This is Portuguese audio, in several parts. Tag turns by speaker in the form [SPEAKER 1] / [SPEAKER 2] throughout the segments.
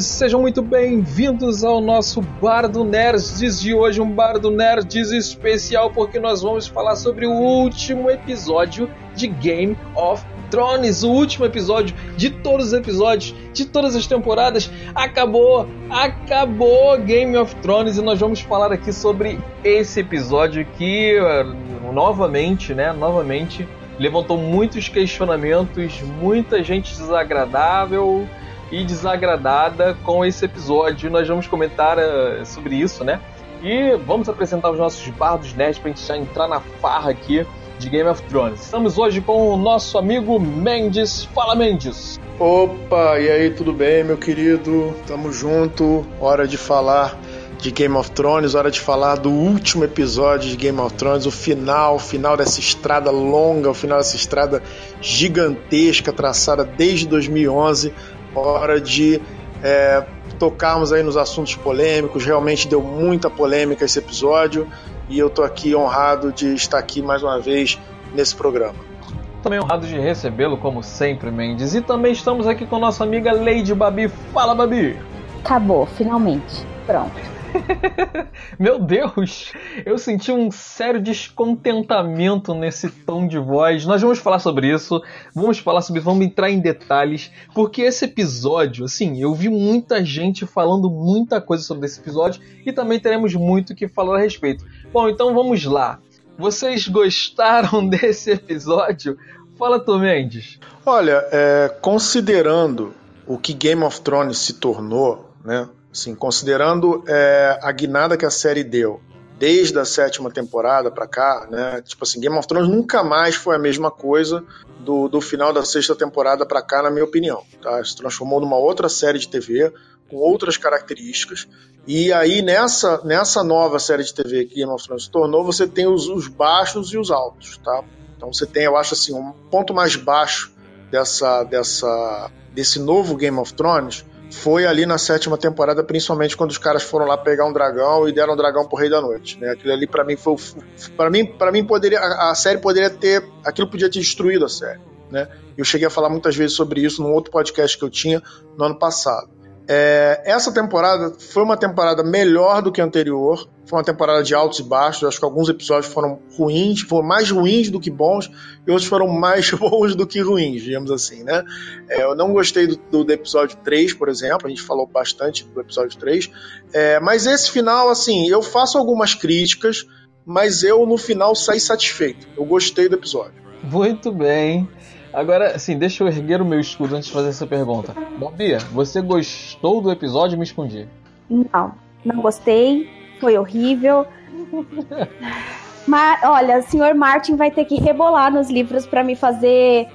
[SPEAKER 1] Sejam muito bem-vindos ao nosso Bar do Nerds de hoje, um Bar do Nerds especial, porque nós vamos falar sobre o último episódio de Game of Thrones, o último episódio de todos os episódios, de todas as temporadas. Acabou! Acabou Game of Thrones e nós vamos falar aqui sobre esse episódio que, novamente, né, novamente levantou muitos questionamentos, muita gente desagradável e desagradada com esse episódio. Nós vamos comentar uh, sobre isso, né? E vamos apresentar os nossos bardos nerds pra gente já entrar na farra aqui de Game of Thrones. Estamos hoje com o nosso amigo Mendes. Fala, Mendes!
[SPEAKER 2] Opa, e aí, tudo bem, meu querido? Tamo junto. Hora de falar de Game of Thrones, hora de falar do último episódio de Game of Thrones, o final, o final dessa estrada longa, o final dessa estrada gigantesca traçada desde 2011 hora de é, tocarmos aí nos assuntos polêmicos. Realmente deu muita polêmica esse episódio e eu tô aqui honrado de estar aqui mais uma vez nesse programa.
[SPEAKER 1] Também honrado de recebê-lo, como sempre, Mendes. E também estamos aqui com nossa amiga Lady Babi. Fala, Babi!
[SPEAKER 3] Acabou, finalmente. Pronto.
[SPEAKER 1] Meu Deus, eu senti um sério descontentamento nesse tom de voz. Nós vamos falar sobre isso, vamos falar sobre, vamos entrar em detalhes, porque esse episódio, assim, eu vi muita gente falando muita coisa sobre esse episódio e também teremos muito que falar a respeito. Bom, então vamos lá. Vocês gostaram desse episódio? Fala tu, Mendes.
[SPEAKER 2] Olha, é, considerando o que Game of Thrones se tornou, né? Assim, considerando é, a guinada que a série deu desde a sétima temporada para cá, né? Tipo assim, Game of Thrones nunca mais foi a mesma coisa do, do final da sexta temporada para cá, na minha opinião. Tá? Se transformou numa outra série de TV com outras características. E aí nessa nessa nova série de TV que Game of Thrones se tornou, você tem os, os baixos e os altos, tá? Então você tem, eu acho assim, um ponto mais baixo dessa dessa desse novo Game of Thrones foi ali na sétima temporada, principalmente quando os caras foram lá pegar um dragão e deram um dragão pro Rei da Noite, né? Aquilo ali para mim foi para mim, para mim poderia a, a, série poderia ter, aquilo podia ter destruído a série, né? Eu cheguei a falar muitas vezes sobre isso num outro podcast que eu tinha no ano passado. É, essa temporada foi uma temporada melhor do que a anterior. Foi uma temporada de altos e baixos. Eu acho que alguns episódios foram ruins, foram mais ruins do que bons, e outros foram mais bons do que ruins, digamos assim, né? É, eu não gostei do, do, do, episódio 3, por exemplo. A gente falou bastante do episódio 3. É, mas esse final, assim, eu faço algumas críticas, mas eu no final saí satisfeito. Eu gostei do episódio.
[SPEAKER 1] Muito bem. Agora, assim, deixa eu erguer o meu escudo antes de fazer essa pergunta. Bobia, você gostou do episódio? Me escondi.
[SPEAKER 3] Não, não gostei. Foi horrível. Mas, olha, o senhor Martin vai ter que rebolar nos livros para me fazer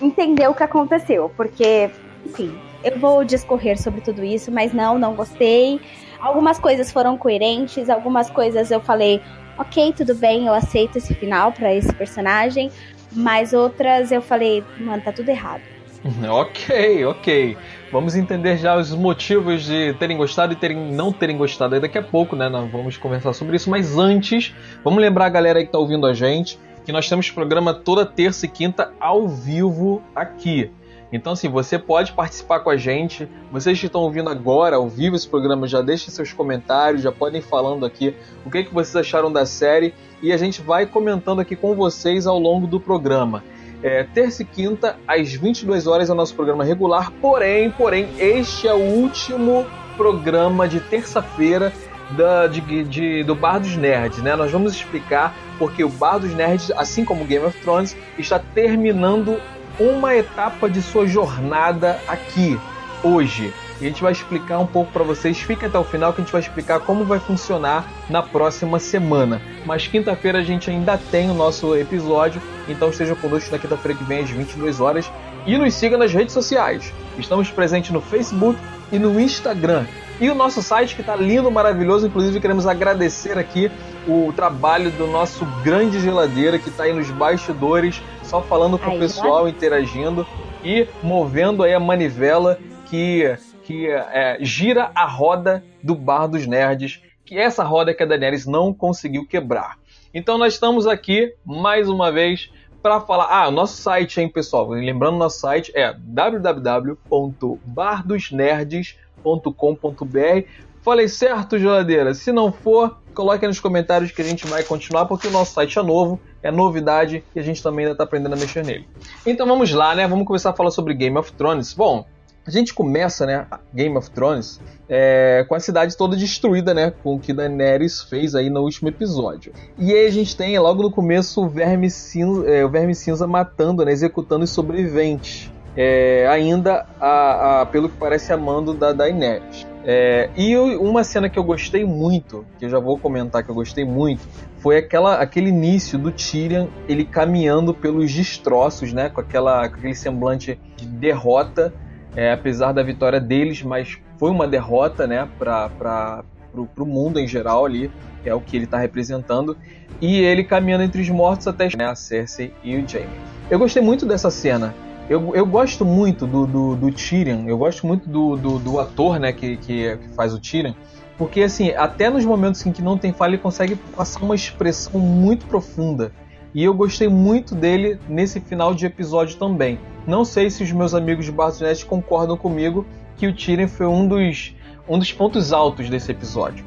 [SPEAKER 3] entender o que aconteceu. Porque, enfim, eu vou discorrer sobre tudo isso, mas não, não gostei. Algumas coisas foram coerentes, algumas coisas eu falei, ok, tudo bem, eu aceito esse final para esse personagem. Mas outras eu falei, mano, tá tudo errado.
[SPEAKER 1] ok, ok. Vamos entender já os motivos de terem gostado e terem não terem gostado aí daqui a pouco, né? Nós vamos conversar sobre isso. Mas antes, vamos lembrar a galera aí que tá ouvindo a gente que nós temos programa toda terça e quinta ao vivo aqui. Então, assim, você pode participar com a gente. Vocês que estão ouvindo agora, ao vivo, esse programa, já deixem seus comentários, já podem ir falando aqui o que, que vocês acharam da série e a gente vai comentando aqui com vocês ao longo do programa. É, terça e quinta, às 22 horas, é o nosso programa regular. Porém, porém, este é o último programa de terça-feira da, de, de, do Bar dos Nerds, né? Nós vamos explicar porque o Bar dos Nerds, assim como Game of Thrones, está terminando uma etapa de sua jornada aqui, hoje. E a gente vai explicar um pouco para vocês. Fiquem até o final que a gente vai explicar como vai funcionar na próxima semana. Mas quinta-feira a gente ainda tem o nosso episódio, então esteja conosco na quinta-feira que vem às 22 horas e nos siga nas redes sociais. Estamos presentes no Facebook e no Instagram. E o nosso site que está lindo, maravilhoso. Inclusive queremos agradecer aqui o trabalho do nosso grande geladeira que está aí nos bastidores, só falando com aí, o pessoal, interagindo e movendo aí a manivela que, que é, gira a roda do Bar dos Nerds, que é essa roda que a Daenerys não conseguiu quebrar. Então nós estamos aqui mais uma vez para falar. Ah, nosso site, hein, pessoal? Lembrando, nosso site é www.bardosnerds.com.br. Falei certo, geladeira? Se não for, coloque aí nos comentários que a gente vai continuar, porque o nosso site é novo, é novidade e a gente também ainda está aprendendo a mexer nele. Então vamos lá, né? Vamos começar a falar sobre Game of Thrones. Bom, a gente começa, né, Game of Thrones, é, com a cidade toda destruída, né, com o que Daenerys fez aí no último episódio. E aí a gente tem logo no começo o Verme Cinza, é, o Verme Cinza matando, né, executando os sobreviventes. É, ainda, a, a, pelo que parece, amando da Daenerys. É, e uma cena que eu gostei muito, que eu já vou comentar que eu gostei muito, foi aquela, aquele início do Tyrion, ele caminhando pelos destroços, né, com, aquela, com aquele semblante de derrota, é, apesar da vitória deles, mas foi uma derrota, né, para o mundo em geral ali, que é o que ele está representando, e ele caminhando entre os mortos até né, a Cersei e o Jaime. Eu gostei muito dessa cena, eu, eu gosto muito do, do, do Tyrion, eu gosto muito do, do, do ator né, que, que, que, faz o Tyrion, porque assim, até nos momentos em que não tem falha, ele consegue passar uma expressão muito profunda. E eu gostei muito dele nesse final de episódio também. Não sei se os meus amigos de Bartos concordam comigo que o Tyrion foi um dos, um dos pontos altos desse episódio.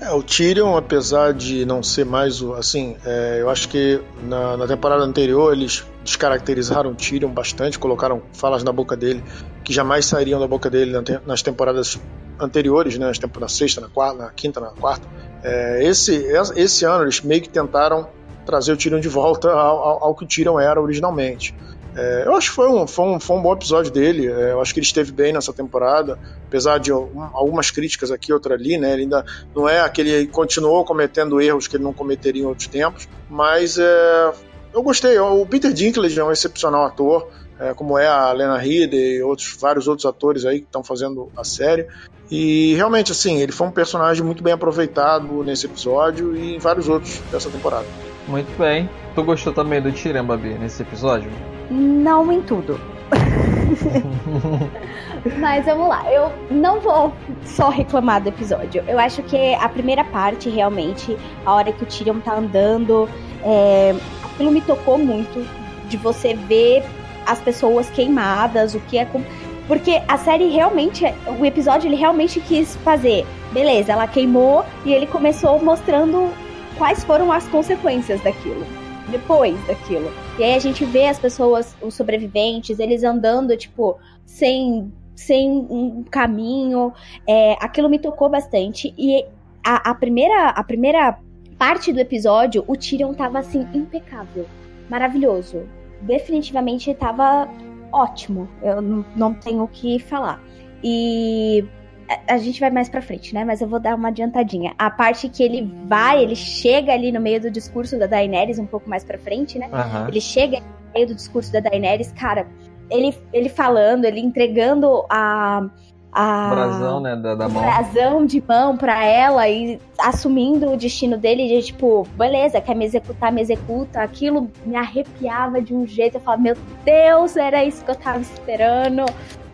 [SPEAKER 2] É, o Tyrion, apesar de não ser mais o. Assim, é, eu acho que na, na, temporada anterior eles descaracterizaram o Tyrion bastante, colocaram falas na boca dele que jamais sairiam da boca dele nas temporadas anteriores, né, na sexta, na, quarta, na quinta, na quarta. É, esse, esse ano eles meio que tentaram trazer o Tyrion de volta ao, ao, ao que o Tyrion era originalmente. É, eu acho que foi um, foi, um, foi um bom episódio dele. É, eu acho que ele esteve bem nessa temporada, apesar de algumas críticas aqui, outra ali, né? Ele ainda não é aquele. continuou cometendo erros que ele não cometeria em outros tempos, mas é, eu gostei. O Peter Dinklage é um excepcional ator, é, como é a Lena Headey e outros, vários outros atores aí que estão fazendo a série. E realmente, assim, ele foi um personagem muito bem aproveitado nesse episódio e em vários outros dessa temporada.
[SPEAKER 1] Muito bem. Tu gostou também do Babi, nesse episódio?
[SPEAKER 3] Não em tudo. Mas vamos lá, eu não vou só reclamar do episódio. Eu acho que a primeira parte, realmente, a hora que o Tyrion tá andando, é, aquilo me tocou muito de você ver as pessoas queimadas, o que é. Com... Porque a série realmente, o episódio ele realmente quis fazer. Beleza, ela queimou e ele começou mostrando quais foram as consequências daquilo depois daquilo. E aí a gente vê as pessoas, os sobreviventes, eles andando, tipo, sem, sem um caminho. É, aquilo me tocou bastante. E a, a, primeira, a primeira parte do episódio, o Tyrion tava assim, impecável. Maravilhoso. Definitivamente tava ótimo. Eu não, tenho o que falar. E a gente vai mais pra frente, né? Mas eu vou dar uma adiantadinha. A parte que ele vai, ele chega ali no meio do discurso da Daenerys, um pouco mais pra frente, né? Uhum. Ele chega no meio do discurso da Daenerys, cara, ele, ele falando, ele entregando a. A,
[SPEAKER 1] brasão, né, da, da mão.
[SPEAKER 3] brasão de mão pra ela e assumindo o destino dele de tipo, beleza, quer me executar, me executa. Aquilo me arrepiava de um jeito. Eu falava, meu Deus, era isso que eu tava esperando.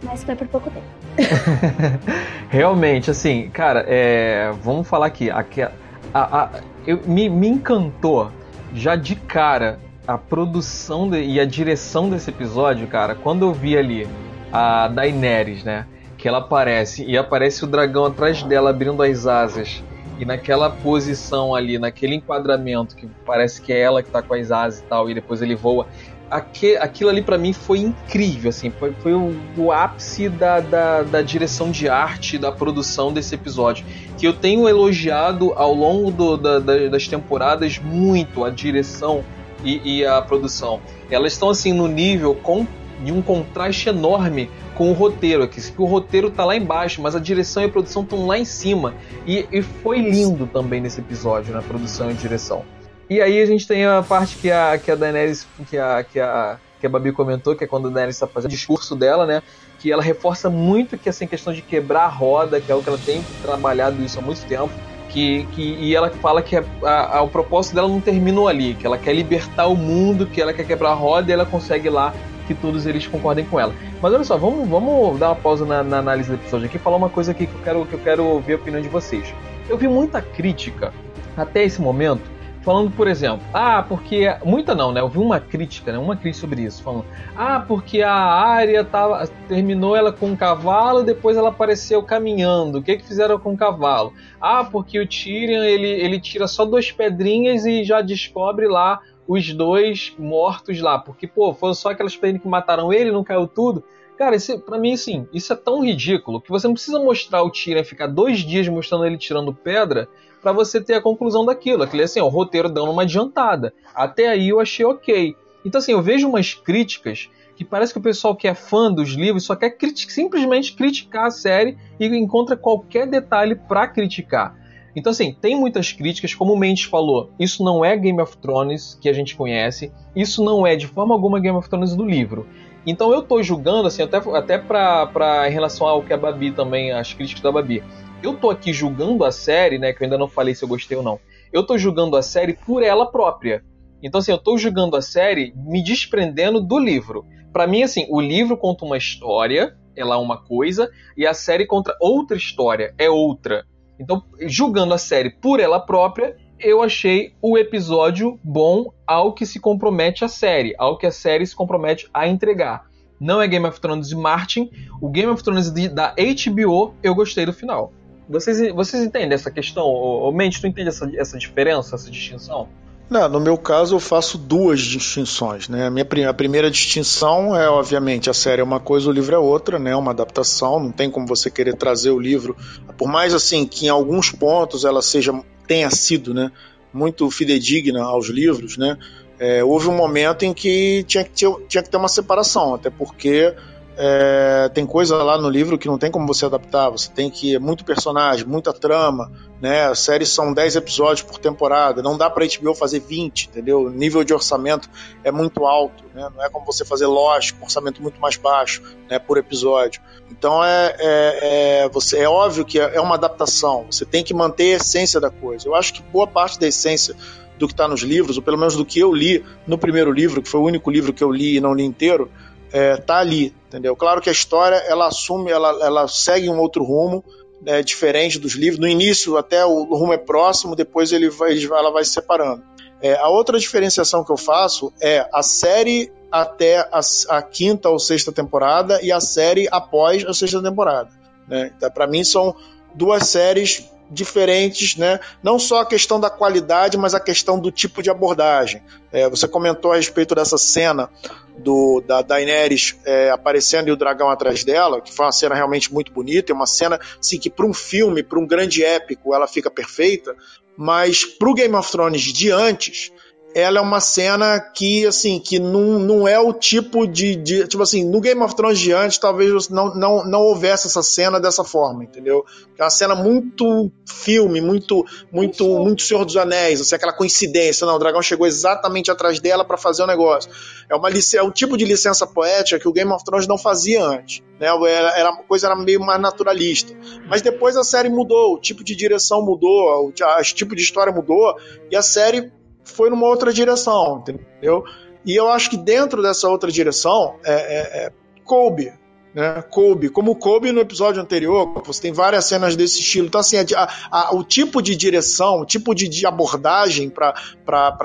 [SPEAKER 3] Mas foi por pouco tempo.
[SPEAKER 1] Realmente, assim, cara, é, vamos falar aqui. aqui a, a, eu, me, me encantou já de cara a produção de, e a direção desse episódio, cara. Quando eu vi ali a Daenerys, né? Que ela aparece e aparece o dragão atrás dela abrindo as asas. E naquela posição ali, naquele enquadramento que parece que é ela que tá com as asas e tal, e depois ele voa aqu, aquilo ali para mim foi incrível, assim, foi, foi o, o, ápice da, da, da, direção de arte, da produção desse episódio, que eu tenho elogiado ao longo do, da, das temporadas muito a direção e, e, a produção. Elas estão assim no nível com de um contraste enorme com o roteiro aqui. O roteiro tá lá embaixo, mas a direção e a produção estão lá em cima. E, e foi lindo também nesse episódio, na produção e direção. E aí a gente tem a parte que a, que a Daenerys, que a, que a, que a Babi comentou, que é quando a Daenerys está fazendo o discurso dela, né? Que ela reforça muito que essa questão de quebrar a roda, que é o que ela tem trabalhado isso há muito tempo. Que, que, e ela fala que a, a, o propósito dela não terminou ali, que ela quer libertar o mundo, que ela quer quebrar a roda e ela consegue lá que todos eles concordem com ela. Mas olha só, vamos, vamos dar uma pausa na, na análise do episódio aqui e falar uma coisa aqui que eu quero, que eu quero ver a opinião de vocês. Eu vi muita crítica até esse momento falando, por exemplo, ah, porque. Muita não, né? Eu vi uma crítica, né? Uma crítica sobre isso, falando, ah, porque a área tava, terminou ela com um cavalo, depois ela apareceu caminhando. O que que fizeram com o cavalo? Ah, porque o Tyrion ele, ele tira só duas pedrinhas e já descobre lá os dois mortos lá. Porque, pô, foram só aquelas pedrinhas que mataram ele, não caiu tudo. Cara, isso, pra mim, assim, isso é tão ridículo que você não precisa mostrar o Tyrion ficar dois dias mostrando ele tirando pedra para você ter a conclusão daquilo. Aquilo é assim, o roteiro dando uma adiantada. Até aí eu achei ok. Então, assim, eu vejo umas críticas que parece que o pessoal que é fã dos livros só quer simplesmente criticar a série e encontra qualquer detalhe para criticar. Então, assim, tem muitas críticas, como o Mendes falou, isso não é Game of Thrones que a gente conhece, isso não é de forma alguma Game of Thrones do livro. Então eu tô julgando, assim, até, até pra, pra, em relação ao que a Babi também, as críticas da Babi. Eu tô aqui julgando a série, né? Que eu ainda não falei se eu gostei ou não. Eu tô julgando a série por ela própria. Então, assim, eu tô julgando a série me desprendendo do livro. Para mim, assim, o livro conta uma história, ela é uma coisa, e a série conta outra história, é outra. Então, julgando a série por ela própria, eu achei o episódio bom ao que se compromete a série, ao que a série se compromete a entregar. Não é Game of Thrones de Martin, o Game of Thrones de, da HBO eu gostei do final. Vocês, vocês entendem essa questão? Ou, Mente, tu entende essa, essa diferença, essa distinção?
[SPEAKER 2] Não, no meu caso eu faço duas distinções, né? A minha a primeira distinção é, obviamente, a série é uma coisa, o livro é outra, né? Uma adaptação, não tem como você querer trazer o livro, por mais assim que em alguns pontos ela seja tenha sido, né, muito fidedigna aos livros, né? É, houve um momento em que tinha que, ter, tinha que ter uma separação, até porque é, tem coisa lá no livro que não tem como você adaptar, você tem que. Muito personagem, muita trama, né? As séries são 10 episódios por temporada, não dá pra HBO fazer 20, entendeu? O nível de orçamento é muito alto, né? Não é como você fazer Lost, com orçamento muito mais baixo, né? Por episódio. Então é, é, é, você, é óbvio que é uma adaptação, você tem que manter a essência da coisa. Eu acho que boa parte da essência do que está nos livros, ou pelo menos do que eu li no primeiro livro, que foi o único livro que eu li e não li inteiro, é, tá ali, entendeu? Claro que a história ela assume, ela, ela segue um outro rumo, né, diferente dos livros. No início até o, rumo é próximo, depois ele vai, ela vai se separando. É, a outra diferenciação que eu faço é a série até a, a quinta ou sexta temporada e a série após a sexta temporada. Né? Então, para mim são duas séries diferentes, né? Não só a questão da qualidade, mas a questão do tipo de abordagem. É, você comentou a respeito dessa cena do da Daenerys é, aparecendo e o dragão atrás dela, que foi uma cena realmente muito bonita, é uma cena assim, que para um filme, para um grande épico, ela fica perfeita, mas para o Game of Thrones de antes, ela é uma cena que, assim, que não, não é o tipo de, de, Tipo assim, no Game of Thrones de antes, talvez não, não, não houvesse essa cena dessa forma, entendeu? É uma cena muito filme, muito muito muito Senhor dos Anéis, assim, aquela coincidência. Não, o dragão chegou exatamente atrás dela para fazer o negócio. É, uma, é um tipo de licença poética que o Game of Thrones não fazia antes. Né? Era, era, a coisa era meio mais naturalista. Mas depois a série mudou, o tipo de direção mudou, o, o tipo de história mudou, e a série foi numa outra direção, entendeu? E eu acho que dentro dessa outra direção é, é, é coube, né? Coube, como coube no episódio anterior, você tem várias cenas desse estilo. Então, assim, a, a, o tipo de direção, o tipo de, de abordagem para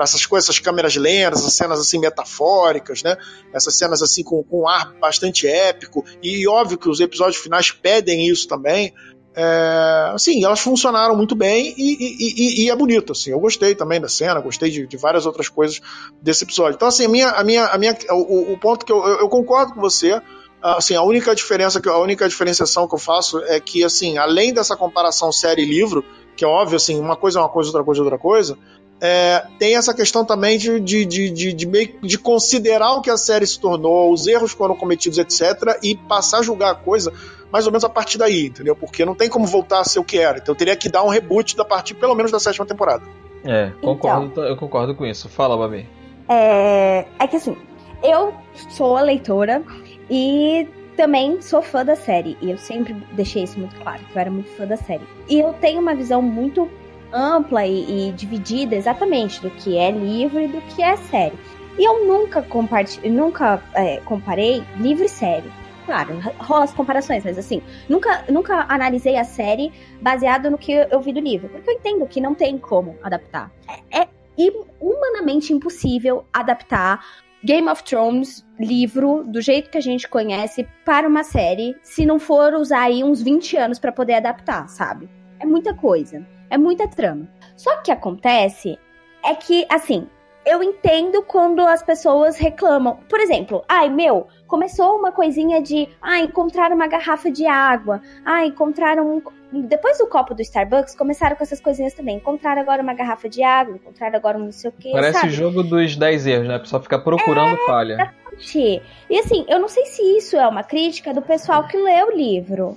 [SPEAKER 2] essas coisas, essas câmeras lentas, essas cenas assim metafóricas, né? Essas cenas assim com, com um ar bastante épico. E óbvio que os episódios finais pedem isso também. É, assim, elas funcionaram muito bem e, e, e, e, é bonito, assim. Eu gostei também da cena, gostei de, de, várias outras coisas desse episódio. Então, assim, a minha, a minha, a minha, o, o ponto que eu, eu, concordo com você, assim, a única diferença que a única diferenciação que eu faço é que, assim, além dessa comparação série livro, que é óbvio, assim, uma coisa é uma coisa, outra coisa é outra coisa, é, tem essa questão também de, de, de, de, de, de considerar o que a série se tornou, os erros que foram cometidos, etc., e passar a julgar a coisa mais ou menos a partir daí, entendeu? Porque não tem como voltar a ser o que era. Então eu teria que dar um reboot da partir pelo menos da sétima temporada.
[SPEAKER 1] É, concordo, então, eu concordo com isso. Fala, Babi.
[SPEAKER 3] É, é que assim, eu sou a leitora e também sou fã da série. E eu sempre deixei isso muito claro, que eu era muito fã da série. E eu tenho uma visão muito ampla e, e dividida exatamente do que é livro e do que é série. E eu nunca, compartilhei, nunca é, comparei livro e série claro, rola as comparações, mas assim, nunca, nunca analisei a série baseado no que eu vi do livro, porque eu entendo que não tem como adaptar. É, é humanamente impossível adaptar Game of Thrones, livro, do jeito que a gente conhece, para uma série, se não for usar aí uns 20 anos para poder adaptar, sabe? É muita coisa, é muita trama. Só que acontece é que, assim, eu entendo quando as pessoas reclamam. Por exemplo, ai meu, começou uma coisinha de, ah, encontraram uma garrafa de água, ah, encontraram um depois do copo do Starbucks, começaram com essas coisinhas também. Encontraram agora uma garrafa de água, encontraram agora um não sei o que.
[SPEAKER 1] Parece o jogo dos 10 erros, né? A pessoa fica procurando é, falha.
[SPEAKER 3] E assim, eu não sei se isso é uma crítica do pessoal que lê o livro.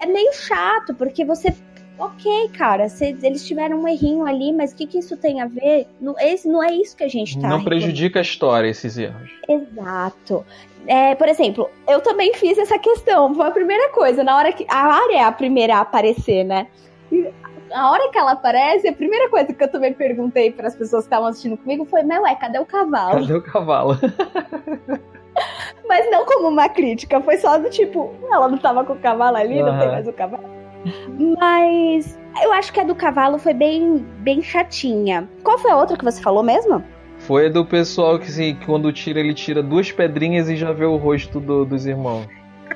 [SPEAKER 3] É meio chato, porque você ok, cara, se eles tiveram um errinho ali, mas o que, que isso tem a ver? Não, esse, não é isso que a gente tá.
[SPEAKER 1] Não prejudica a história esses erros.
[SPEAKER 3] Exato. É, por exemplo, eu também fiz essa questão. Foi a primeira coisa, na hora que. A área é a primeira a aparecer, né? E a hora que ela aparece, a primeira coisa que eu também perguntei para as pessoas que estavam assistindo comigo foi: Meu, é, cadê o cavalo?
[SPEAKER 1] Cadê o cavalo?
[SPEAKER 3] Mas não como uma crítica, foi só do tipo: Ela não tava com o cavalo ali, uhum. não tem mais o cavalo. Mas eu acho que a do cavalo foi bem, bem chatinha. Qual foi a outra que você falou mesmo?
[SPEAKER 1] Foi do pessoal que, assim, que quando tira, ele tira duas pedrinhas e já vê o rosto do, dos irmãos.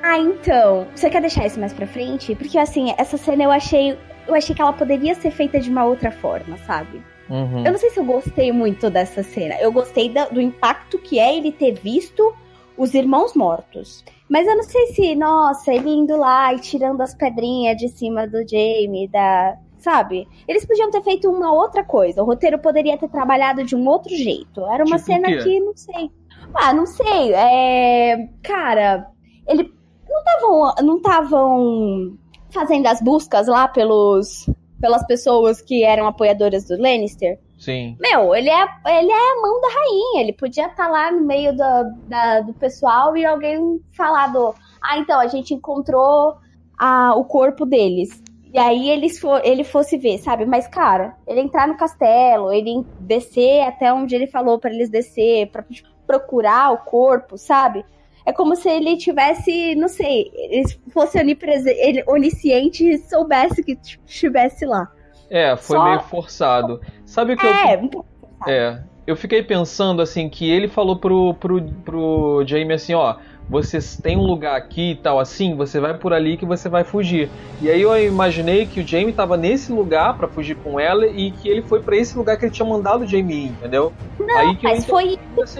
[SPEAKER 3] Ah, então. Você quer deixar isso mais pra frente? Porque, assim, essa cena eu achei. Eu achei que ela poderia ser feita de uma outra forma, sabe? Uhum. Eu não sei se eu gostei muito dessa cena. Eu gostei do, do impacto que é ele ter visto os irmãos mortos. Mas eu não sei se, nossa, ele indo lá e tirando as pedrinhas de cima do Jamie, da, sabe? Eles podiam ter feito uma outra coisa. O roteiro poderia ter trabalhado de um outro jeito. Era uma tipo cena que, não sei. Ah, não sei. É... Cara, ele não estavam não estavam fazendo as buscas lá pelos pelas pessoas que eram apoiadoras do Lannister.
[SPEAKER 1] Sim.
[SPEAKER 3] Meu, ele é, ele é a mão da rainha. Ele podia estar tá lá no meio do, da, do pessoal e alguém falar do. Ah, então, a gente encontrou a, o corpo deles. E aí eles for, ele fosse ver, sabe? Mas, cara, ele entrar no castelo, ele descer até onde ele falou para eles descer, pra procurar o corpo, sabe? É como se ele tivesse, não sei, ele fosse ele, onisciente e soubesse que estivesse lá.
[SPEAKER 1] É, foi Só... meio forçado. Sabe o que
[SPEAKER 3] é,
[SPEAKER 1] eu. É, eu fiquei pensando assim que ele falou pro, pro, pro Jamie assim, ó você tem um lugar aqui e tal assim, você vai por ali que você vai fugir. E aí eu imaginei que o Jamie estava nesse lugar para fugir com ela e que ele foi para esse lugar que ele tinha mandado o Jamie ir, entendeu?
[SPEAKER 3] Não, aí que mas foi isso.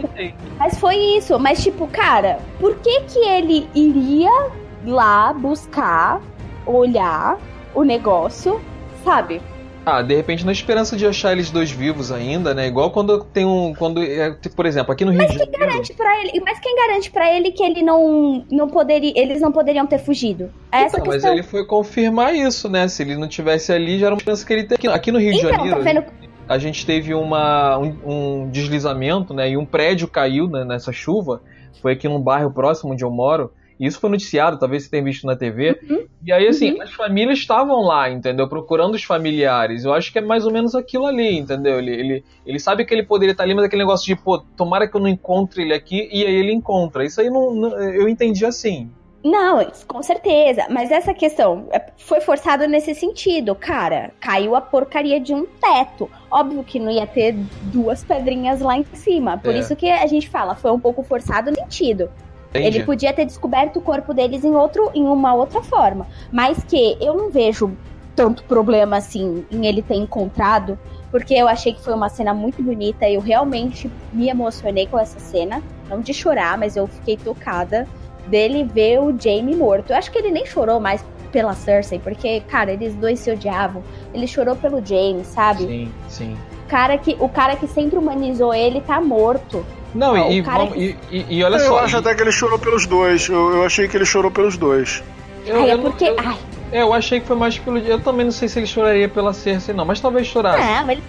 [SPEAKER 3] Mas foi isso, mas tipo, cara, por que que ele iria lá buscar, olhar o negócio, sabe?
[SPEAKER 1] Ah, de repente na esperança de achar eles dois vivos ainda, né? Igual quando tem um. Quando, é, por exemplo, aqui no Rio
[SPEAKER 3] mas
[SPEAKER 1] de Janeiro.
[SPEAKER 3] Quem garante pra ele, mas quem garante para ele que ele não, não poderia. Eles não poderiam ter fugido?
[SPEAKER 1] É essa então, mas ele foi confirmar isso, né? Se ele não tivesse ali, já era uma chance que ele teria. Aqui no Rio então, de Janeiro. Tá vendo... A gente teve uma, um, um, deslizamento, né? E um prédio caiu né, nessa chuva. Foi aqui num bairro próximo onde eu moro. Isso foi noticiado, talvez você tenha visto na TV. Uhum. E aí, assim, uhum. as famílias estavam lá, entendeu? Procurando os familiares. Eu acho que é mais ou menos aquilo ali, entendeu? Ele, ele, ele sabe que ele poderia estar ali, mas aquele negócio de, pô, tomara que eu não encontre ele aqui, e aí ele encontra. Isso aí não, não eu entendi assim.
[SPEAKER 3] Não, com certeza. Mas essa questão é, foi forçado nesse sentido. Cara, caiu a porcaria de um teto. Óbvio que não ia ter duas pedrinhas lá em cima. Por é. isso que a gente fala, foi um pouco forçado no sentido. Entendi. Ele podia ter descoberto o corpo deles em, outro, em uma outra forma. Mas que eu não vejo tanto problema assim em ele ter encontrado, porque eu achei que foi uma cena muito bonita. Eu realmente me emocionei com essa cena. Não de chorar, mas eu fiquei tocada dele ver o Jamie morto. Eu acho que ele nem chorou mais pela Cersei, porque, cara, eles dois se odiavam. Ele chorou pelo Jamie, sabe?
[SPEAKER 1] Sim, sim.
[SPEAKER 3] O cara que, o cara que sempre humanizou ele tá morto.
[SPEAKER 1] Não, ah, e, vamos, que... e, e, olha
[SPEAKER 2] eu
[SPEAKER 1] só.
[SPEAKER 2] Eu acho e... até que ele chorou pelos dois. Eu, eu achei que ele chorou pelos dois.
[SPEAKER 3] Eu, Ai, é porque. Eu, Ai.
[SPEAKER 1] É, eu achei que foi mais pelo. Eu também não sei se ele choraria pela Cersei, não, mas talvez chorasse.
[SPEAKER 3] É, mas ele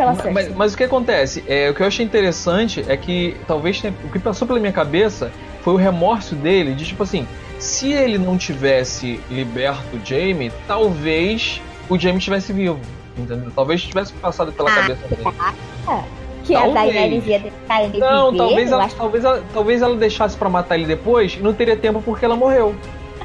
[SPEAKER 3] pela.
[SPEAKER 1] Mas, mas, o que acontece? É, o que eu achei interessante é que talvez tenha, o que passou pela minha cabeça foi o remorso dele de tipo assim, se ele não tivesse liberto o Jaime, talvez o Jaime estivesse vivo. Entendeu? Talvez tivesse passado pela ah, cabeça dele.
[SPEAKER 3] É que talvez. a Daenerys ia deixar ele
[SPEAKER 1] Não,
[SPEAKER 3] viver,
[SPEAKER 1] talvez, ela, talvez, ela, talvez ela deixasse para matar ele depois e não teria tempo porque ela morreu.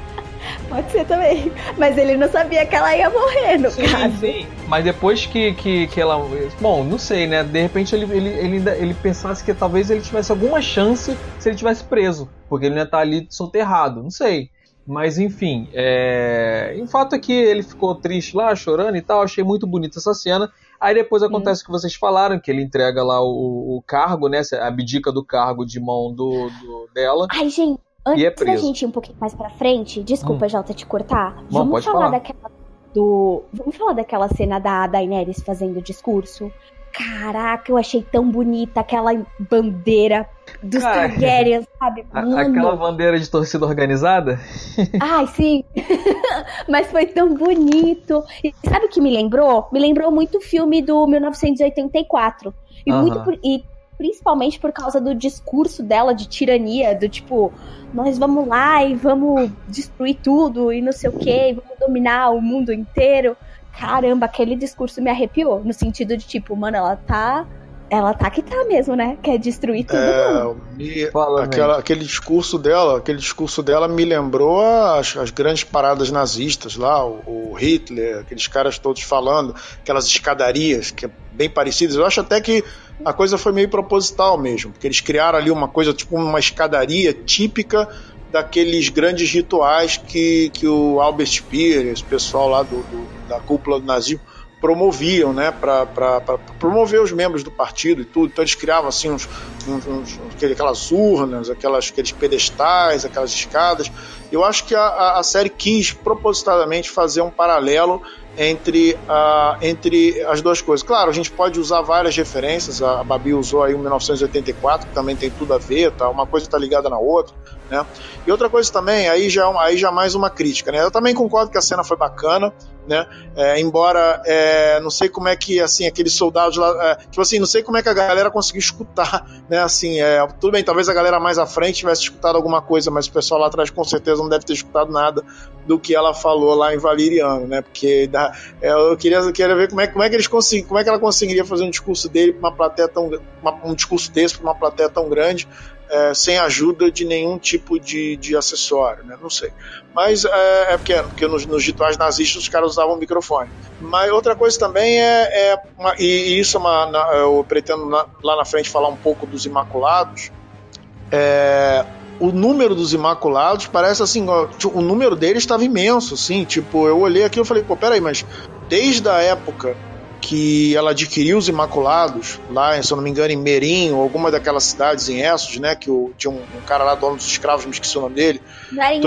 [SPEAKER 3] Pode ser também. Mas ele não sabia que ela ia morrer, no sim, caso. Sim.
[SPEAKER 1] Mas depois que, que, que ela. Bom, não sei, né? De repente ele, ele, ele, ele pensasse que talvez ele tivesse alguma chance se ele tivesse preso. Porque ele ia estar ali soterrado. Não sei. Mas enfim, é... o fato é que ele ficou triste lá, chorando e tal. Achei muito bonita essa cena. Aí depois acontece o que vocês falaram, que ele entrega lá o, o cargo, né? Abdica do cargo de mão do, do dela.
[SPEAKER 3] Ai, gente, antes é da gente ir um pouquinho mais pra frente, desculpa, hum. Jota, te cortar. Vamos
[SPEAKER 1] falar,
[SPEAKER 3] falar daquela do. Vamos falar daquela cena da Daenerys fazendo o discurso? Caraca, eu achei tão bonita aquela bandeira dos Cara, Targaryens, sabe?
[SPEAKER 1] Mano. Aquela bandeira de torcida organizada?
[SPEAKER 3] Ai, sim. Mas foi tão bonito. E sabe o que me lembrou? Me lembrou muito o filme do 1984. E, uh -huh. muito por, e principalmente por causa do discurso dela de tirania, do tipo, nós vamos lá e vamos destruir tudo e não sei o que, vamos dominar o mundo inteiro caramba, aquele discurso me arrepiou. No sentido de, tipo, mano, ela tá. Ela tá que tá mesmo, né? Quer destruir tudo. É,
[SPEAKER 2] me, Fala, aquela, aquele discurso dela, aquele discurso dela me lembrou as, as grandes paradas nazistas lá, o, o, Hitler, aqueles caras todos falando, aquelas escadarias que é bem parecidas. Eu acho até que a coisa foi meio proposital mesmo, porque eles criaram ali uma coisa tipo uma escadaria típica daqueles grandes rituais que, que o Albert Speer, esse pessoal lá do, do da cúpula do nazismo, promoviam, né, para promover os membros do partido e tudo. Então eles criavam assim uns, uns, uns, aquelas urnas, aquelas, aqueles pedestais, aquelas escadas. Eu acho que a, a série quis propositadamente fazer um paralelo entre, uh, entre as duas coisas. Claro, a gente pode usar várias referências, a Babi usou aí o 1984, que também tem tudo a ver, tá? uma coisa está ligada na outra. Né? E outra coisa também, aí já, é aí já mais uma crítica. Né? Eu também concordo que a cena foi bacana, né? É, embora é, não sei como é que assim aqueles soldados lá, é, tipo assim, não sei como é que a galera conseguiu escutar, né? Assim, é, tudo bem, talvez a galera mais à frente tivesse escutado alguma coisa, mas o pessoal lá atrás com certeza não deve ter escutado nada do que ela falou lá em Valiriano, né? Porque da, é, eu queria, queria ver como é, como é que eles conseguiam, como é que ela conseguiria fazer um discurso dele para uma plateia tão, uma, um discurso desse para uma plateia tão grande é, sem ajuda de nenhum tipo de, de acessório, né? Não sei. Mas é, é porque, porque nos, nos rituais nazistas os caras usavam microfone. Mas outra coisa também é, é uma, e, isso é uma, na, eu pretendo na, lá na frente falar um pouco dos Imaculados. É, o número dos Imaculados parece assim, ó, o número deles estava imenso, assim, tipo, eu olhei aqui e falei, pô, peraí, mas desde a época que ela adquiriu os Imaculados, lá, se eu não me engano, em Merim, ou alguma daquelas cidades em Essos, né? Que o, tinha um, um, cara lá, dono dos escravos, me esqueci o nome dele.
[SPEAKER 3] Não em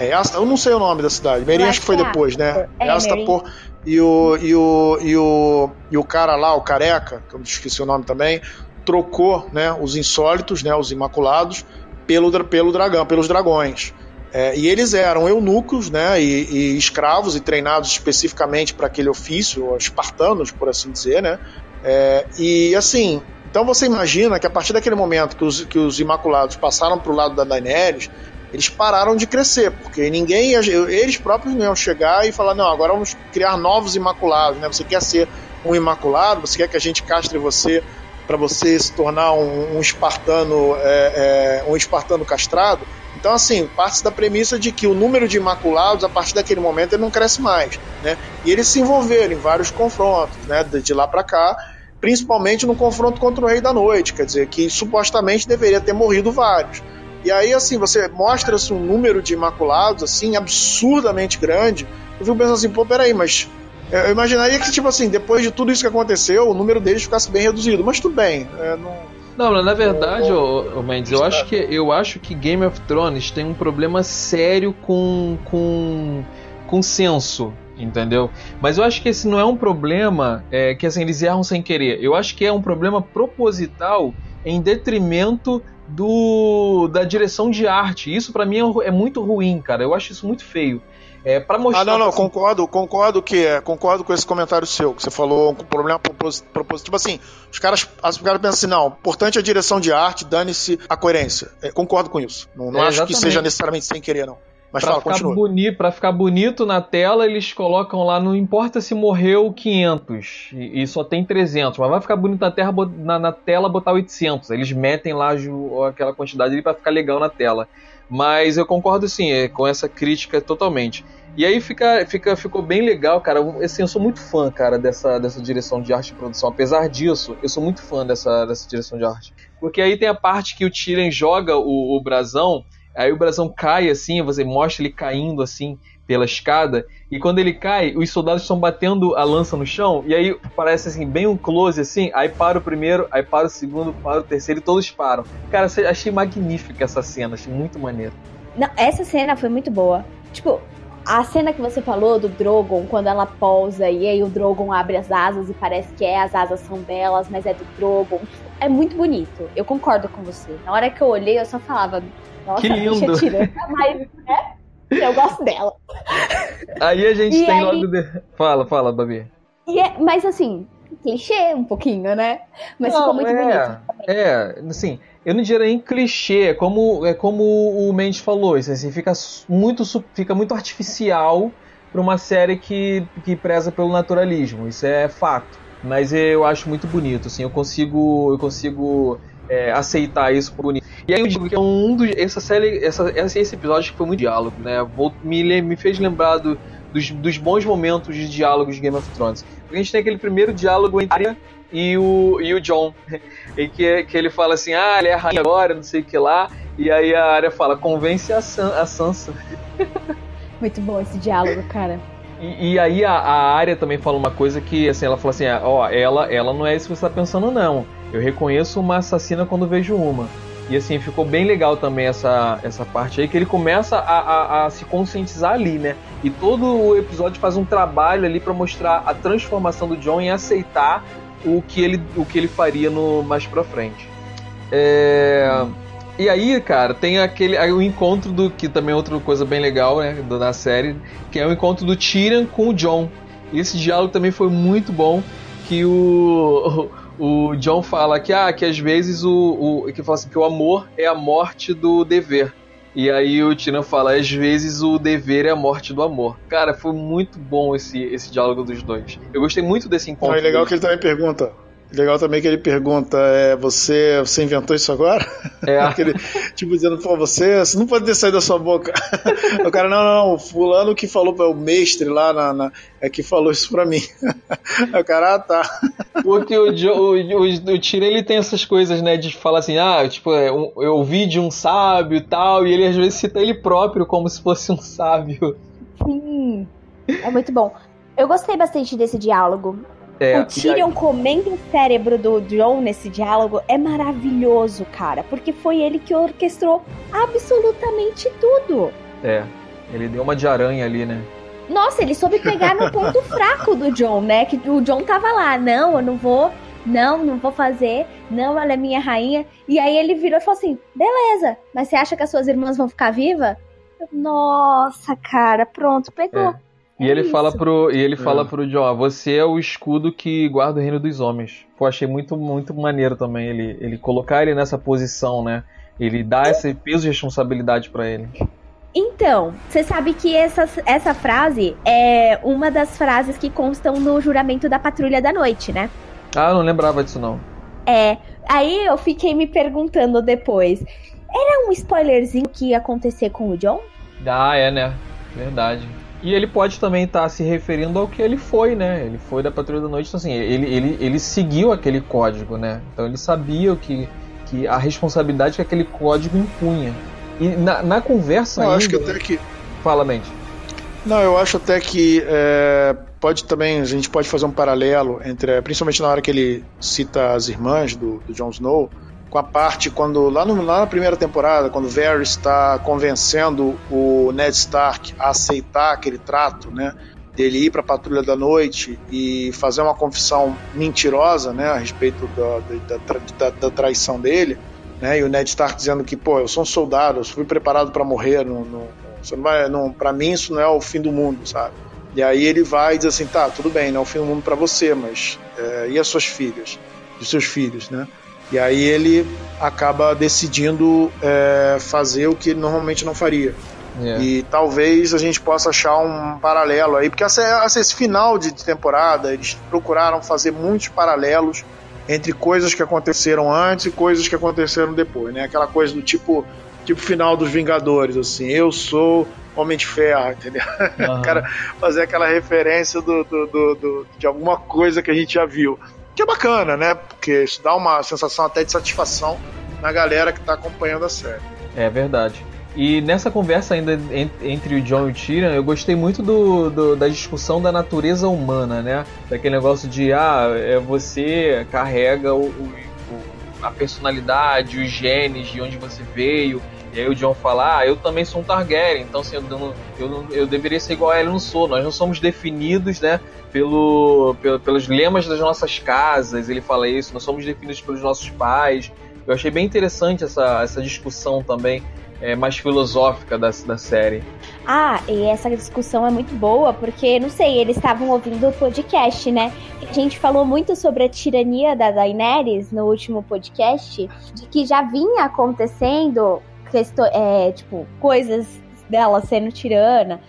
[SPEAKER 2] É, eu não sei o nome da cidade. Merim acho que foi depois, né? É, Astapor. E o, e, o, e, o, e o cara lá, o careca, que eu esqueci o nome também, trocou né, os insólitos, né, os imaculados, pelo, pelo dragão, pelos dragões. É, e eles eram eunucos, né, e, e escravos e treinados especificamente para aquele ofício, espartanos, por assim dizer, né. É, e assim, então você imagina que a partir daquele momento que os, que os Imaculados passaram para o lado da Daenerys, eles pararam de crescer, porque ninguém, eles próprios não iam chegar e falar, não, agora vamos criar novos Imaculados, né? Você quer ser um Imaculado, você quer que a gente castre você para você se tornar um, um espartano, é, é, um espartano castrado? Então, assim, parte da premissa de que o número de imaculados, a partir daquele momento, ele não cresce mais. Né? E eles se envolveram em vários confrontos, né? de, lá para cá, principalmente no confronto contra o Rei da Noite, quer dizer, que supostamente deveria ter morrido vários. E aí, assim, você mostra-se um número de imaculados, assim, absurdamente grande. Eu fico pensando assim, pô, peraí, mas eu imaginaria que, tipo assim, depois de tudo isso que aconteceu, o número deles ficasse bem reduzido. Mas tudo bem, é, não
[SPEAKER 1] não, na verdade, ô, ô Mendes, eu acho, que, eu acho que Game of Thrones tem um problema sério com, com, com senso, entendeu? Mas eu acho que esse não é um problema é, que assim, eles erram sem querer. Eu acho que é um problema proposital em detrimento do da direção de arte. Isso para mim é, é muito ruim, cara. Eu acho isso muito feio. É, para mostrar.
[SPEAKER 2] Ah, não, não, concordo, concordo que é, concordo com esse comentário seu, que você falou, um problema propositivo. Tipo assim, os caras, os caras pensam assim, não, importante é a direção de arte, dane-se a coerência. É, concordo com isso. Não, não é, acho que seja necessariamente sem querer, não. Mas
[SPEAKER 1] pra,
[SPEAKER 2] fala,
[SPEAKER 1] ficar
[SPEAKER 2] continua.
[SPEAKER 1] boni pra ficar bonito na tela, eles colocam lá, não importa se morreu 500 e, e só tem 300, mas vai ficar bonito na, terra, na, na tela botar 800. Eles metem lá aquela quantidade ali pra ficar legal na tela. Mas eu concordo sim é, com essa crítica totalmente. E aí fica, fica, ficou bem legal, cara. Eu- Assim, eu sou muito fã, cara, dessa, dessa direção de arte e produção. Apesar disso, eu sou muito fã dessa, dessa direção de arte. Porque aí tem a parte que o Tyrion joga o, o brasão, aí o brasão cai assim, você mostra ele caindo assim pela escada, e quando ele cai, os soldados estão batendo a lança no chão, e aí parece assim, bem um close assim, aí para o primeiro, aí para o segundo, para o terceiro, e todos param. Cara, achei magnífica essa cena, achei muito maneiro.
[SPEAKER 3] Não, essa cena foi muito boa. Tipo, a cena que você falou do Drogon, quando ela pousa e aí o Drogon abre as asas e parece que é, as asas são delas, mas é do Drogon. É muito bonito. Eu concordo com você. Na hora que eu olhei, eu só falava, nossa,
[SPEAKER 1] Que lindo.
[SPEAKER 3] mas, né? Eu gosto dela.
[SPEAKER 1] Aí a gente
[SPEAKER 3] E
[SPEAKER 1] tem
[SPEAKER 3] aí-
[SPEAKER 1] logo. De... Fala, fala, Babi.
[SPEAKER 3] E é, mas assim, clichê um pouquinho, né? Mas ficou muito
[SPEAKER 1] é,
[SPEAKER 3] bonito.
[SPEAKER 1] É, assim, eu não diria nem clichê, é como, é como o Mendes falou, isso assim, fica muito, fica muito artificial para uma série que, que preza pelo naturalismo, isso é fato. Mas eu acho muito bonito, assim, eu consigo, eu consigo é, aceitar isso por bonito. E aí eu digo que é um dos, essa série, essa, esse episódio que foi muito diálogo, né? Vou- me, me fez lembrar do- dos, dos bons momentos de diálogos de Game of Thrones. Porque a gente tem aquele primeiro diálogo entre a Arya e o, e o John. E que, que ele fala assim, ah, ele é a rainha agora, não sei o que lá. E aí a Arya fala, convence a, San- a Sansa.
[SPEAKER 3] Muito bom esse diálogo, cara.
[SPEAKER 1] E, e aí a, a Arya também fala uma coisa que, assim, ela fala assim, ah, ó, ela, ela não é isso que você tá pensando, não. Eu reconheço uma assassina quando vejo uma. E assim, ficou bem legal também essa, essa parte aí, que ele começa a, a, a se conscientizar ali, né? E todo o episódio faz um trabalho ali pra mostrar a transformação do John em aceitar o que ele, o que ele faria no mais pra frente. É... E aí, cara, tem aquele aí o encontro do que também é outra coisa bem legal, né, da série, que é o encontro do Tyrion com o John. E esse diálogo também foi muito bom, que o o John fala que ah, que às vezes o, o que fala assim, que o amor é a morte do dever. E aí o Tyrion fala, às vezes o dever é a morte do amor. Cara, foi muito bom esse, esse diálogo dos dois. Eu gostei muito desse encontro.
[SPEAKER 2] Não, é legal que ele também pergunta. Legal também que ele pergunta, é, você, você inventou isso agora?
[SPEAKER 1] É.
[SPEAKER 2] Aquele, tipo dizendo, pô, você, você não pode ter saído da sua boca. o cara, não, não, não, fulano que falou para o mestre lá na, na- é que falou isso pra mim. O cara, ah, tá.
[SPEAKER 1] Porque o, o, o, o Tyrion, ele tem essas coisas, né, de falar assim, ah, tipo, é, um- eu ouvi de um sábio e tal, e ele às vezes cita ele próprio como se fosse um sábio.
[SPEAKER 3] Sim. É muito bom. Eu gostei bastante desse diálogo.
[SPEAKER 1] É,
[SPEAKER 3] o Tyrion comendo o cérebro do John nesse diálogo é maravilhoso, cara. Porque foi ele que orquestrou absolutamente tudo.
[SPEAKER 1] É, ele deu uma de aranha ali, né?
[SPEAKER 3] Nossa, ele soube pegar no ponto fraco do John, né? Que o John tava lá, não, eu não vou, não, não vou fazer, não, ela é minha rainha. E aí ele virou e falou assim: beleza, mas você acha que as suas irmãs vão ficar vivas? Nossa, cara, pronto, pegou.
[SPEAKER 1] É. E ele
[SPEAKER 3] isso.
[SPEAKER 1] fala pro, e ele fala
[SPEAKER 2] É.
[SPEAKER 1] pro John, ó, você é o escudo que guarda o reino dos homens. Pô, achei muito, muito maneiro também ele, ele colocar ele nessa posição, né? Ele dá esse peso de responsabilidade pra ele.
[SPEAKER 3] Então, você sabe que essa, essa frase é uma das frases que constam no juramento da Patrulha da Noite, né?
[SPEAKER 1] Ah, eu não lembrava disso não.
[SPEAKER 3] É. Aí eu fiquei me perguntando depois: era um spoilerzinho que ia acontecer com o John?
[SPEAKER 1] Ah, é, né? Verdade. E ele pode também estar se referindo ao que ele foi, né? Ele foi da Patrulha da Noite, então assim, ele, ele, ele seguiu aquele código, né? Então ele sabia o que, que a responsabilidade que aquele código impunha. E na, na conversa
[SPEAKER 2] eu
[SPEAKER 1] ainda...
[SPEAKER 2] acho que até que.
[SPEAKER 1] Fala, Mente.
[SPEAKER 2] Não, eu acho até que é, pode também, a gente pode fazer um paralelo entre, principalmente na hora que ele cita as irmãs do, do Jon Snow, com a parte quando, lá, no- lá na primeira temporada, quando Varys está convencendo o Ned Stark a aceitar aquele trato, né, dele ir para a Patrulha da Noite e fazer uma confissão mentirosa, né, a respeito da, da, da da- traição dele, né, e o Ned Stark dizendo que, pô, eu sou um soldado, eu fui preparado para morrer, não, não, você não vai, não, para mim isso não é o fim do mundo, sabe? E aí ele vai e diz assim, tá, tudo bem, não é o fim do mundo para você, mas é, e as suas filhas, os seus filhos, né? E aí ele acaba decidindo é, fazer o que ele normalmente não faria, Yeah. E talvez a gente possa achar um paralelo aí, porque essa, essa, esse final de temporada eles procuraram fazer muitos paralelos entre coisas que aconteceram antes e coisas que aconteceram depois, né? Aquela coisa do tipo, tipo final dos Vingadores, assim, eu sou Homem de Ferro, entendeu? Uhum. o cara fazer aquela referência do, do, do, do, de alguma coisa que a gente já viu. Que é bacana, né? Porque isso dá uma sensação até de satisfação na galera que está acompanhando a série.
[SPEAKER 1] É verdade. E nessa conversa ainda entre o John e o Tyrion, eu gostei muito do, do, da discussão da natureza humana, né? Daquele negócio de, ah, é, você carrega o, o, a personalidade, os genes de onde você veio. E aí o John fala, ah, eu também sou um Targaryen, então assim, eu, não, eu, não, eu deveria ser igual a ele, eu não sou. Nós não somos definidos, né, pelo, pelo, pelos lemas das nossas casas, ele fala isso, nós somos definidos pelos nossos pais. Eu achei bem interessante essa, essa discussão também é, mais filosófica da, da série.
[SPEAKER 3] Ah, e essa discussão é muito boa, porque, não sei, eles estavam ouvindo o podcast, né? A gente falou muito sobre a tirania da Daenerys no último podcast, de que já vinha acontecendo, é, tipo, coisas dela sendo tirana,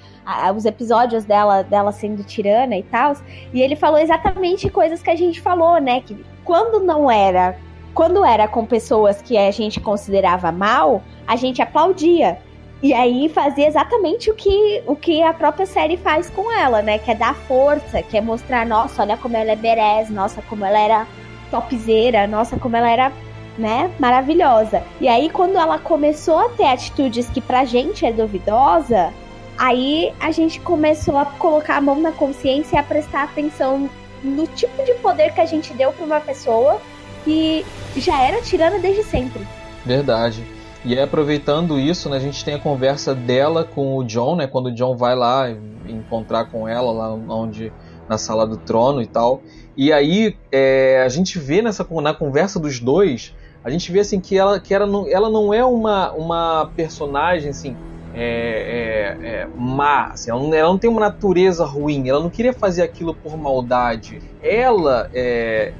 [SPEAKER 3] os episódios dela, dela sendo tirana e tal. E ele falou exatamente coisas que a gente falou, né? Que quando não era quando era com pessoas que a gente considerava mal, a gente aplaudia. E aí fazia exatamente o que, o que a própria série faz com ela, né? Que é dar força, que é mostrar, nossa, olha como ela é berés, nossa, como ela era topzeira, nossa, como ela era, né, maravilhosa. E aí, quando ela começou a ter atitudes que pra gente é duvidosa, aí a gente começou a colocar a mão na consciência e a prestar atenção no tipo de poder que a gente deu pra uma pessoa que já era tirana desde sempre.
[SPEAKER 1] Verdade. E aí, aproveitando isso, né, a gente tem a conversa dela com o John, né, quando o John vai lá encontrar com ela lá onde na sala do trono e tal. E aí é, a gente vê nessa na conversa dos dois, a gente vê assim que ela que ela não, ela não é uma, uma personagem assim é, é, é, má, assim, ela, não, ela, não, tem uma natureza ruim, ela não queria fazer aquilo por maldade. Ela, é,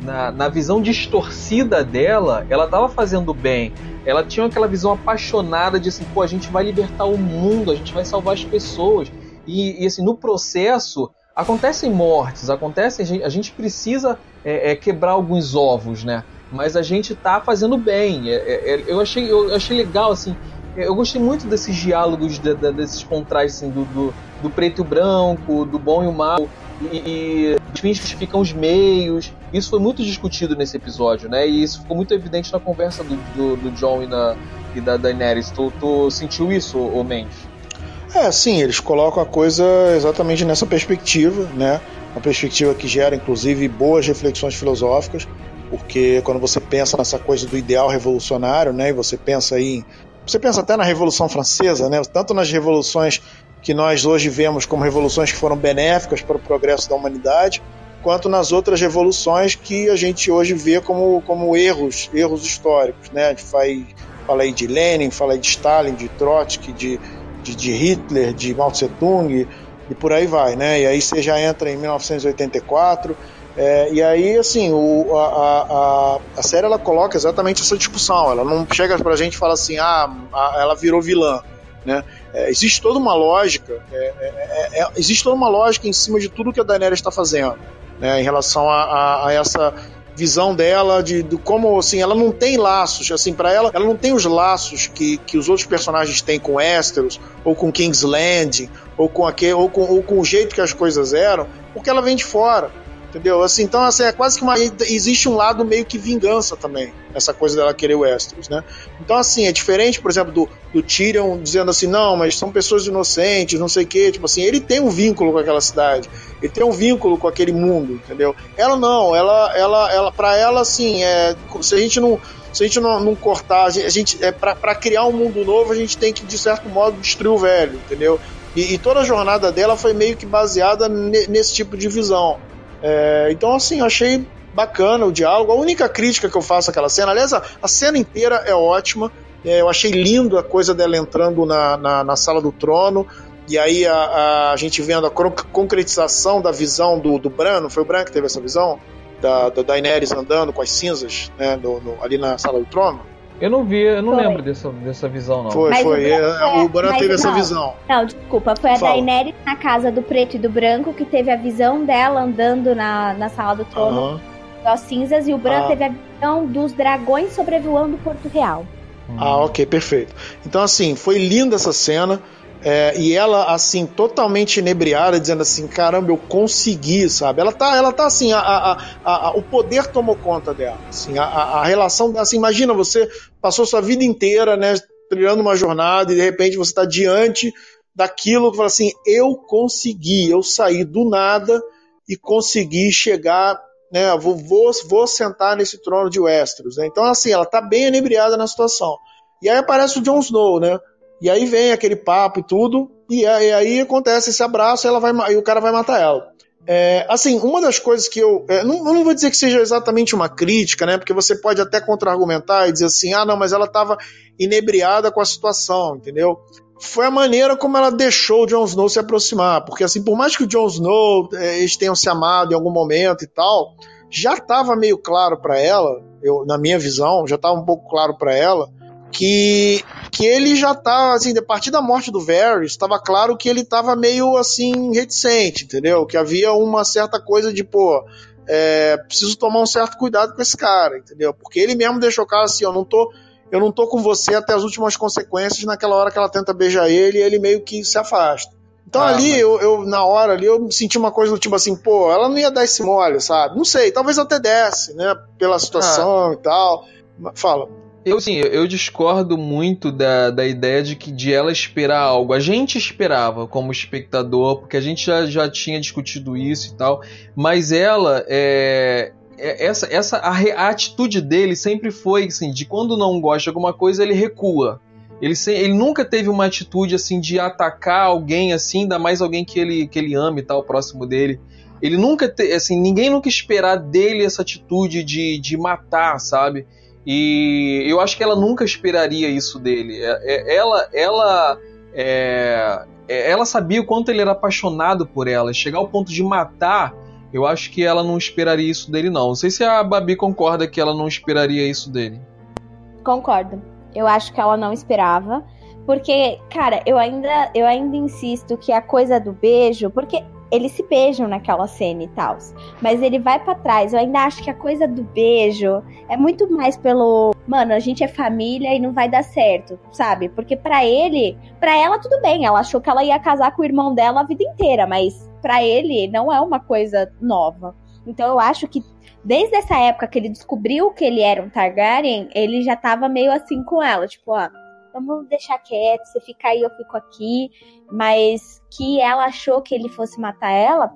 [SPEAKER 1] na, na, visão distorcida dela, ela estava fazendo bem. Ela tinha aquela visão apaixonada de assim, pô, a gente vai libertar o mundo, a gente vai salvar as pessoas. E, e assim, no processo, acontecem mortes, acontecem, a gente, a gente precisa é, é, quebrar alguns ovos, né? Mas a gente tá fazendo bem. eu, achei, eu achei legal, assim, eu gostei muito desses diálogos, de, de, desses contrastes assim, do, do, do, preto e branco, do bom e o mal, e, e os fins ficam os meios. Isso foi muito discutido nesse episódio, né? E isso ficou muito evidente na conversa do, do, do John e, na, e da Daenerys. Tu, tu sentiu isso, ô Mendes?
[SPEAKER 2] É, sim, eles colocam a coisa exatamente nessa perspectiva, né? Uma perspectiva que gera, inclusive, boas reflexões filosóficas, porque quando você pensa nessa coisa do ideal revolucionário, né? E você pensa aí você pensa até na Revolução Francesa, né? tanto nas revoluções que nós hoje vemos como revoluções que foram benéficas para o progresso da humanidade, quanto nas outras revoluções que a gente hoje vê como, como erros, erros históricos. Né? A gente faz, fala aí de Lenin, fala aí de Stalin, de Trotsky, de, de, de Hitler, de Mao Tse Tung e por aí vai. Né? E aí você já entra em 1984 é, e aí, assim, o, a, a, a, série ela coloca exatamente essa discussão. Ela não chega pra gente e fala assim, ah, a, ela virou vilã. Né? É, existe toda uma lógica, é, é, é, é existe toda uma lógica em cima de tudo que a Daenerys está fazendo, né, em relação a, a, essa visão dela de, de, como assim ela não tem laços assim para ela ela não tem os laços que, que os outros personagens têm com Westeros ou com King's Landing ou com aquele ou com, ou com o jeito que as coisas eram porque ela vem de fora Entendeu? Assim, então, assim, é quase que uma. Existe um lado meio que vingança também, essa coisa dela querer o Westeros, né? Então, assim, é diferente, por exemplo, do, do Tyrion dizendo assim, não, mas são pessoas inocentes, não sei o quê. Tipo assim, ele tem um vínculo com aquela cidade, ele tem um vínculo com aquele mundo, entendeu? Ela não, ela, ela, ela pra ela, assim, é, se a gente não se a gente não, não cortar, a gente, é, para criar um mundo novo, a gente tem que, de certo modo, destruir o velho, entendeu? E, e toda a jornada dela foi meio que baseada nesse tipo de visão. É, então, assim, eu achei bacana o diálogo. A única crítica que eu faço àquela cena, aliás, a, a cena inteira é ótima. É, eu achei lindo a coisa dela entrando na, na, na sala do trono. E aí a, a, a, gente vendo a concretização da visão do, do Bran, não foi o Bran que teve essa visão? Da, da Daenerys andando com as cinzas né, ali na sala do trono.
[SPEAKER 1] Eu não vi, eu não foi. lembro dessa, dessa visão, não.
[SPEAKER 2] Foi, mas foi. O, é, o Bran teve essa visão.
[SPEAKER 3] Não, desculpa. Foi a Fala. Daenerys na casa do preto e do branco que teve a visão dela andando na, na sala do trono. Uhum. cinzas e o Bran ah. teve a visão dos dragões sobrevoando Porto Real.
[SPEAKER 2] Ah, ok, perfeito. Então, assim, foi linda essa cena. É, e ela, assim, totalmente inebriada, dizendo assim: caramba, eu consegui, sabe? Ela tá, ela tá assim, a, a, a, o poder tomou conta dela. Assim, a, relação, assim, imagina, você passou sua vida inteira, né, trilhando uma jornada e de repente você está diante daquilo que fala assim: eu consegui, eu saí do nada e consegui chegar, né, vou, vou, vou sentar nesse trono de Westeros. Né? Então, assim, ela tá bem inebriada na situação. E aí aparece o Jon Snow, né? E aí vem aquele papo e tudo, e, aí acontece esse abraço e, ela vai, e o cara vai matar ela. É, assim, uma das coisas que eu. É, não, eu não vou dizer que seja exatamente uma crítica, né? Porque você pode até contra-argumentar e dizer assim: ah, não, mas ela estava inebriada com a situação, entendeu? Foi a maneira como ela deixou o Jon Snow se aproximar. Porque, assim, por mais que o Jon Snow é, eles tenham se amado em algum momento e tal, já estava meio claro para ela, eu, na minha visão, já estava um pouco claro para ela que, que ele já tá, assim, a partir da morte do Varys, estava claro que ele estava meio, assim, reticente, entendeu? Que havia uma certa coisa de, pô, é, preciso tomar um certo cuidado com esse cara, entendeu? Porque ele mesmo deixou claro assim, eu não tô, eu não tô com você até as últimas consequências, naquela hora que ela tenta beijar ele, ele meio que se afasta. Então ah, ali, mas... eu, eu, na hora ali, eu senti uma coisa do tipo assim, pô, ela não ia dar esse mole, sabe? Não sei, talvez até desse, né? Pela situação ah. e tal. Fala.
[SPEAKER 1] Eu sim, eu discordo muito da, da ideia de que de ela esperar algo. A gente esperava como espectador, porque a gente já, já tinha discutido isso e tal, mas ela é, é essa essa a, a, atitude dele sempre foi assim, de quando não gosta de alguma coisa, ele recua. Ele, ele nunca teve uma atitude assim de atacar alguém assim, ainda mais alguém que ele, que ele ama e tal, próximo dele. Ele nunca, te, assim, ninguém nunca esperar dele essa atitude de, de matar, sabe? E eu acho que ela nunca esperaria isso dele. É, é, ela, ela, é, ela sabia o quanto ele era apaixonado por ela. Chegar ao ponto de matar, eu acho que ela não esperaria isso dele, não. Não sei se a Babi concorda que ela não esperaria isso dele.
[SPEAKER 3] Concordo. Eu acho que ela não esperava. Porque, cara, eu ainda, eu ainda insisto que a coisa do beijo. Porque eles se beijam naquela cena e tal. Mas ele vai para trás. Eu ainda acho que a coisa do beijo é muito mais pelo. Mano, a gente é família e não vai dar certo, sabe? Porque para ele, para ela tudo bem. Ela achou que ela ia casar com o irmão dela a vida inteira, mas para ele não é uma coisa nova. Então eu acho que desde essa época que ele descobriu que ele era um Targaryen, ele já tava meio assim com ela, tipo, ó, vamos deixar quieto, você fica aí, eu fico aqui. Mas que ela achou que ele fosse matar ela,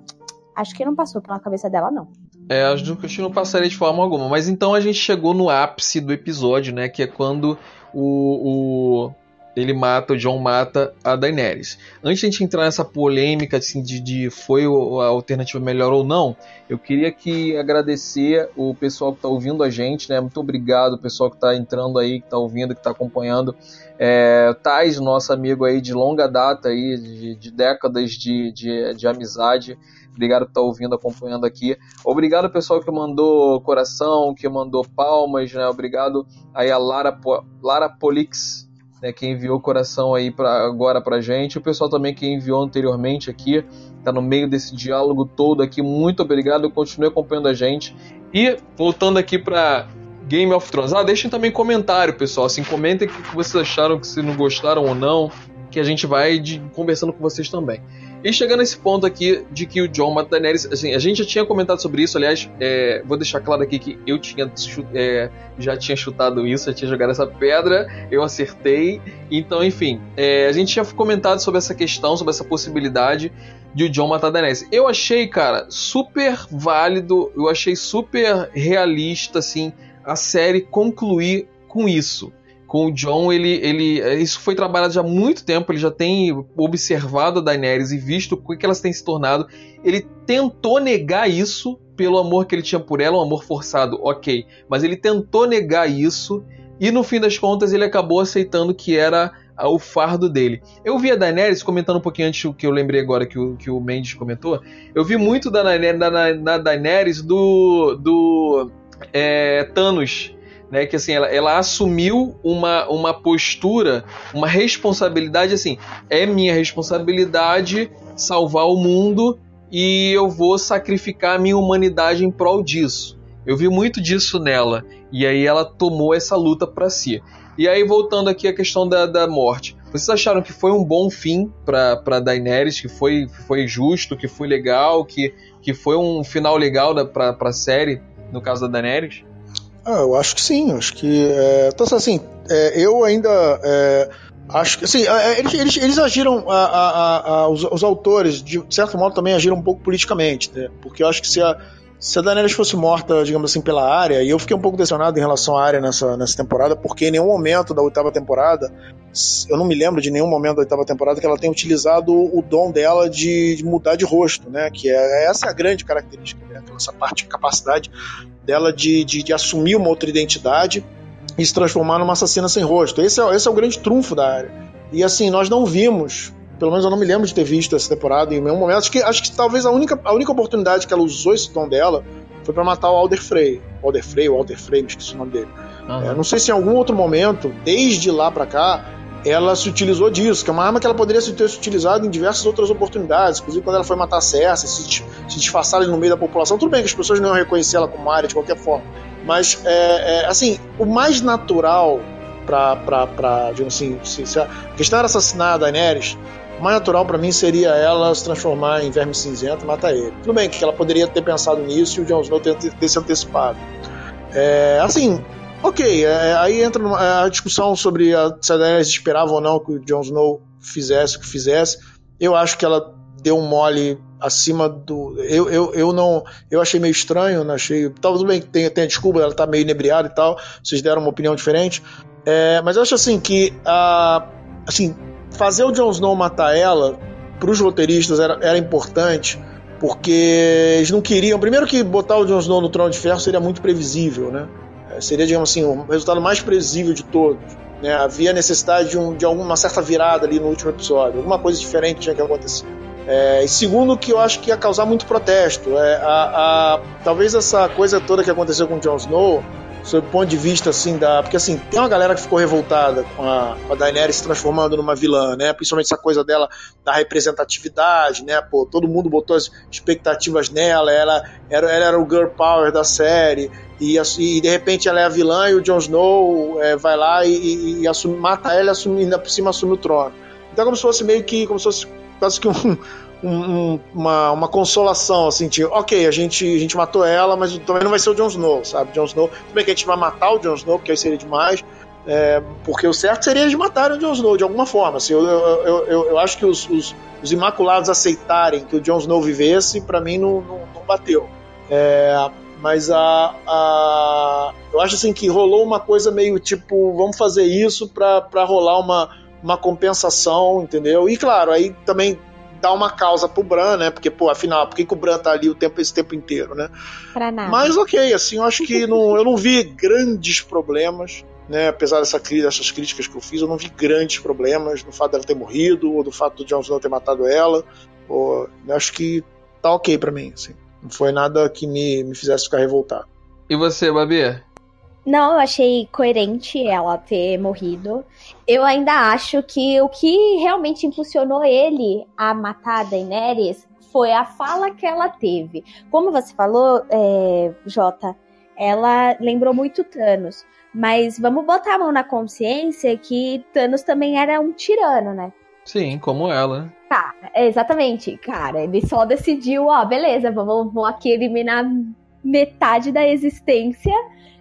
[SPEAKER 3] acho que não passou pela cabeça dela, não.
[SPEAKER 1] É, acho que não passaria de forma alguma. Mas então a gente chegou no ápice do episódio, né? Que é quando o, o ele mata, o John mata a Daenerys. Antes de a gente entrar nessa polêmica assim, de, de foi a alternativa melhor ou não, eu queria que agradecer o pessoal que está ouvindo a gente, né? Muito obrigado, pessoal que está entrando aí, que está ouvindo, que está acompanhando. É, Tais, nosso amigo aí de longa data aí, de, de décadas de, de, de amizade. Obrigado por estar tá ouvindo, acompanhando aqui. Obrigado pessoal que mandou coração, que mandou palmas, né? Obrigado aí a Lara, Lara Polix né, que enviou o coração aí pra, agora pra gente, o pessoal também que enviou anteriormente aqui, tá no meio desse diálogo todo aqui, muito obrigado, continue acompanhando a gente. E voltando aqui para Game of Thrones, ah, deixem também comentário, pessoal, assim, comentem o que vocês acharam, que se não gostaram ou não, que a gente vai de, conversando com vocês também. E chegando nesse ponto aqui de que o John mata Daenerys, assim, a gente já tinha comentado sobre isso, aliás, é, vou deixar claro aqui que eu tinha é, já tinha chutado isso, já tinha jogado essa pedra, eu acertei. Então, enfim, é, a gente tinha comentado sobre essa questão, sobre essa possibilidade de o John matar Daenerys. Eu achei, cara, super válido, eu achei super realista, assim, a série concluir com isso com o John, ele, ele, isso foi trabalhado já há muito tempo, ele já tem observado a Daenerys e visto o que elas têm se tornado. Ele tentou negar isso pelo amor que ele tinha por ela, um amor forçado, ok. Mas ele tentou negar isso e no fim das contas ele acabou aceitando que era o fardo dele. Eu vi a Daenerys comentando um pouquinho antes o que eu lembrei agora que o, que o Mendes comentou. Eu vi muito da, da, da Daenerys do, do é, Thanos né? Que assim, ela, ela assumiu uma, uma postura, uma responsabilidade assim, é minha responsabilidade salvar o mundo e eu vou sacrificar a minha humanidade em prol disso. Eu vi muito disso nela e aí ela tomou essa luta para si. E aí voltando aqui à questão da, da morte, vocês acharam que foi um bom fim para Daenerys, que foi, foi justo, que foi legal, que, que foi um final legal para a série, no caso da Daenerys?
[SPEAKER 2] Ah, eu acho que sim, acho que. É, então, assim, é, eu ainda. É, acho que. Assim, é, é, eles, eles, eles agiram. A, a, a, os, os, autores, de certo modo, também agiram um pouco politicamente, né? Porque eu acho que se a se a Daenerys fosse morta, digamos assim, pela área, e eu fiquei um pouco decepcionado em relação à área nessa, nessa temporada, porque em nenhum momento da oitava temporada, eu não me lembro de nenhum momento da oitava temporada que ela tenha utilizado o dom dela de, de mudar de rosto, né? Que é essa é a grande característica dela, essa parte, capacidade dela de, de, de, assumir uma outra identidade e se transformar numa assassina sem rosto. Esse é, esse é o grande trunfo da área. E assim, nós não vimos pelo menos eu não me lembro de ter visto essa temporada em nenhum momento. Acho que, acho que talvez a única, a única oportunidade que ela usou esse tom dela foi para matar o Alder Frey. Alder Frey, o Alder Frey, me esqueci o nome dele. Uhum. É, não sei se em algum outro momento, desde lá para cá, ela se utilizou disso, que é uma arma que ela poderia ter se utilizado em diversas outras oportunidades, inclusive quando ela foi matar Cersei, se, se disfarçar no meio da população. Tudo bem que as pessoas não iam reconhecer ela como área de qualquer forma, mas, é, é, assim, o mais natural pra digamos assim, se, se a questão era assassinar a Daenerys, o mais natural para mim seria ela se transformar em verme cinzento e matar ele. Tudo bem que ela poderia ter pensado nisso e o Jon Snow ter, ter se antecipado. É, assim, ok, é, aí entra é, a discussão sobre a, se a Daenerys esperava ou não que o Jon Snow fizesse o que fizesse. Eu acho que ela deu um mole acima do. Eu, eu, eu não. Eu achei meio estranho, não achei. Talvez bem que tenha, tenha desculpa, ela tá meio inebriada e tal. Vocês deram uma opinião diferente. É, mas eu acho assim que a. Assim, fazer o Jon Snow matar ela, para os roteiristas, era, era importante, porque eles não queriam. Primeiro, que botar o Jon Snow no trono de ferro seria muito previsível, né? É, seria, digamos assim, o resultado mais previsível de todos. Né? Havia necessidade de, um, de alguma certa virada ali no último episódio, alguma coisa diferente tinha que acontecer. É, e segundo, que eu acho que ia causar muito protesto. É, a, a, talvez essa coisa toda que aconteceu com o Jon Snow sob o ponto de vista assim da. Porque assim, tem uma galera que ficou revoltada com a, com a Daenerys se transformando numa vilã, né? Principalmente essa coisa dela da representatividade, né? Pô, todo mundo botou as expectativas nela, ela era, ela era o girl power da série. E, e de repente ela é a vilã e o Jon Snow é, vai lá e, e, e assume, mata ela e ainda por cima assume o trono. Então é como se fosse meio que. como se fosse quase que um, um, uma, uma consolação, assim, de, ok, a gente, a gente matou ela, mas também não vai ser o Jon Snow, sabe? Jon Snow, tudo bem que a gente vai matar o Jon Snow, porque aí seria demais, é, porque o certo seria eles matarem o Jon Snow de alguma forma. Assim, eu, eu, eu, eu acho que os, os, os, Imaculados aceitarem que o Jon Snow vivesse, para mim não, não, não bateu. É, mas a, a, eu acho assim que rolou uma coisa meio tipo, vamos fazer isso para rolar uma, uma compensação, entendeu? E claro, aí também dar uma causa pro Bran, né? Porque, pô, afinal, por que, que o Bran tá ali o tempo, esse tempo inteiro, né?
[SPEAKER 3] Pra nada.
[SPEAKER 2] Mas ok, assim, eu acho que não, eu não vi grandes problemas, né? Apesar dessa, dessas críticas que eu fiz, eu não vi grandes problemas no fato dela ter morrido, ou do fato do Jon Snow ter matado ela. Ou, acho que tá ok para mim, assim. Não foi nada que me, me fizesse ficar revoltado.
[SPEAKER 1] E você, Babi?
[SPEAKER 3] Não, eu achei coerente ela ter morrido. Eu ainda acho que o que realmente impulsionou ele a matar a Daenerys foi a fala que ela teve. Como você falou, é, Jota, ela lembrou muito Thanos. Mas vamos botar a mão na consciência que Thanos também era um tirano, né?
[SPEAKER 1] Sim, como ela.
[SPEAKER 3] Tá, exatamente. Cara, ele só decidiu, ó, beleza, vamos, vamos aqui eliminar metade da existência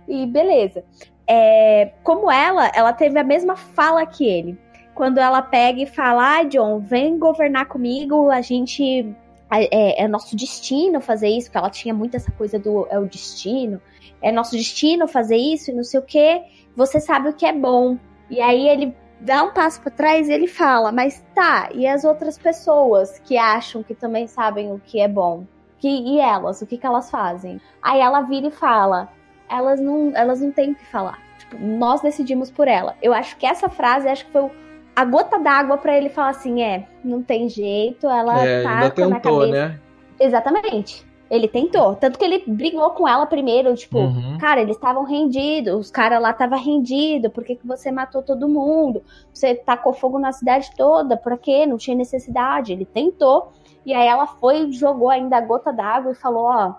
[SPEAKER 3] e beleza. É, como ela, ela teve a mesma fala que ele. Quando ela pega e fala, ah, John, vem governar comigo, a gente. É, é, nosso destino fazer isso, porque ela tinha muito essa coisa do é o destino, é nosso destino fazer isso e não sei o que, você sabe o que é bom. E aí ele dá um passo para trás e ele fala, mas tá, e as outras pessoas que acham que também sabem o que é bom? Que, e elas, o que, que elas fazem? Aí ela vira e fala: elas não, elas não têm o que falar. Tipo, nós decidimos por ela. Eu acho que essa frase, acho que foi a gota d'água para ele falar assim, é, não tem jeito, ela
[SPEAKER 1] é,
[SPEAKER 3] tá
[SPEAKER 1] ainda tentou, né?
[SPEAKER 3] Exatamente. Ele tentou. Tanto que ele brigou com ela primeiro, tipo, uhum. cara, eles estavam rendidos, os caras lá estavam rendidos, por que, que você matou todo mundo? Você tacou fogo na cidade toda, por quê? Não tinha necessidade. Ele tentou. E aí ela foi, jogou ainda a gota d'água e falou: ó,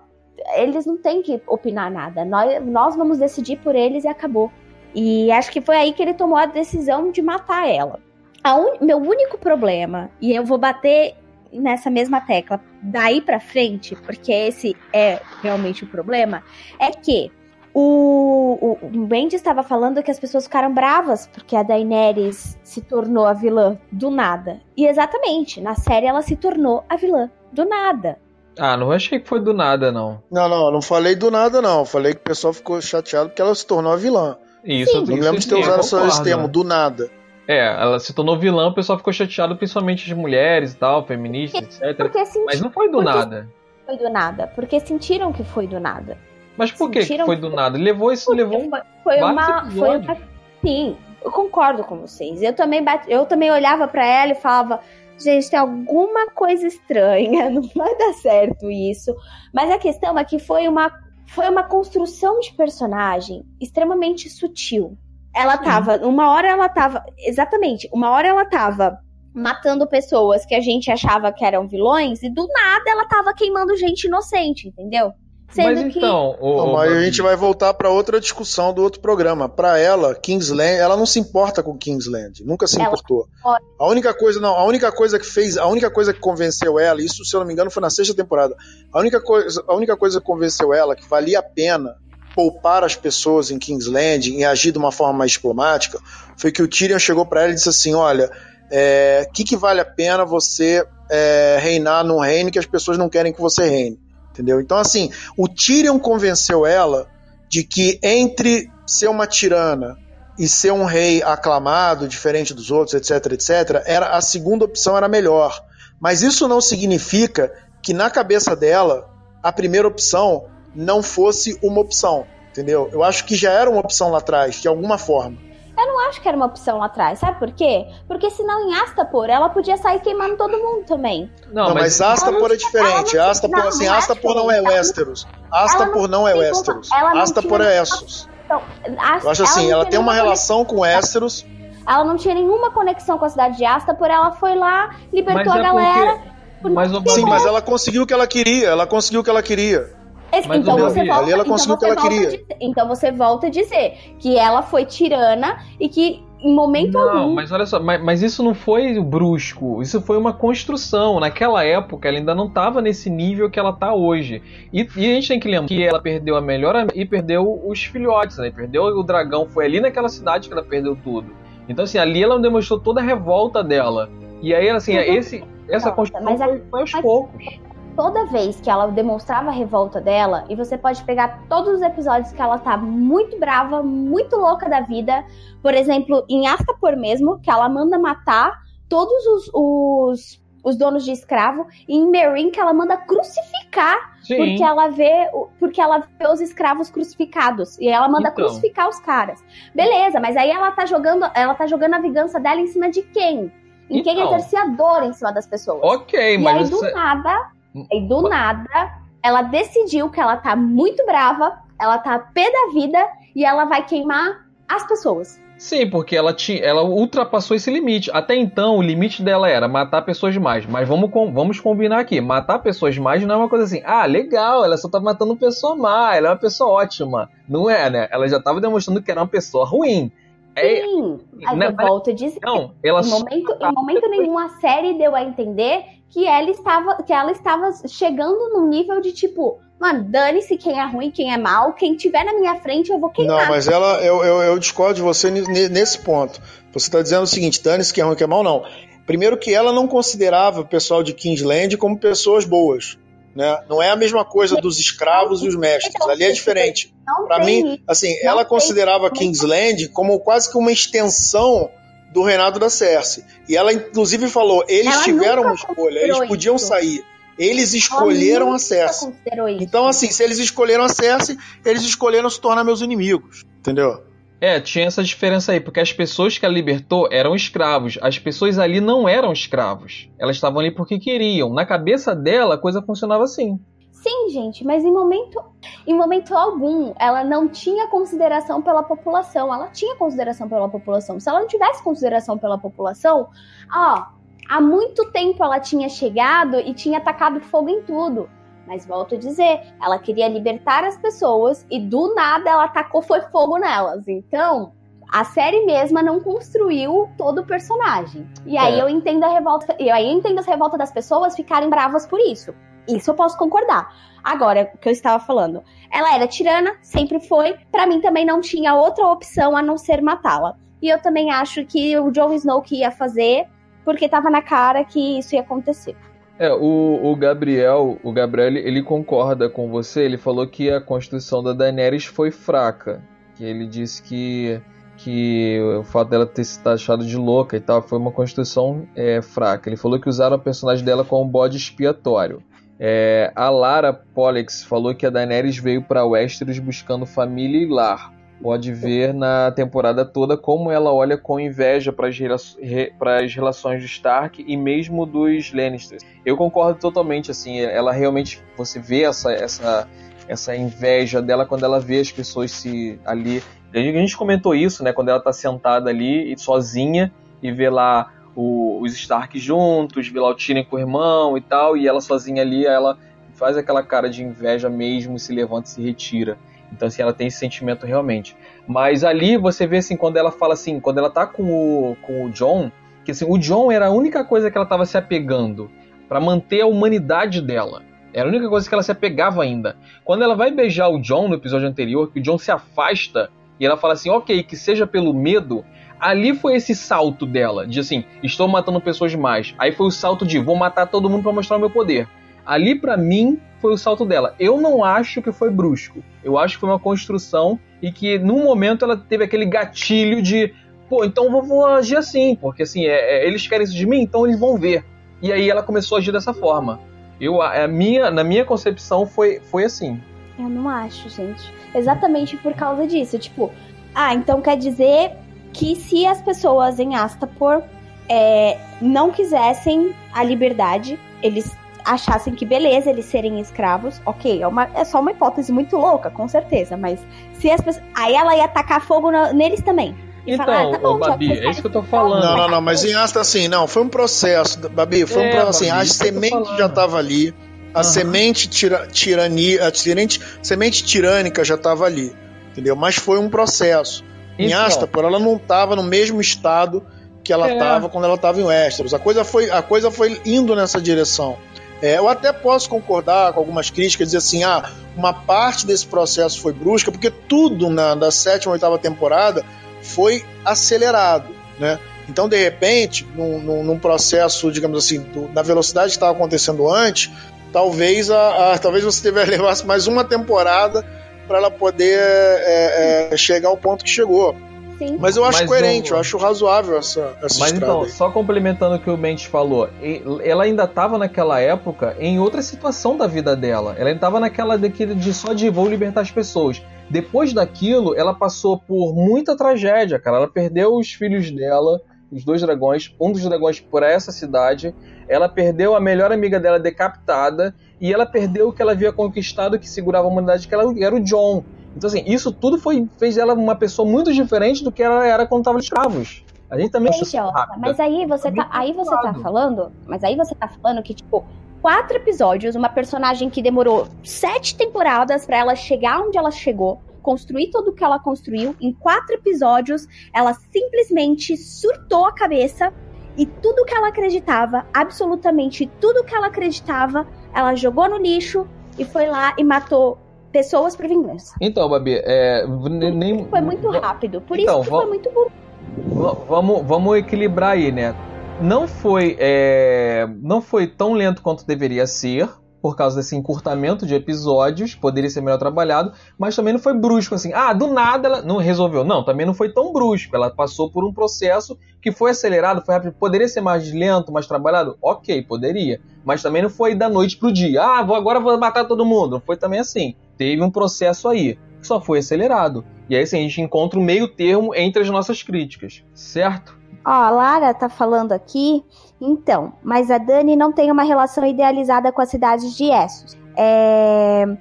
[SPEAKER 3] eles não têm que opinar nada. Nós, nós vamos decidir por eles e acabou. E acho que foi aí que ele tomou a decisão de matar ela. Un... Meu único problema, e eu vou bater nessa mesma tecla daí para frente, porque esse é realmente o problema, é que o, o, o Wendy estava falando que as pessoas ficaram bravas porque a Daenerys se tornou a vilã do nada. E exatamente, na série ela se tornou a vilã do nada.
[SPEAKER 1] Ah, não achei que foi do nada, não.
[SPEAKER 2] Não, não, não falei do nada, não. Falei que o pessoal ficou chateado porque ela se tornou a vilã.
[SPEAKER 1] Isso, Sim.
[SPEAKER 2] Não lembro de ter usado só esse termo, do nada.
[SPEAKER 1] É, ela se tornou vilã, o pessoal ficou chateado, principalmente as mulheres e tal, feministas,
[SPEAKER 3] porque, etc. Porque senti...
[SPEAKER 1] Mas não foi do nada.
[SPEAKER 3] Foi do nada, porque sentiram que foi do nada.
[SPEAKER 1] Mas por que foi do nada? Levou isso, levou um.
[SPEAKER 3] Foi uma, foi uma. Sim, eu concordo com vocês. Eu também, bate, eu também olhava para ela e falava. Gente, tem alguma coisa estranha, não vai dar certo isso. Mas a questão é que foi uma, foi uma construção de personagem extremamente sutil. Ela tava, uma hora ela tava, exatamente, uma hora ela tava matando pessoas que a gente achava que eram vilões e do nada ela tava queimando gente inocente, entendeu?
[SPEAKER 1] Sendo mas então,
[SPEAKER 2] o, não, mas a gente vai voltar para outra discussão do outro programa. Para ela, Kingsland, ela não se importa com Kingsland, nunca se ela importou. A única coisa, não, a única coisa que fez, a única coisa que convenceu ela, isso se eu não me engano foi na sexta temporada. A única coisa, a única coisa que convenceu ela que valia a pena poupar as pessoas em Kingsland e agir de uma forma mais diplomática, foi que o Tyrion chegou para ela e disse assim, olha, o é, que, que vale a pena você é, reinar num reino que as pessoas não querem que você reine? Entendeu? Então, assim, o Tyrion convenceu ela de que entre ser uma tirana e ser um rei aclamado, diferente dos outros, etc, etc, era a segunda opção era melhor. Mas isso não significa que na cabeça dela a primeira opção não fosse uma opção, entendeu? Eu acho que já era uma opção lá atrás, de alguma forma.
[SPEAKER 3] Eu não acho que era uma opção lá atrás, sabe por quê? Porque senão em Astapor ela podia sair queimando todo mundo também.
[SPEAKER 2] Não, não mas, mas Astapor é diferente. Astapor, não, assim, não Astapor não é Westeros. Astapor não é Westeros. Astapor é Essos. Então, eu acho assim, ela tem uma relação com Westeros.
[SPEAKER 3] Ela não tinha nenhuma conexão com a cidade de Astapor, ela foi lá, libertou a é galera.
[SPEAKER 2] Mas, Sim, mas ela conseguiu o que ela queria, ela conseguiu o que ela queria.
[SPEAKER 3] Mas então você volta, ali ela então conseguiu então que ela queria. Dizer, então você volta a dizer que ela foi tirana e que em momento
[SPEAKER 1] não,
[SPEAKER 3] algum.
[SPEAKER 1] mas olha só, mas, mas, isso não foi brusco, isso foi uma construção. Naquela época ela ainda não estava nesse nível que ela está hoje. E, e, a gente tem que lembrar que ela perdeu a melhor e perdeu os filhotes, né? Perdeu o dragão, foi ali naquela cidade que ela perdeu tudo. Então, assim, ali ela demonstrou toda a revolta dela. E aí, assim, esse, essa construção foi, foi aos poucos
[SPEAKER 3] toda vez que ela demonstrava a revolta dela, e você pode pegar todos os episódios que ela tá muito brava, muito louca da vida, por exemplo, em Astapor mesmo, que ela manda matar todos os, os, os donos de escravo, e em Merin que ela manda crucificar, Sim. porque ela vê porque ela vê os escravos crucificados, e ela manda então. crucificar os caras. Beleza, mas aí ela tá jogando, ela tá jogando a vingança dela em cima de quem? Em então, quem exercia dor em cima das pessoas.
[SPEAKER 1] Ok,
[SPEAKER 3] e
[SPEAKER 1] mas.
[SPEAKER 3] aí, do nada, e do nada, ela decidiu que ela tá muito brava, ela tá pé da vida e ela vai queimar as pessoas.
[SPEAKER 1] Sim, porque ela, tinha, ela ultrapassou esse limite. Até então, o limite dela era matar pessoas demais. Mas vamos, vamos combinar aqui: matar pessoas demais não é uma coisa assim, ah, legal, ela só tá matando pessoa má, ela é uma pessoa ótima. Não é, né? Ela já tava demonstrando que era uma pessoa ruim.
[SPEAKER 3] É, Sim, é, aí né, eu volto a dizer. Não, ela em momento, em momento nenhum a série deu a entender que ela estava, que ela estava chegando num nível de tipo, mano, dane-se quem é ruim, quem é mal, quem tiver na minha frente eu vou queimar.
[SPEAKER 2] Não, mas ela, eu, eu, eu discordo de você nesse ponto. Você está dizendo o seguinte, dane-se quem é ruim, quem é mal, não. Primeiro que ela não considerava o pessoal de Kingsland como pessoas boas. Né? Não é a mesma coisa dos escravos e os mestres. Ali é diferente. Para mim, assim, ela considerava Kingsland como quase que uma extensão do reinado da Cersei. E ela, inclusive, falou: eles ela tiveram uma escolha, eles podiam isso. sair. Eles escolheram a Cersei. Então, assim, se eles escolheram a Cersei, eles escolheram se tornar meus inimigos. Entendeu?
[SPEAKER 1] É, tinha essa diferença aí, porque as pessoas que ela libertou eram escravos. As pessoas ali não eram escravos. Elas estavam ali porque queriam. Na cabeça dela, a coisa funcionava assim.
[SPEAKER 3] Sim, gente, mas em momento, em momento algum ela não tinha consideração pela população. Ela tinha consideração pela população. Se ela não tivesse consideração pela população, ó, há muito tempo ela tinha chegado e tinha atacado fogo em tudo. Mas volto a dizer, ela queria libertar as pessoas e do nada ela atacou foi fogo nelas. Então, a série mesma não construiu todo o personagem. E aí é. eu entendo a revolta, e aí eu entendo as revoltas das pessoas ficarem bravas por isso. Isso eu posso concordar. Agora, o que eu estava falando, ela era tirana, sempre foi. Para mim também não tinha outra opção a não ser matá-la. E eu também acho que o Jon Snow que ia fazer, porque tava na cara que isso ia acontecer.
[SPEAKER 1] É, o, o Gabriel, o Gabriel, ele concorda com você, ele falou que a construção da Daenerys foi fraca. Que ele disse que que o fato dela ter se achado de louca e tal foi uma construção é, fraca. Ele falou que usaram a personagem dela como bode expiatório. É, a Lara Pollux falou que a Daenerys veio para Westeros buscando família e lar. Pode ver na temporada toda como ela olha com inveja para as relações do Stark e mesmo dos Lannisters. Eu concordo totalmente, assim, ela realmente você vê essa essa essa inveja dela quando ela vê as pessoas se ali a gente comentou isso, né? Quando ela tá sentada ali sozinha e vê lá o, os Stark juntos, Tyrion com o irmão e tal, e ela sozinha ali, ela faz aquela cara de inveja mesmo, se levanta e se retira. Então, assim, ela tem esse sentimento realmente. Mas ali você vê, assim, quando ela fala assim, quando ela tá com o, com o John, que assim, o John era a única coisa que ela tava se apegando para manter a humanidade dela. Era a única coisa que ela se apegava ainda. Quando ela vai beijar o John no episódio anterior, que o John se afasta e ela fala assim, ok, que seja pelo medo. Ali foi esse salto dela, de assim, estou matando pessoas demais. Aí foi o salto de, vou matar todo mundo para mostrar o meu poder. Ali para mim foi o salto dela. Eu não acho que foi brusco. Eu acho que foi uma construção e que num momento ela teve aquele gatilho de, pô, então vou, vou agir assim, porque assim, é, é, eles querem isso de mim, então eles vão ver. E aí ela começou a agir dessa forma. Eu, a minha, na minha concepção foi, foi assim.
[SPEAKER 3] Eu não acho, gente. Exatamente por causa disso. Tipo, ah, então quer dizer que se as pessoas em Astapor é, não quisessem a liberdade, eles achassem que beleza eles serem escravos, ok, é, uma, é só uma hipótese muito louca, com certeza, mas se as pessoas. Aí ela ia tacar fogo na, neles também.
[SPEAKER 1] Então, falar, ah, tá bom, Babi, é isso que eu tô falando.
[SPEAKER 2] Não, não, não, mas em Asta, assim, não, foi um processo, Babi, foi é, um processo, assim, Babi, a semente já tava ali, a uhum. semente tira, tirania, a semente, semente tirânica já estava ali, entendeu? Mas foi um processo. Então. Em Astapor, ela não estava no mesmo estado que ela estava é. quando ela estava em Westeros. A coisa foi, a coisa foi indo nessa direção. É, eu até posso concordar com algumas críticas, dizer assim, ah, uma parte desse processo foi brusca, porque tudo na da sétima, oitava temporada foi acelerado, né? Então, de repente, num, num, num processo, digamos assim, do, na velocidade que estava acontecendo antes, talvez, a, a talvez você levar mais uma temporada para ela poder é, é, chegar ao ponto que chegou. Sim. Mas eu acho Mas coerente, eu acho razoável essa, essa
[SPEAKER 1] Mas então, aí. só complementando o que o Mendes falou, ela ainda estava naquela época em outra situação da vida dela. Ela ainda estava naquela daquele de só de vou libertar as pessoas. Depois daquilo, ela passou por muita tragédia, cara. Ela perdeu os filhos dela, os dois dragões, um dos dragões por essa cidade. Ela perdeu a melhor amiga dela decapitada e ela perdeu o que ela havia conquistado que segurava a humanidade, que ela era o John. Então, assim, isso tudo foi, fez ela uma pessoa muito diferente do que ela era quando estava escravos. A gente também
[SPEAKER 3] Gente, ó, mas aí você tá, aí você tá falando, mas aí você tá falando que tipo quatro episódios, uma personagem que demorou sete temporadas para ela chegar onde ela chegou, construir tudo o que ela construiu em quatro episódios, ela simplesmente surtou a cabeça e tudo que ela acreditava, absolutamente tudo que ela acreditava, ela jogou no lixo e foi lá e matou pessoas por vingança.
[SPEAKER 1] Então, Babi, é, nem
[SPEAKER 3] foi muito rápido, por então, isso que foi muito bom.
[SPEAKER 1] Vamos, vamos equilibrar aí, né? Não foi, é, não foi tão lento quanto deveria ser, por causa desse encurtamento de episódios, poderia ser melhor trabalhado, mas também não foi brusco assim. Ah, do nada ela não resolveu. Não, também não foi tão brusco. Ela passou por um processo que foi acelerado, foi rápido. Poderia ser mais lento, mais trabalhado? Ok, poderia. Mas também não foi da noite pro dia. Ah, vou, agora vou matar todo mundo. Não foi também assim. Teve um processo aí, que só foi acelerado. E aí assim, a gente encontra o meio termo entre as nossas críticas, certo?
[SPEAKER 3] Ó, a Lara tá falando aqui então, mas a Dani não tem uma relação idealizada com as cidades de Essos. é,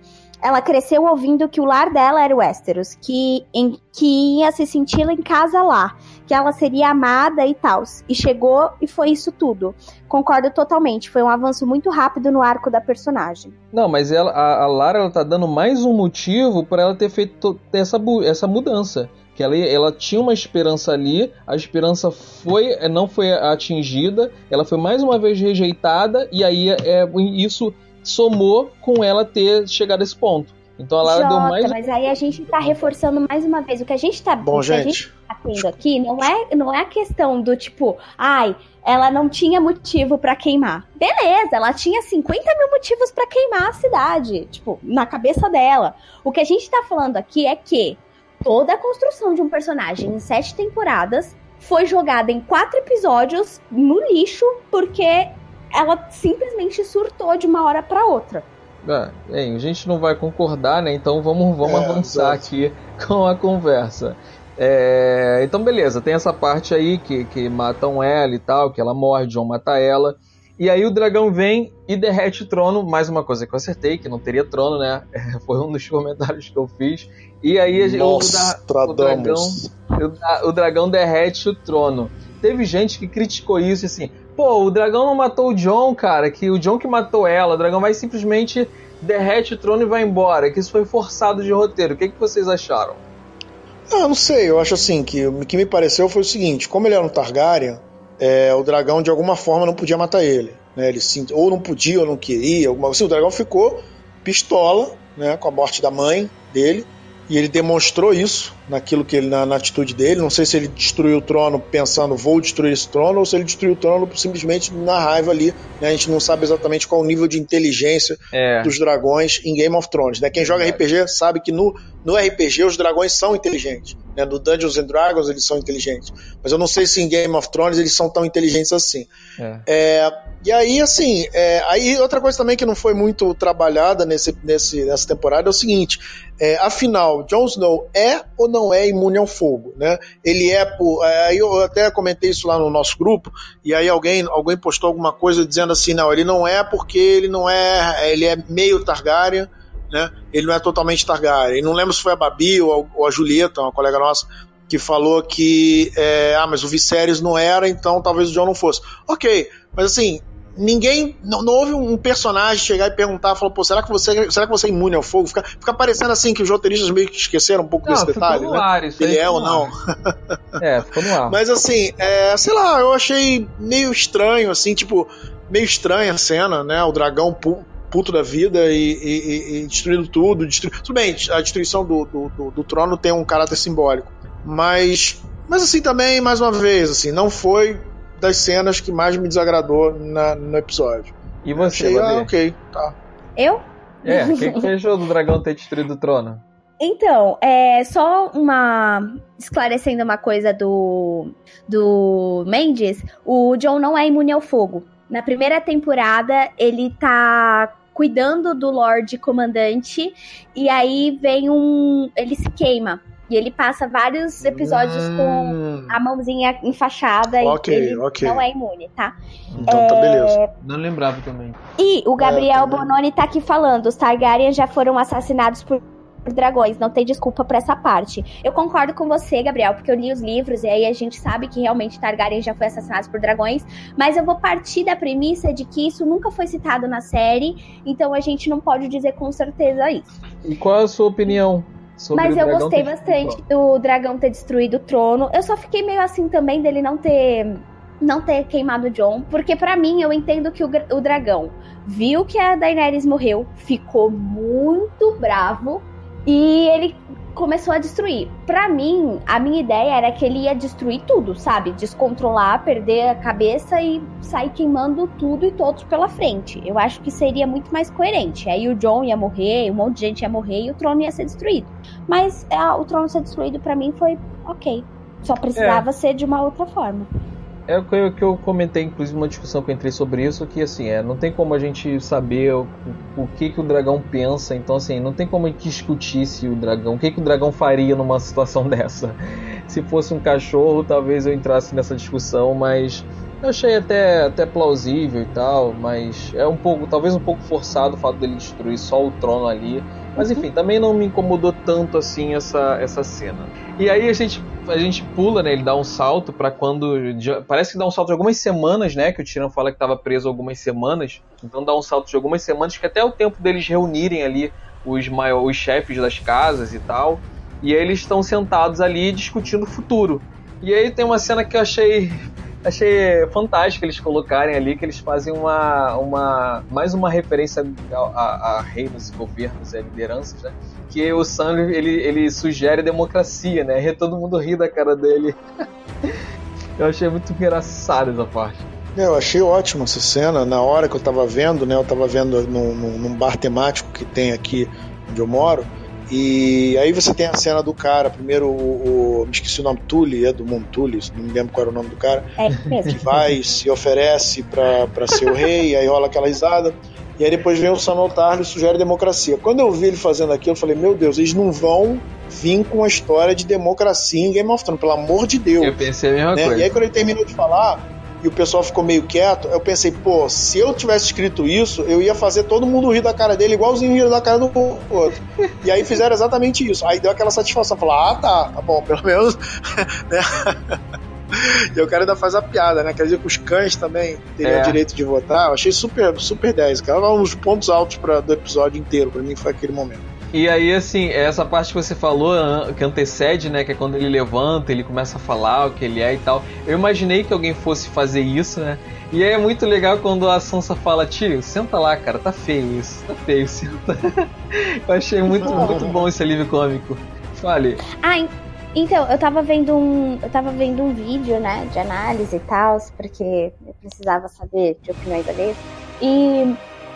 [SPEAKER 3] ela cresceu ouvindo que o lar dela era o Westeros, que, em, que ia se sentir em casa lá, que ela seria amada e tal. E chegou e foi isso tudo. Concordo totalmente, foi um avanço muito rápido no arco da personagem.
[SPEAKER 1] Não, mas ela, a, a Lara ela tá dando mais um motivo para ela ter feito essa, essa mudança que ela, ela tinha uma esperança ali, a esperança foi não foi atingida, ela foi mais uma vez rejeitada e aí é, isso somou com ela ter chegado a esse ponto. Então a Lara Jota, deu mais.
[SPEAKER 3] Mas aí a gente tá reforçando mais uma vez. O que a gente tá,
[SPEAKER 2] Bom, gente.
[SPEAKER 3] A gente tá tendo aqui não é, não é a questão do tipo, ai, ela não tinha motivo para queimar. Beleza, ela tinha 50 mil motivos para queimar a cidade, tipo, na cabeça dela. O que a gente tá falando aqui é que toda a construção de um personagem em sete temporadas foi jogada em quatro episódios no lixo porque ela simplesmente surtou de uma hora para outra.
[SPEAKER 1] Ah, bem, a gente não vai concordar, né? Então vamos, vamos é, avançar aqui com a conversa. É, então, beleza, tem essa parte aí que, que matam ela e tal, que ela morre, John mata ela. E aí o dragão vem e derrete o trono. Mais uma coisa que eu acertei, que não teria trono, né? Foi um dos comentários que eu fiz. E aí
[SPEAKER 2] Nossa,
[SPEAKER 1] o, o, dragão, o, o dragão derrete o trono. Teve gente que criticou isso assim. Pô, o dragão não matou o John, cara. Que o John que matou ela. O dragão vai simplesmente derrete o trono e vai embora. Que isso foi forçado de roteiro. O que, que vocês acharam?
[SPEAKER 2] Ah, não sei. Eu acho assim que o que me pareceu foi o seguinte: como ele era um Targaryen, é, o dragão de alguma forma não podia matar ele. Né? Ele ou não podia ou não queria. Alguma... Assim, o dragão ficou pistola né, com a morte da mãe dele. E ele demonstrou isso naquilo que ele na, na, atitude dele. Não sei se ele destruiu o trono pensando vou destruir esse trono ou se ele destruiu o trono simplesmente na raiva ali. Né? A gente não sabe exatamente qual o nível de inteligência é. dos dragões em Game of Thrones. Né? Quem joga RPG sabe que no, no RPG os dragões são inteligentes. Né? No Dungeons and Dragons eles são inteligentes. Mas eu não sei se em Game of Thrones eles são tão inteligentes assim. É. É, e aí, assim, é, aí outra coisa também que não foi muito trabalhada nesse, nesse, nessa temporada é o seguinte: é, afinal, Jon Snow é ou não é imune ao fogo? Né? Ele é por. É, aí eu até comentei isso lá no nosso grupo, e aí alguém, alguém postou alguma coisa dizendo assim: não, ele não é porque ele não é. Ele é meio Targaryen né? Ele não é totalmente Targaryen. Não lembro se foi a Babi ou a, ou a Julieta, uma colega nossa, que falou que é, ah, mas o Viserys não era, então talvez o Jon não fosse. Ok, mas assim, ninguém. Não, não, houve um personagem chegar e perguntar, falar, pô, será que você, será que você é imune ao fogo? Fica, fica parecendo assim que os roteiristas meio que esqueceram um pouco não, desse detalhe, né?
[SPEAKER 1] Ar,
[SPEAKER 2] Ele é ou não.
[SPEAKER 1] é, ficou no ar.
[SPEAKER 2] Mas assim, é, sei lá, eu achei meio estranho, assim, tipo, meio estranha a cena, né? O dragão puto da vida e, e, e destruindo tudo. Destru... Tudo bem, a destruição do, do, do, do, trono tem um caráter simbólico. Mas, mas assim também, mais uma vez, assim, não foi das cenas que mais me desagradou na, no episódio.
[SPEAKER 1] E você,
[SPEAKER 2] Achei, ah, ok, tá.
[SPEAKER 3] Eu?
[SPEAKER 1] É, o que, que achou do dragão ter destruído o trono?
[SPEAKER 3] Então, é só uma. Esclarecendo uma coisa do. Do Mendes, o John não é imune ao fogo. Na primeira temporada, ele tá cuidando do Lorde Comandante e aí vem um. Ele se queima. E ele passa vários episódios hum. com a mãozinha enfaixada
[SPEAKER 2] okay,
[SPEAKER 3] e ele
[SPEAKER 2] okay.
[SPEAKER 3] não é imune, tá?
[SPEAKER 2] Então é... tá beleza.
[SPEAKER 1] Não lembrava também.
[SPEAKER 3] E o Gabriel é, Bononi tá aqui falando: os Targaryen já foram assassinados por por dragões, não tem desculpa para essa parte. Eu concordo com você, Gabriel, porque eu li os livros e aí a gente sabe que realmente Targaryen já foi assassinado por dragões, mas eu vou partir da premissa de que isso nunca foi citado na série, então a gente não pode dizer com certeza isso.
[SPEAKER 1] E qual é a sua opinião?
[SPEAKER 3] Mas eu gostei bastante do dragão ter destruído o trono. Eu só fiquei meio assim também dele não ter não ter queimado o John, porque para mim eu entendo que o, o dragão viu que a Daenerys morreu, ficou muito bravo e ele começou a destruir. Para mim, a minha ideia era que ele ia destruir tudo, sabe? Descontrolar, perder a cabeça e sair queimando tudo e todos pela frente. Eu acho que seria muito mais coerente. Aí o John ia morrer, um monte de gente ia morrer e o trono ia ser destruído. Mas é, o trono ser destruído para mim foi ok. Só precisava é. ser de uma outra forma.
[SPEAKER 1] É o que eu, que eu comentei, inclusive, uma discussão que eu entrei sobre isso, que assim, é, não tem como a gente saber o, o, que, que o dragão pensa, então assim, não tem como a gente discutir se o dragão, o que, que o dragão faria numa situação dessa. Se fosse um cachorro, talvez eu entrasse nessa discussão, mas Eu achei até, até plausível e tal, mas é um pouco, talvez um pouco forçado o fato dele destruir só o trono ali. Mas enfim, também não me incomodou tanto assim essa, essa cena. E aí a gente, a gente pula, né? Ele dá um salto para quando. Parece que dá um salto de algumas semanas, né? Que o Tyrion fala que estava preso algumas semanas. Então dá um salto de algumas semanas, que até o tempo deles reunirem ali os, maiores, os chefes das casas e tal. E aí eles estão sentados ali discutindo o futuro. E aí tem uma cena que eu achei achei fantástico eles colocarem ali que eles fazem uma, uma mais uma referência a, a, a reinos, governos e lideranças, né? Que o Sam ele, ele sugere democracia, né? E todo mundo ri da cara dele. eu achei muito engraçado essa parte.
[SPEAKER 2] Eu achei ótima essa cena. Na hora que eu tava vendo, né? Eu tava vendo num, num bar temático que tem aqui onde eu moro. E aí você tem a cena do cara, primeiro o, o me esqueci o nome, Tully, é do mundo Tully, não me lembro qual era o nome do cara,
[SPEAKER 3] é
[SPEAKER 2] que vai, se oferece para ser o rei, aí rola aquela risada. E aí depois vem o Samuel Tarly e sugere democracia. Quando eu vi ele fazendo aquilo, eu falei, meu Deus, eles não vão vir com a história de democracia em Game of Thrones, pelo amor de Deus.
[SPEAKER 1] Eu pensei a mesma
[SPEAKER 2] né?
[SPEAKER 1] coisa.
[SPEAKER 2] E aí quando ele terminou de falar, e o pessoal ficou meio quieto, eu pensei, pô, se eu tivesse escrito isso, eu ia fazer todo mundo rir da cara dele, igualzinho rir da cara do outro. E aí fizeram exatamente isso. Aí deu aquela satisfação, falar, ah, tá, tá bom, pelo menos. né? E o cara ainda faz a piada, né? Quer dizer que os cães também teriam
[SPEAKER 1] É.
[SPEAKER 2] direito de votar. Eu achei super, super 10, cara. Um dos pontos altos pra, do episódio inteiro, pra mim, foi aquele momento.
[SPEAKER 1] E aí, assim, essa parte que você falou, que antecede, né? Que é quando ele levanta, ele começa a falar o que ele é e tal. Eu imaginei que alguém fosse fazer isso, né? E aí é muito legal quando a Sansa fala, Tyrion, senta lá, cara, tá feio isso, tá feio, senta. Eu achei muito, muito bom esse alívio cômico. Fale.
[SPEAKER 3] Ah, en- então, eu tava vendo um. Eu tava vendo um vídeo, né, de análise e tal, porque eu precisava saber de opiniões alheias. E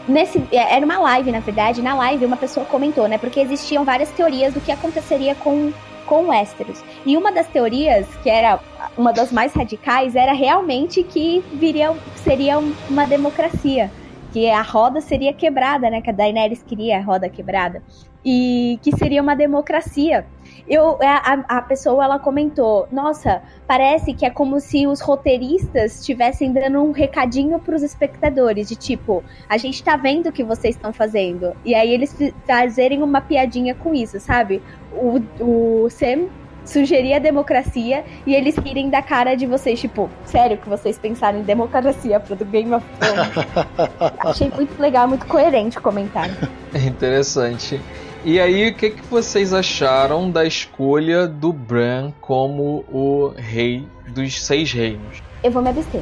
[SPEAKER 3] nesse. é, Era uma live, na verdade. Na live uma pessoa comentou, né? Porque existiam várias teorias do que aconteceria com, com Westeros. E uma das teorias, que era uma das mais radicais, era realmente que viria, seria um- uma democracia. Que a roda seria quebrada, né? Que a Daenerys queria a roda quebrada. E que seria uma democracia. Eu, a, a pessoa ela comentou: Nossa, parece que é como se os roteiristas estivessem dando um recadinho pros espectadores, de tipo, a gente tá vendo o que vocês estão fazendo. E aí eles fazerem uma piadinha com isso, sabe? O, o Sam sugeria a democracia e eles rirem da cara de vocês, tipo, sério que vocês pensaram em democracia pro do Game of Thrones? Achei muito legal, muito coerente o comentário.
[SPEAKER 1] Interessante. E aí, o que, que vocês acharam da escolha do Bran como o rei dos seis reinos?
[SPEAKER 3] Eu vou me abster.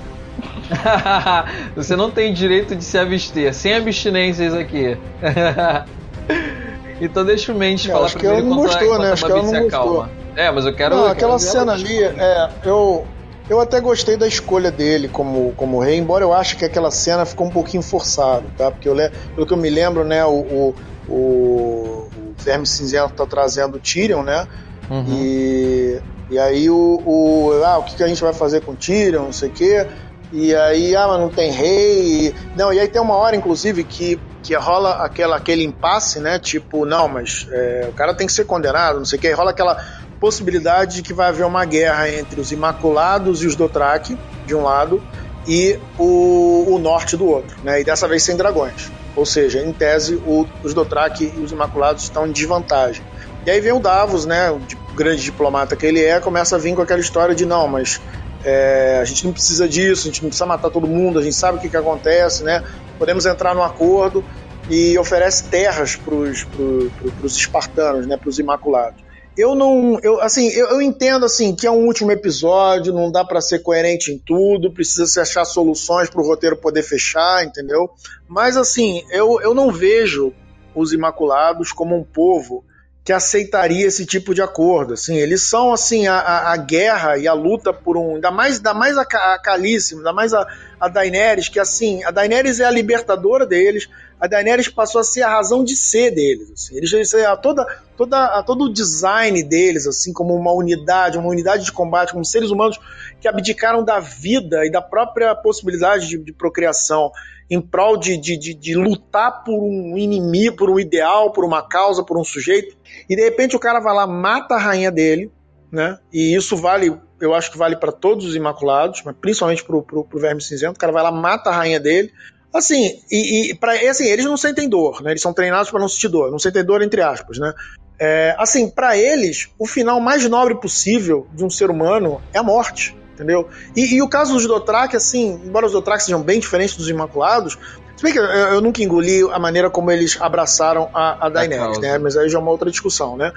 [SPEAKER 1] Você não tem direito de se abster, sem abstinências aqui. então deixa o Mendes
[SPEAKER 2] É,
[SPEAKER 1] falar
[SPEAKER 2] acho que ela
[SPEAKER 1] primeiro
[SPEAKER 2] não
[SPEAKER 1] enquanto, a-
[SPEAKER 2] gostou, né? Acho que ela não
[SPEAKER 1] acalma. É, mas eu quero.
[SPEAKER 2] Não,
[SPEAKER 1] eu
[SPEAKER 2] aquela
[SPEAKER 1] quero
[SPEAKER 2] cena ali, é, eu, eu até gostei da escolha dele como, como rei, embora eu ache que aquela cena ficou um pouquinho forçada, tá? Porque eu, pelo que eu me lembro, né, o, o, o Verme Cinzento tá trazendo o Tyrion, né?
[SPEAKER 1] Uhum.
[SPEAKER 2] E, e aí o, o. Ah, o que, que a gente vai fazer com o Tyrion, não sei o quê. E aí, ah, mas não tem rei. Não, e aí tem uma hora, inclusive, que, que rola aquela, aquele impasse, né? Tipo, não, mas é, o cara tem que ser condenado, não sei o quê. Aí rola aquela possibilidade de que vai haver uma guerra entre os Imaculados e os Dothraki, de um lado, e o, o norte do outro, né? E dessa vez sem dragões. Ou seja, em tese, o- os Dothraki e os Imaculados estão em desvantagem. E aí vem o Davos, né, o grande diplomata que ele é, começa a vir com aquela história de não, mas é, a gente não precisa disso, a gente não precisa matar todo mundo, a gente sabe o que, que acontece, né? Podemos entrar num acordo e oferece terras para os espartanos, né, para os imaculados. Eu não, eu assim, eu, eu entendo assim que é um último episódio, não dá para ser coerente em tudo, precisa se achar soluções para o roteiro poder fechar, entendeu? Mas assim, eu, eu não vejo os imaculados como um povo que aceitaria esse tipo de acordo. Assim, eles são assim a, a, a guerra e a luta por um, ainda mais, ainda mais a, a Calice, ainda mais a, a Daenerys, que assim, a Daenerys é a libertadora deles. A Daenerys passou a ser a razão de ser deles. Assim. Eles a toda, toda, a todo o design deles, assim como uma unidade, uma unidade de combate, como seres humanos que abdicaram da vida e da própria possibilidade de, de procriação em prol de, de, de, de lutar por um inimigo, por um ideal, por uma causa, por um sujeito. E de repente o cara vai lá, mata a rainha dele, né? E isso vale, eu acho que vale para todos os Imaculados, mas principalmente pro, pro Verme Cinzento. O cara vai lá, mata a rainha dele. Assim, e, e, pra, assim, eles não sentem dor, né? Eles são treinados para não sentir dor, não sentem dor entre aspas, né? É, assim, para eles, o final mais nobre possível de um ser humano é a morte, entendeu? E, e o caso dos Dothraki, assim, embora os Dothraki sejam bem diferentes dos Imaculados, se bem que eu, eu, nunca engoli a maneira como eles abraçaram a, a Daenerys, né? Mas aí já é uma outra discussão, né?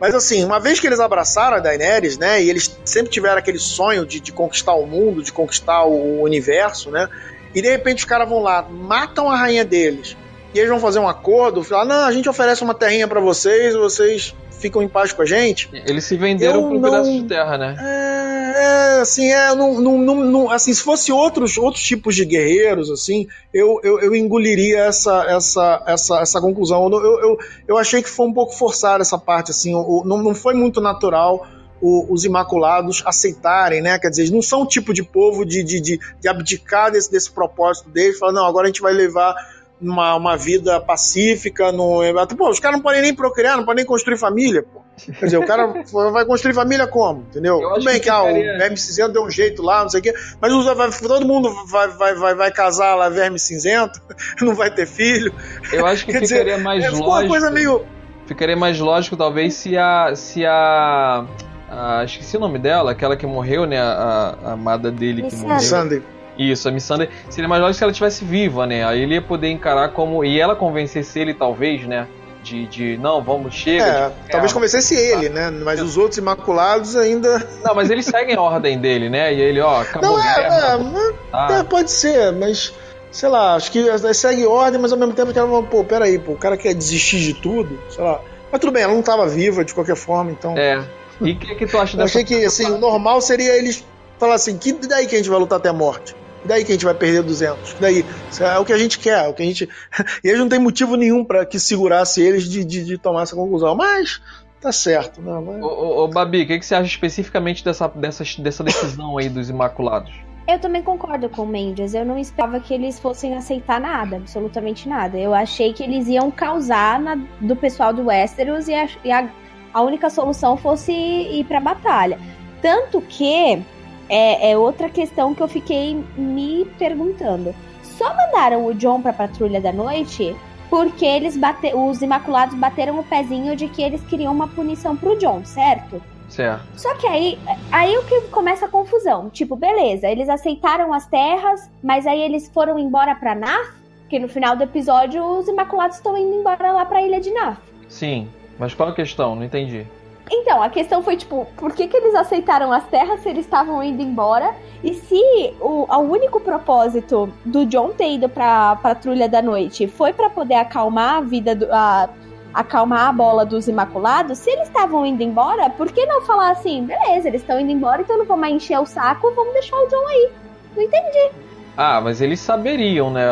[SPEAKER 2] Mas assim, uma vez que eles abraçaram a Daenerys, né? E eles sempre tiveram aquele sonho de, de conquistar o mundo, de conquistar o universo, né? E de repente os caras vão lá, matam a rainha deles. E eles vão fazer um acordo, falar, não, a gente oferece uma terrinha para vocês, vocês ficam em paz com a gente.
[SPEAKER 1] Eles se venderam por um não... pedaço de terra, né?
[SPEAKER 2] É, é assim, é, não, não, não, assim, se fosse outros, outros tipos de guerreiros, assim, eu, eu, eu engoliria essa, essa, essa, essa conclusão. Eu, eu, eu achei que foi um pouco forçada essa parte, assim, não, não foi muito natural os Imaculados aceitarem, né? Quer dizer, eles não são o tipo de povo de, de, de, de abdicar desse, desse propósito deles, falar, não, agora a gente vai levar uma, uma vida pacífica. No... Pô, os caras não podem nem procriar, não podem nem construir família, pô. Quer dizer, o cara vai construir família como? Entendeu? Tudo bem que, que ah, o verme cinzento deu um jeito lá, não sei o quê, mas todo mundo vai, vai, vai, vai casar lá, verme cinzento, não vai ter filho.
[SPEAKER 1] Eu acho que Quer ficaria dizer, mais é, lógico. Uma coisa meio. Ficaria mais lógico, talvez, se a. Se a. a esqueci o nome dela, aquela que morreu, né? A, a amada dele que morreu.
[SPEAKER 2] Sandy.
[SPEAKER 1] Isso, a Missandei seria mais lógico se ela tivesse viva, né? Aí ele ia poder encarar como. E ela convencesse ele, talvez, né? De, de não, vamos, chega. É,
[SPEAKER 2] de... talvez convencesse ele, né? Mas os outros Imaculados ainda.
[SPEAKER 1] Não, mas eles seguem a ordem dele, né? E ele, ó, acabou
[SPEAKER 2] Não, é, guerra, é, tá. é, pode ser, mas. Sei lá, acho que segue ordem, mas ao mesmo tempo que ela pô, peraí, pô, o cara quer desistir de tudo, sei lá. Mas tudo bem, ela não estava viva de qualquer forma, então.
[SPEAKER 1] É. E o que, que tu acha dessa.
[SPEAKER 2] Eu achei que, assim, o normal seria eles falar assim: que daí que a gente vai lutar até a morte? E daí que a gente vai perder 200? E daí? É o que a gente quer, é o que a gente. e eles não tem motivo nenhum para que segurasse eles de, de, de, tomar essa conclusão. Mas tá certo, né? Mas...
[SPEAKER 1] Ô, ô, ô Babi, o que, que você acha especificamente dessa, dessa, dessa decisão aí dos Imaculados?
[SPEAKER 3] Eu também concordo com o Mendes. Eu não esperava que eles fossem aceitar nada, absolutamente nada. Eu achei que eles iam causar na, do pessoal do Westeros e, a, e a, a única solução fosse ir pra batalha. Tanto que é, é outra questão que eu fiquei me perguntando. Só mandaram o John pra Patrulha da Noite porque eles bate... os Imaculados bateram o pezinho de que eles queriam uma punição pro John, certo?
[SPEAKER 1] Certo.
[SPEAKER 3] Só que aí, aí o que começa a confusão. Tipo, beleza, eles aceitaram as terras, mas aí eles foram embora pra Naf? Porque no final do episódio os Imaculados estão indo embora lá pra ilha de Naf.
[SPEAKER 1] Sim, mas qual a questão? Não entendi.
[SPEAKER 3] Então, a questão foi, tipo, por que, que eles aceitaram as terras se eles estavam indo embora? E se o, o único propósito do John ter ido pra Patrulha da Noite foi para poder acalmar a vida do. A, acalmar a bola dos Imaculados, se eles estavam indo embora, por que não falar assim, beleza, eles estão indo embora, então não vou mais encher o saco, vamos deixar o John aí. Não entendi.
[SPEAKER 1] Ah, mas eles saberiam, né?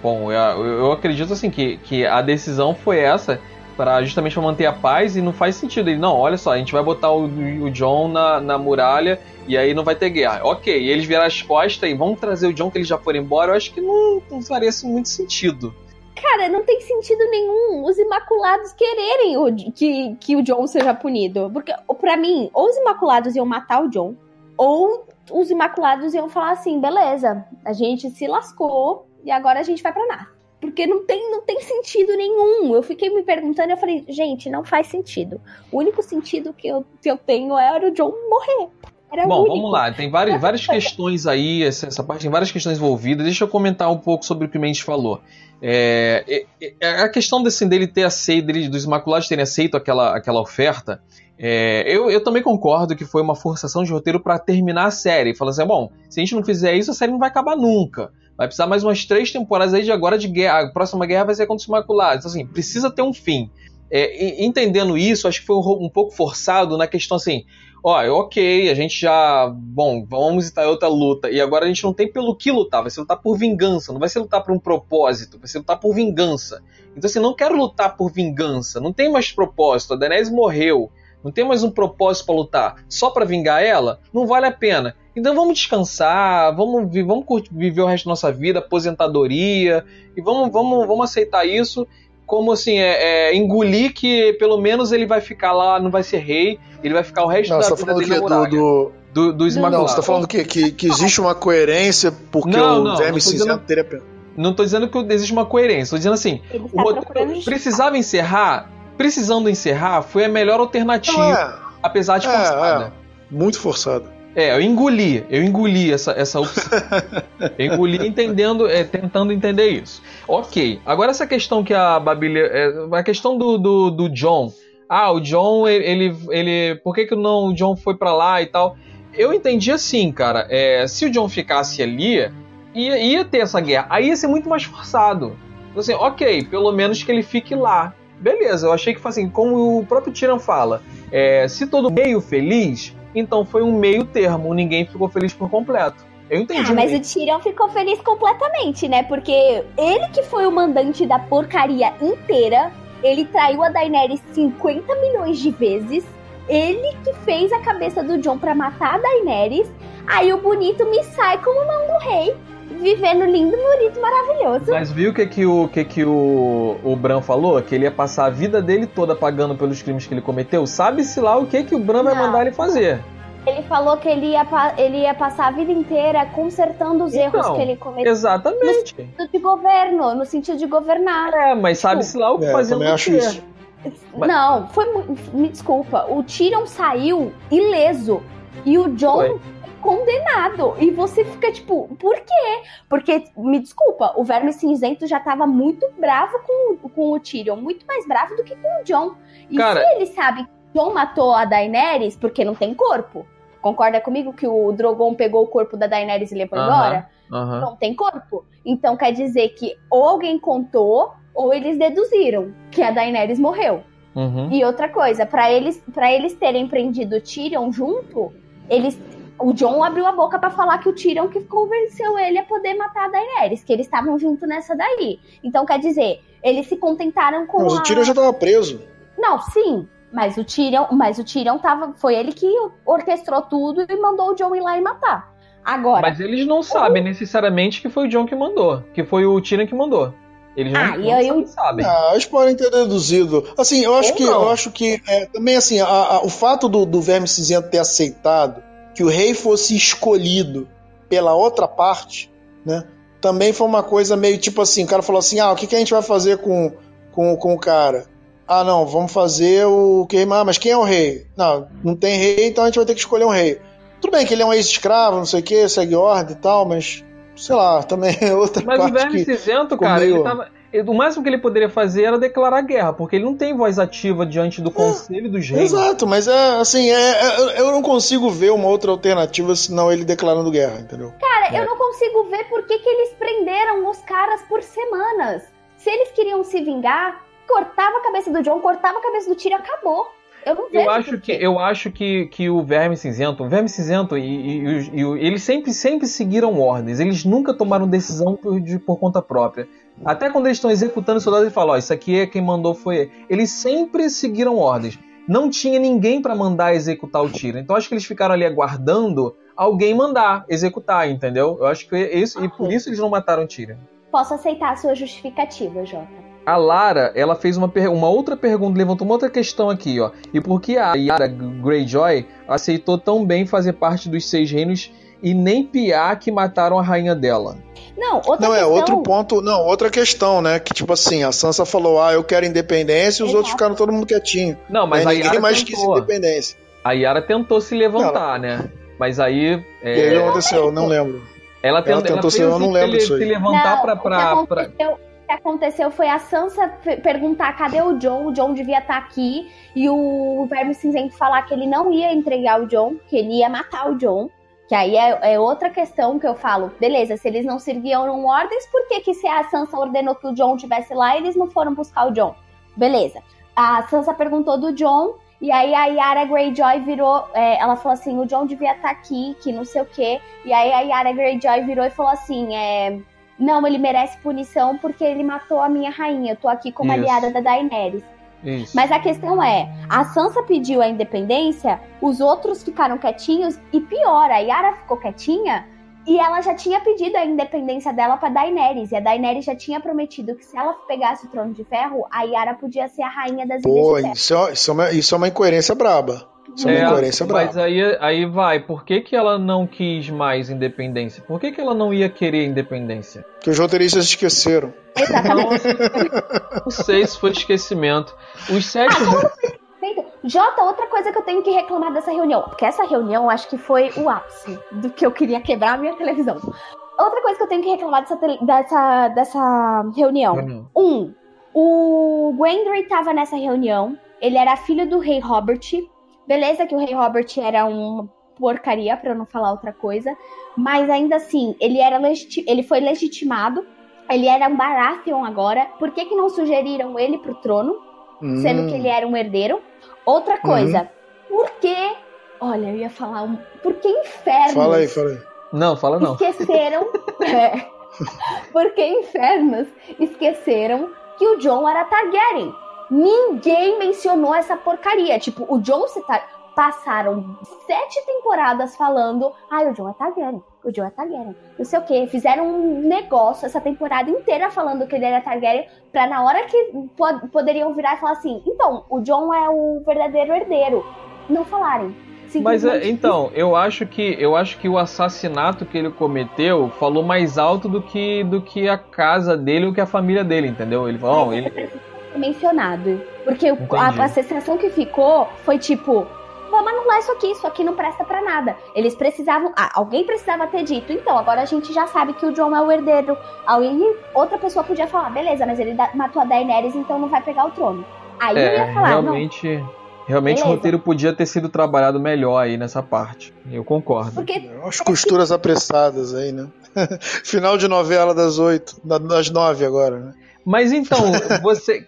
[SPEAKER 1] Bom, eu, eu acredito assim que, que a decisão foi essa para justamente pra manter a paz e não faz sentido. Ele, não, olha só, a gente vai botar o, o John na, na muralha e aí não vai ter guerra. Ok, e eles viram as costas e vão trazer o John que eles já foram embora, eu acho que não, não faria assim, muito sentido.
[SPEAKER 3] Cara, não tem sentido nenhum os Imaculados quererem o, que, que o John seja punido. Porque, para mim, ou os Imaculados iam matar o John, ou os Imaculados iam falar assim: beleza, a gente se lascou e agora a gente vai pra nada. Porque não tem, não tem sentido nenhum. Eu fiquei me perguntando e eu falei, gente, não faz sentido. O único sentido que eu, que eu tenho era o John morrer. Era
[SPEAKER 1] Bom, vamos lá. Tem várias, várias questões aí, essa, essa, parte tem várias questões envolvidas. Deixa eu comentar um pouco sobre o que o Mendes falou. É, é, é, a questão desse, dele ter aceito, dele, dos Imaculados terem aceito aquela, aquela oferta, é, eu, eu, também concordo que foi uma forçação de roteiro para terminar a série. Falando assim, bom, se a gente não fizer isso, a série não vai acabar nunca. Vai precisar mais umas três temporadas aí de agora de guerra. A próxima guerra vai ser contra os Imaculados. Então, assim, precisa ter um fim. É, entendendo isso, acho que foi um, um, pouco forçado na questão assim, ó, ok, a gente já, bom, vamos estar em outra luta, e agora a gente não tem pelo que lutar, vai ser lutar por vingança, não vai ser lutar por um propósito, vai ser lutar por vingança. Então assim, não quero lutar por vingança, não tem mais propósito, a Daenerys morreu, não tem mais um propósito para lutar, só para vingar ela, não vale a pena. Então vamos descansar, vamos, vamos viver o resto da nossa vida, aposentadoria, e vamos, vamos, vamos aceitar isso como assim, é, é, engolir que pelo menos ele vai ficar lá, não vai ser rei, ele vai ficar o resto
[SPEAKER 2] Não,
[SPEAKER 1] da
[SPEAKER 2] você tá
[SPEAKER 1] vida
[SPEAKER 2] falando
[SPEAKER 1] dele
[SPEAKER 2] que
[SPEAKER 1] na
[SPEAKER 2] do, do,
[SPEAKER 1] Do, dos
[SPEAKER 2] Não, você tá falando que, que, que existe uma coerência porque
[SPEAKER 1] Não,
[SPEAKER 2] o
[SPEAKER 1] não,
[SPEAKER 2] Verme Cinzento teria.
[SPEAKER 1] Não tô dizendo que existe uma coerência, tô dizendo assim,
[SPEAKER 3] Ele
[SPEAKER 1] o roteiro precisava encerrar, precisando encerrar, foi a melhor alternativa,
[SPEAKER 2] é,
[SPEAKER 1] apesar de
[SPEAKER 2] é,
[SPEAKER 1] forçada.
[SPEAKER 2] muito forçado.
[SPEAKER 1] É, eu engoli, eu engoli essa, essa opção. eu engoli entendendo, é, tentando entender isso. Ok, agora essa questão que a Babilha. É, a questão do, do, do John. Ah, o John, ele. ele por que, que não o John foi pra lá e tal? Eu entendi assim, cara. É, se o John ficasse ali, ia, ia ter essa guerra. Aí ia ser muito mais forçado. Então, assim, ok, pelo menos que ele fique lá. Beleza, eu achei que assim, como o próprio Tyrion fala, é, se todo meio feliz, então foi um meio termo, ninguém ficou feliz por completo. Eu entendi.
[SPEAKER 3] Ah, mas o Tyrion ficou feliz completamente, né? Porque ele que foi o mandante da porcaria inteira, ele traiu a Daenerys 50 milhões de vezes, ele que fez a cabeça do Jon pra matar a Daenerys, aí o bonito me sai como mão do rei, vivendo lindo, bonito, maravilhoso.
[SPEAKER 1] Mas viu o que, que, o, que, que o, o Bran falou? Que ele ia passar a vida dele toda pagando pelos crimes que ele cometeu? Sabe-se lá o que, que o Bran vai
[SPEAKER 3] Não.
[SPEAKER 1] mandar ele fazer.
[SPEAKER 3] Ele falou que ele ia, ele ia passar a vida inteira consertando os
[SPEAKER 1] Então,
[SPEAKER 3] erros que ele cometeu
[SPEAKER 1] Exatamente.
[SPEAKER 3] no sentido de governo, no sentido de governar.
[SPEAKER 1] É, mas sabe-se lá o que
[SPEAKER 2] É, também
[SPEAKER 1] o
[SPEAKER 2] acho isso.
[SPEAKER 3] Não, foi me desculpa. O Tyrion saiu ileso e o John
[SPEAKER 1] Foi.
[SPEAKER 3] Condenado. E você fica tipo, por quê? Porque, me desculpa, o Verme Cinzento já tava muito bravo com, o- com o Tyrion, muito mais bravo do que com o John. E
[SPEAKER 1] Cara-
[SPEAKER 3] se ele sabe que o John matou a Daenerys porque não tem corpo? Concorda comigo que o Drogon pegou o corpo da Daenerys e levou
[SPEAKER 1] Aham.
[SPEAKER 3] embora?
[SPEAKER 1] Aham.
[SPEAKER 3] não tem corpo. Então quer dizer que ou alguém contou ou eles deduziram que a Daenerys morreu.
[SPEAKER 1] Uhum.
[SPEAKER 3] E outra coisa, pra eles para eles terem prendido o Tyrion junto, eles o John abriu a boca pra falar que o Tyrion que convenceu ele a poder matar a Daenerys, que eles estavam junto nessa daí. Então quer dizer, eles se contentaram com
[SPEAKER 2] Mas
[SPEAKER 3] a
[SPEAKER 2] o Tyrion já tava preso.
[SPEAKER 3] Não, sim, mas o Tyrion, mas o Tyrion tava, foi ele que orquestrou tudo e mandou o John ir lá e matar. Agora,
[SPEAKER 1] Mas eles não sabem necessariamente que foi o John que mandou, que foi o Tyrion que mandou. Eles não,
[SPEAKER 3] Ah, e
[SPEAKER 1] não
[SPEAKER 3] aí eu-
[SPEAKER 1] sabem.
[SPEAKER 2] Ah, eles podem ter deduzido. Assim, eu acho
[SPEAKER 1] Ou
[SPEAKER 2] que,
[SPEAKER 1] não.
[SPEAKER 2] eu acho que é, também assim, a- a- o fato do, do Verme Cinzento ter aceitado que o rei fosse escolhido pela outra parte, né? Também foi uma coisa meio tipo assim, o cara falou assim, ah, o que, que a gente vai fazer com, com, com o cara? Ah, não, vamos fazer o que? Ah, mas quem é o rei? Não, não tem rei, então a gente vai ter que escolher um rei. Tudo bem que ele é um ex-escravo, não sei o que, segue ordem e tal, mas sei lá, também é outra
[SPEAKER 1] Mas o
[SPEAKER 2] parte
[SPEAKER 1] Verme
[SPEAKER 2] que...
[SPEAKER 1] Cinzento,
[SPEAKER 2] ficou
[SPEAKER 1] cara,
[SPEAKER 2] meio-
[SPEAKER 1] ele tava. O máximo que ele poderia fazer era declarar guerra, porque ele não tem voz ativa diante do conselho dos reis.
[SPEAKER 2] Exato, mas é assim, é, é- eu não consigo ver uma outra alternativa senão ele declarando guerra, entendeu?
[SPEAKER 3] Cara,
[SPEAKER 1] É.
[SPEAKER 3] eu não consigo ver por que, que eles prenderam os caras por semanas. Se eles queriam se vingar, cortava a cabeça do John, cortava a cabeça do Tyrion, acabou. Eu não vejo
[SPEAKER 1] Eu acho que, eu acho que, que o Verme Cinzento, o Verme Cinzento e, e- e e eles sempre, sempre seguiram ordens, eles nunca tomaram decisão por, de- por conta própria. Até quando eles estão executando os soldados, eles falam: Ó, isso aqui é quem mandou foi ele. Eles sempre seguiram ordens. Não tinha ninguém para mandar executar o tiro. Então acho que eles ficaram ali aguardando alguém mandar executar, entendeu? Eu acho que é isso, e por isso eles não mataram o Tyrion.
[SPEAKER 3] Posso aceitar a sua justificativa, Jota.
[SPEAKER 1] A Lara, ela fez uma, uma outra pergunta, levantou uma outra questão aqui, ó. E por que a Yara Greyjoy aceitou tão bem fazer parte dos Seis Reinos e nem piar que mataram a rainha dela?
[SPEAKER 3] Não, outra
[SPEAKER 2] não, é
[SPEAKER 3] questão...
[SPEAKER 2] outro ponto, não, outra questão, né? Que tipo assim, a Sansa falou, ah, eu quero independência, e os
[SPEAKER 3] Exato.
[SPEAKER 2] outros ficaram todo mundo quietinho.
[SPEAKER 1] Não, mas
[SPEAKER 2] Né?
[SPEAKER 1] a
[SPEAKER 2] Ninguém
[SPEAKER 1] Yara
[SPEAKER 2] mais quis independência.
[SPEAKER 1] A Yara tentou se levantar, né? Mas aí... é,
[SPEAKER 2] E aí aconteceu? Eu não lembro.
[SPEAKER 1] ela, tent-
[SPEAKER 2] ela tentou
[SPEAKER 1] ela
[SPEAKER 2] se- eu não
[SPEAKER 1] se
[SPEAKER 2] lembro aí.
[SPEAKER 1] se levantar
[SPEAKER 3] Não,
[SPEAKER 1] pra...
[SPEAKER 3] que aconteceu- foi a Sansa pe- perguntar cadê o John, o John devia estar aqui, e o Verme Cinzento falar que ele não ia entregar o John, que ele ia matar o John. Que aí é, é outra questão que eu falo, beleza, se eles não seguiam ordens, por que, que se a Sansa ordenou que o John estivesse lá, eles não foram buscar o John? Beleza. A Sansa perguntou do John, e aí a Yara Greyjoy virou, é, ela falou assim, o John devia estar aqui, que não sei o quê. E aí a Yara Greyjoy virou e falou assim, é, não, ele merece punição porque ele matou a minha rainha. Eu tô aqui como
[SPEAKER 1] Isso.
[SPEAKER 3] aliada da Daenerys.
[SPEAKER 1] Isso.
[SPEAKER 3] Mas a questão é, a Sansa pediu a independência, os outros ficaram quietinhos e pior, a Yara ficou quietinha E ela já tinha pedido a independência dela pra Daenerys. E a Daenerys já tinha prometido que se ela pegasse o trono de ferro, a Yara podia ser a rainha das
[SPEAKER 2] Pô,
[SPEAKER 3] Ilhas de Ferro.
[SPEAKER 2] isso é, isso, é uma, isso é uma incoerência braba. Isso é, uma incoerência
[SPEAKER 1] mas
[SPEAKER 2] braba.
[SPEAKER 1] aí, aí vai, por que, que ela não quis mais independência? Por que, que ela não ia querer independência?
[SPEAKER 2] Que os roteiristas esqueceram.
[SPEAKER 3] Exatamente.
[SPEAKER 1] Não sei se foi esquecimento. Os sete.
[SPEAKER 3] Feito. Jota, outra coisa que eu tenho que reclamar dessa reunião. Porque essa reunião eu acho que foi o ápice do que eu queria quebrar a minha televisão. Outra coisa que eu tenho que reclamar dessa, dessa, dessa reunião. Um, o Gendry tava nessa reunião. Ele era filho do rei Robert. Beleza que o rei Robert era uma porcaria, pra eu não falar outra coisa. Mas ainda assim, ele, era legiti- ele foi legitimado. Ele era um Baratheon agora. Por que, que não sugeriram ele pro trono? Sendo
[SPEAKER 2] Hum.
[SPEAKER 3] que ele era um herdeiro. Outra coisa, por que... Olha, eu ia falar... Um, por que infernos
[SPEAKER 2] Fala aí, fala aí.
[SPEAKER 1] Não, fala não.
[SPEAKER 3] esqueceram... é, por que infernos esqueceram que o John era Targaryen? Ninguém mencionou essa porcaria. Tipo, o John se tar- passaram sete temporadas falando, ai, o John é Targaryen, o John é Targaryen. Não sei o que, fizeram um negócio essa temporada inteira falando que ele era Targaryen, pra na hora que po- poderiam virar e falar assim, então, o John é o verdadeiro herdeiro. Não falarem.
[SPEAKER 1] Mas é, então, eu acho que eu acho que o assassinato que ele cometeu falou mais alto do que do que a casa dele ou que a família dele, entendeu? Ele falou, "Ó, ele
[SPEAKER 3] mencionado. Porque a, a sensação que ficou foi tipo. Vamos anular isso aqui, isso aqui não presta pra nada. Eles precisavam. Ah, alguém precisava ter dito. Então, agora a gente já sabe que o John é o herdeiro. Alguém, outra pessoa podia falar, beleza, mas ele da- matou a Daenerys, então não vai pegar o trono. Aí eu
[SPEAKER 1] é,
[SPEAKER 3] ia falar, não.
[SPEAKER 1] realmente realmente o roteiro podia ter sido trabalhado melhor aí nessa parte. Eu concordo.
[SPEAKER 3] Porque
[SPEAKER 2] As costuras apressadas aí, né? Final de novela das oito, da- das nove agora, né?
[SPEAKER 1] Mas então, você.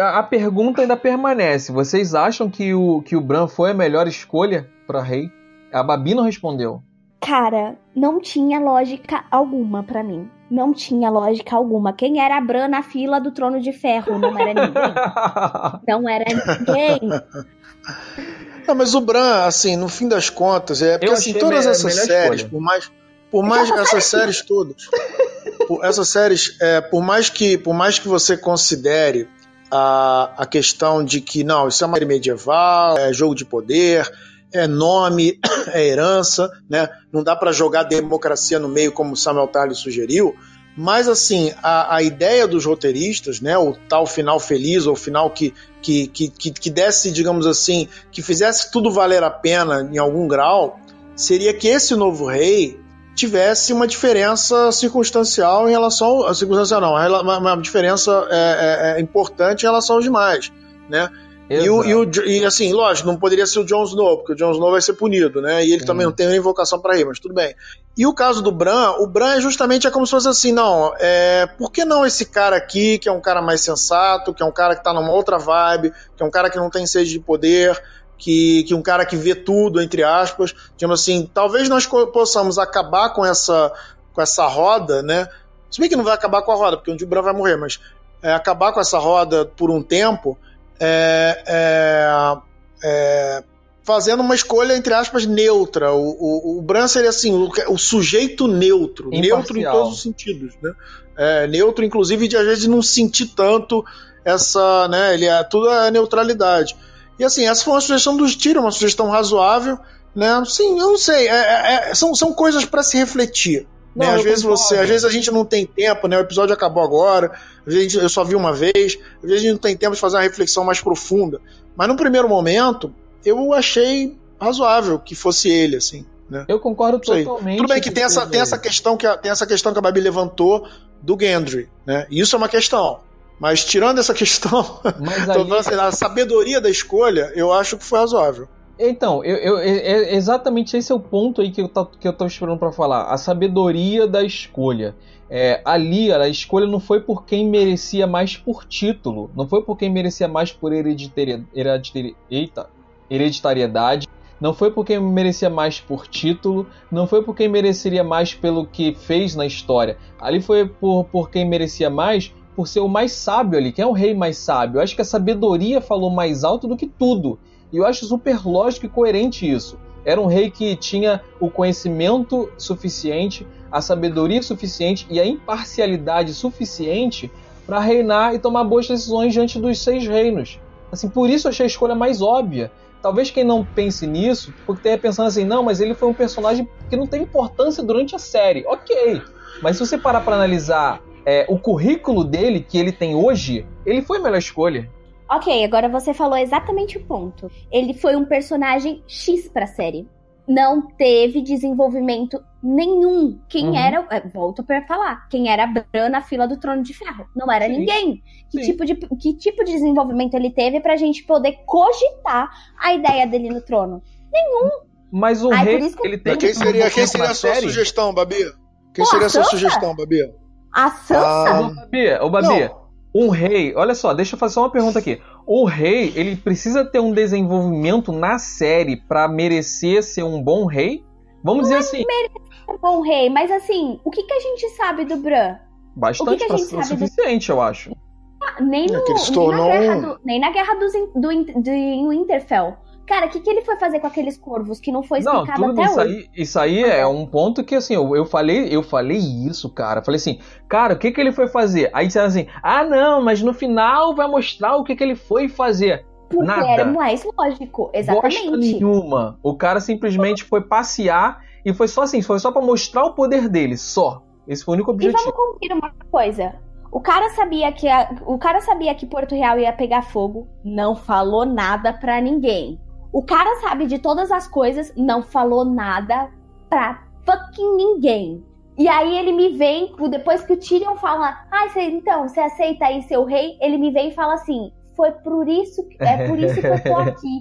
[SPEAKER 1] A pergunta ainda permanece. Vocês acham que o, que o Bran foi a melhor escolha pra rei? A Babi não respondeu.
[SPEAKER 3] Cara, não tinha lógica alguma pra mim. Não tinha lógica alguma. Quem era a Bran na fila do trono de ferro? Não era ninguém. Não era ninguém.
[SPEAKER 2] Não, mas o Bran, assim, no fim das contas, é porque assim, todas essas séries,
[SPEAKER 1] escolha.
[SPEAKER 2] por mais, por mais essas séries todas, por, essas séries, é, por mais que, por mais que você considere a, a questão de que não, isso é uma medieval, é jogo de poder, é nome, é herança, né? Não dá para jogar democracia no meio como Samuel Tarly sugeriu. Mas assim, a, a ideia dos roteiristas, né, o tal final feliz, ou final que, que, que, que desse, digamos assim, que fizesse tudo valer a pena em algum grau, seria que esse novo rei tivesse uma diferença circunstancial em relação a circunstancial não, uma, uma diferença é, é, é importante em relação aos demais, né? E, o, e, o, e assim, lógico, não poderia ser o Jon Snow, porque o Jon Snow vai ser punido, né? E ele
[SPEAKER 1] Sim.
[SPEAKER 2] também não tem invocação para rei, mas tudo bem. E o caso do Bran, o Bran é justamente é como se fosse assim, não, é, por que não esse cara aqui, que é um cara mais sensato, que é um cara que tá numa outra vibe, que é um cara que não tem sede de poder, que, que um cara que vê tudo, entre aspas, digamos assim, talvez nós possamos acabar com essa, com essa roda, né? Se bem que não vai acabar com a roda, porque um dia o Bran vai morrer, mas é, acabar com essa roda por um tempo, é, é, é, fazendo uma escolha, entre aspas, neutra. O, o, o Bran seria assim, o, o sujeito neutro,
[SPEAKER 1] Imparcial.
[SPEAKER 2] neutro em todos os sentidos, né? É, neutro, inclusive, de às vezes não sentir tanto essa, né? Ele é tudo é neutralidade. E assim, essa foi uma sugestão dos Tyrion, uma sugestão razoável, né? Sim, eu não sei, é- é- é- são, são coisas para se refletir. Né?
[SPEAKER 1] Não,
[SPEAKER 2] Às vezes
[SPEAKER 1] concordo.
[SPEAKER 2] você, às vezes a gente não tem tempo, né? O episódio acabou agora, às vezes a gente- eu só vi uma vez, às vezes a gente não tem tempo de fazer uma reflexão mais profunda. Mas no primeiro momento, eu achei razoável que fosse ele, assim. Né?
[SPEAKER 1] Eu concordo totalmente.
[SPEAKER 2] Tudo bem que tem essa, tem essa questão que a, tem essa questão que a Babi levantou do Gendry, né? E Isso é uma questão. Mas tirando essa questão, a sabedoria da escolha, eu acho que foi razoável.
[SPEAKER 1] Então, eu, eu- é- é exatamente esse é o ponto aí que eu, ta- que eu tava esperando pra falar. A sabedoria da escolha. É, ali, a escolha não foi por quem merecia mais por título. Não foi por quem merecia mais por hereditari- eita, hereditariedade. Não foi por quem merecia mais por título. Não foi por quem mereceria mais pelo que fez na história. Ali foi por, por quem merecia mais por ser o mais sábio ali. Quem é o rei mais sábio? Eu acho que a sabedoria falou mais alto do que tudo. E eu acho super lógico e coerente isso. Era um rei que tinha o conhecimento suficiente, a sabedoria suficiente e a imparcialidade suficiente para reinar e tomar boas decisões diante dos seis reinos. Assim, por isso eu achei a escolha mais óbvia. Talvez quem não pense nisso, porque tenha pensando assim, não, mas ele foi um personagem que não tem importância durante a série. Ok, mas se você parar para analisar é, o currículo dele que ele tem hoje, ele foi a melhor escolha.
[SPEAKER 3] Ok, agora você falou exatamente o ponto. Ele foi um personagem X pra série. Não teve desenvolvimento nenhum. Quem uhum. era. É, volto para falar. Quem era Bran na fila do trono de ferro? Não era Sim. ninguém. Que tipo, de, que tipo de desenvolvimento ele teve pra gente poder cogitar a ideia dele no trono? Nenhum.
[SPEAKER 1] Mas o Ai, rei. Que... Ele tem
[SPEAKER 2] quem seria, quem seria a sua série? sugestão, Babi? Quem Pô, seria a sua sugestão, Babi?
[SPEAKER 3] A Sansa?
[SPEAKER 1] Ah, ô, Babi, ô, Babi um rei, olha só, deixa eu fazer só uma pergunta aqui. O rei, ele precisa ter um desenvolvimento na série para merecer ser um bom rei? Vamos
[SPEAKER 3] Não
[SPEAKER 1] dizer é assim.
[SPEAKER 3] Merecer um bom rei, mas assim, o que, que a gente sabe do Bran?
[SPEAKER 1] Bastante que que pra, o suficiente, do... eu acho.
[SPEAKER 3] Nem, no, é nem, na guerra do, nem na guerra dos, do, de Winterfell. Cara, o que, que ele foi fazer com aqueles corvos que não foi explicado não, tudo
[SPEAKER 1] até
[SPEAKER 3] isso
[SPEAKER 1] hoje? Aí, isso aí é um ponto que, assim, eu, eu, falei eu falei isso, cara. Falei assim, cara, o que, que ele foi fazer? Aí disseram assim, ah, não, mas no final vai mostrar o que, que ele foi fazer.
[SPEAKER 3] Porque Nada. era mais lógico, exatamente.
[SPEAKER 1] Bosta nenhuma. O cara simplesmente foi passear e foi só assim, foi só para mostrar o poder dele, só. Esse foi o único objetivo. E
[SPEAKER 3] vamos conferir uma coisa. O cara sabia que a, o cara sabia que Porto Real ia pegar fogo, não falou nada para ninguém. O cara sabe de todas as coisas, não falou nada pra fucking ninguém. E aí ele me vem, depois que o Tyrion fala, ah, cê, então, você aceita aí seu rei? Ele me vem e fala assim, foi por isso, é por isso que eu tô aqui.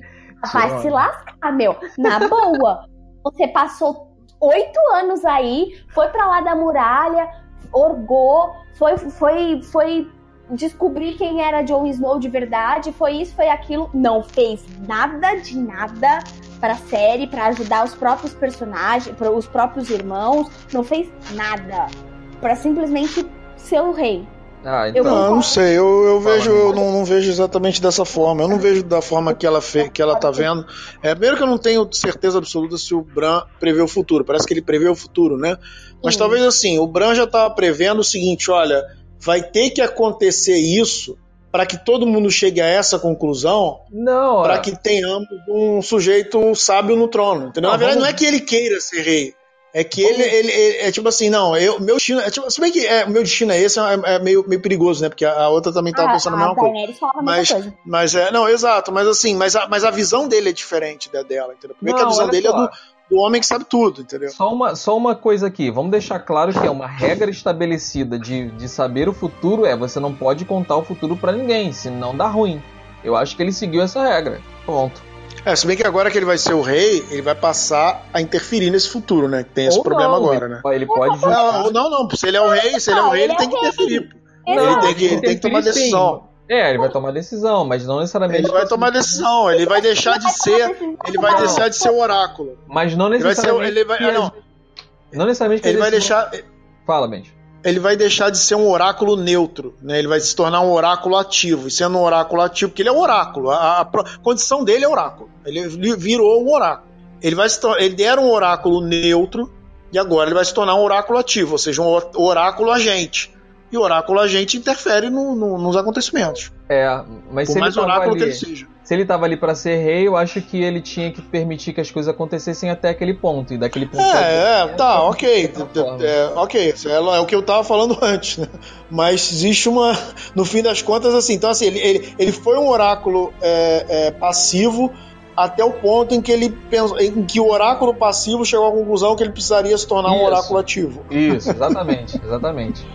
[SPEAKER 3] Vai se lascar, meu. Na boa. Você passou oito anos aí, foi pra lá da muralha, orgou, foi, foi, foi descobrir quem era Jon Snow de verdade, foi isso, foi aquilo. Não fez nada de nada pra série, para ajudar os próprios personagens, para os próprios irmãos. Não fez nada. para simplesmente ser o rei.
[SPEAKER 2] Ah, então... Eu não, não sei, eu, eu vejo, eu não, não, vejo exatamente dessa forma. Eu não vejo da forma que ela fez, que ela tá vendo. É, primeiro que eu não tenho certeza absoluta se o Bran prevê o futuro. Parece que ele prevê o futuro, né? Mas talvez assim, o Bran já tava prevendo o seguinte, olha, vai ter que acontecer isso para que todo mundo chegue a essa conclusão,
[SPEAKER 1] não,
[SPEAKER 2] para que tenhamos um sujeito sábio no trono. Entendeu? Não, Na verdade, vamos... não é que ele queira ser rei. É que ele, ele, ele, é tipo assim, não, eu, meu destino. É tipo, se bem que é, meu destino é esse, é, é, meio, meio perigoso, né? Porque a, a outra também tava ah, pensando a, mesma coisa. Mas, mas é, não, exato, mas assim, mas a, mas a visão dele é diferente da dela, entendeu? Primeiro não, que a visão dele só. é do, do homem que sabe tudo, entendeu?
[SPEAKER 1] Só uma, só uma coisa aqui, vamos deixar claro que é uma regra estabelecida de, de saber o futuro é você não pode contar o futuro para ninguém, senão dá ruim. Eu acho que ele seguiu essa regra. Ponto.
[SPEAKER 2] É, se bem que agora que ele vai ser o rei, ele vai passar a interferir nesse futuro, né? Que tem esse Ou problema não, agora, né?
[SPEAKER 1] Ele pode.
[SPEAKER 2] Não, não, não. Se ele é o rei, se ele é o rei, ele tem que interferir. Ele tem que, ele tem que tomar decisão.
[SPEAKER 1] É, ele vai tomar decisão, mas não necessariamente.
[SPEAKER 2] Ele vai tomar decisão, ele vai deixar de ser. Ele vai deixar de ser o oráculo.
[SPEAKER 1] Mas não necessariamente.
[SPEAKER 2] Ele vai, ser, ele vai, não.
[SPEAKER 1] não necessariamente.
[SPEAKER 2] Ele vai deixar.
[SPEAKER 1] Fala, Benji.
[SPEAKER 2] Ele vai deixar de ser um oráculo neutro, né? Ele vai se tornar um oráculo ativo. E sendo um oráculo ativo, porque ele é um oráculo. A, a, a condição dele é oráculo. Ele virou um oráculo. Ele vai se ele era um oráculo neutro e agora ele vai se tornar um oráculo ativo, ou seja, um oráculo agente e o oráculo a gente interfere no, no, nos acontecimentos.
[SPEAKER 1] É, mas
[SPEAKER 2] Por
[SPEAKER 1] se
[SPEAKER 2] mais
[SPEAKER 1] ele
[SPEAKER 2] oráculo
[SPEAKER 1] ali,
[SPEAKER 2] que ele seja.
[SPEAKER 1] Se ele estava ali para ser rei, eu acho que ele tinha que permitir que as coisas acontecessem até aquele ponto. E daquele ponto.
[SPEAKER 2] É, é, tá, ok. É, ok, é, é, o que eu tava falando antes, né? Mas existe uma. No fim das contas, assim, então assim, ele, ele, ele foi um oráculo é, é, passivo até o ponto em que ele pensou, em que o oráculo passivo chegou à conclusão que ele precisaria se tornar Isso. um oráculo ativo.
[SPEAKER 1] Isso, exatamente, exatamente.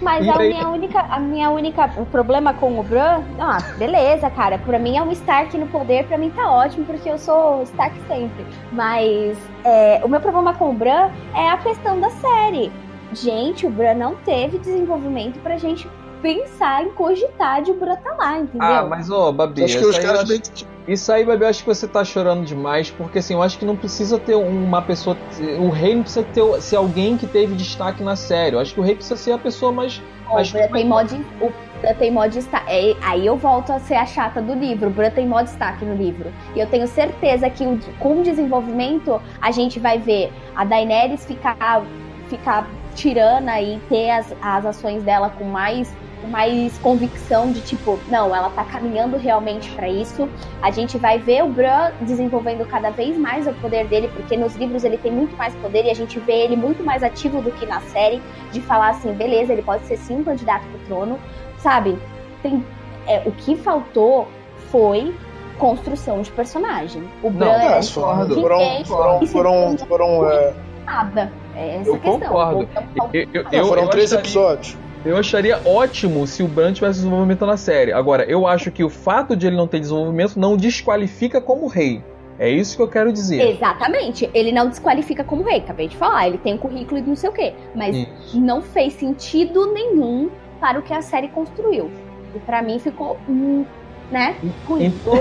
[SPEAKER 3] Mas a minha única, a minha única, o problema com o Bran, ah, beleza, cara, pra mim é um Stark no poder, pra mim tá ótimo, porque eu sou Stark sempre. Mas é, o meu problema com o Bran é a questão da série. Gente, o Bran não teve desenvolvimento pra gente pensar em cogitar de Bran tá lá, entendeu?
[SPEAKER 1] Ah, mas ô, Babi,
[SPEAKER 2] Acho que os
[SPEAKER 1] isso aí eu
[SPEAKER 2] caras
[SPEAKER 1] acho-
[SPEAKER 2] meio que.
[SPEAKER 1] Isso aí, Babi, eu acho que você tá chorando demais, porque assim, eu acho que não precisa ter uma pessoa. O rei não precisa ter, ser alguém que teve destaque na série. Eu acho que o rei precisa ser a pessoa mais.
[SPEAKER 3] Ó,
[SPEAKER 1] mais
[SPEAKER 3] o tem mod, o tem mod está, é, aí eu volto a ser a chata do livro. O Bran tem mod destaque no livro. E eu tenho certeza que o- com o desenvolvimento a gente vai ver a Daenerys ficar, ficar tirana e ter as, as ações dela com mais mais convicção de tipo, não, ela tá caminhando realmente pra isso. A gente vai ver o Bran desenvolvendo cada vez mais o poder dele, porque nos livros ele tem muito mais poder e a gente vê ele muito mais ativo do que na série, de falar assim, beleza, ele pode ser sim um candidato pro trono, sabe? Tem, é, o que faltou foi construção de personagem. O
[SPEAKER 1] Não,
[SPEAKER 3] Bran
[SPEAKER 1] é,
[SPEAKER 3] é
[SPEAKER 1] concordo.
[SPEAKER 2] Foram, foram, foram, foram, é,
[SPEAKER 3] nada. É essa
[SPEAKER 1] Eu
[SPEAKER 3] a questão.
[SPEAKER 1] concordo.
[SPEAKER 3] Então,
[SPEAKER 1] Eu, eu,
[SPEAKER 3] nada.
[SPEAKER 1] eu-
[SPEAKER 2] foram
[SPEAKER 1] eu
[SPEAKER 2] três episódios.
[SPEAKER 1] Eu acharia ótimo se o Bran tivesse desenvolvimento na série. Agora, eu acho que o fato de ele não ter desenvolvimento não desqualifica como rei. É isso que eu quero dizer.
[SPEAKER 3] Exatamente. Ele não desqualifica como rei, acabei de falar. Ele tem um currículo e não sei o quê. Mas
[SPEAKER 1] Isso.
[SPEAKER 3] não fez sentido nenhum para o que a série construiu. E pra mim ficou, hum, né, ruim.
[SPEAKER 1] Então,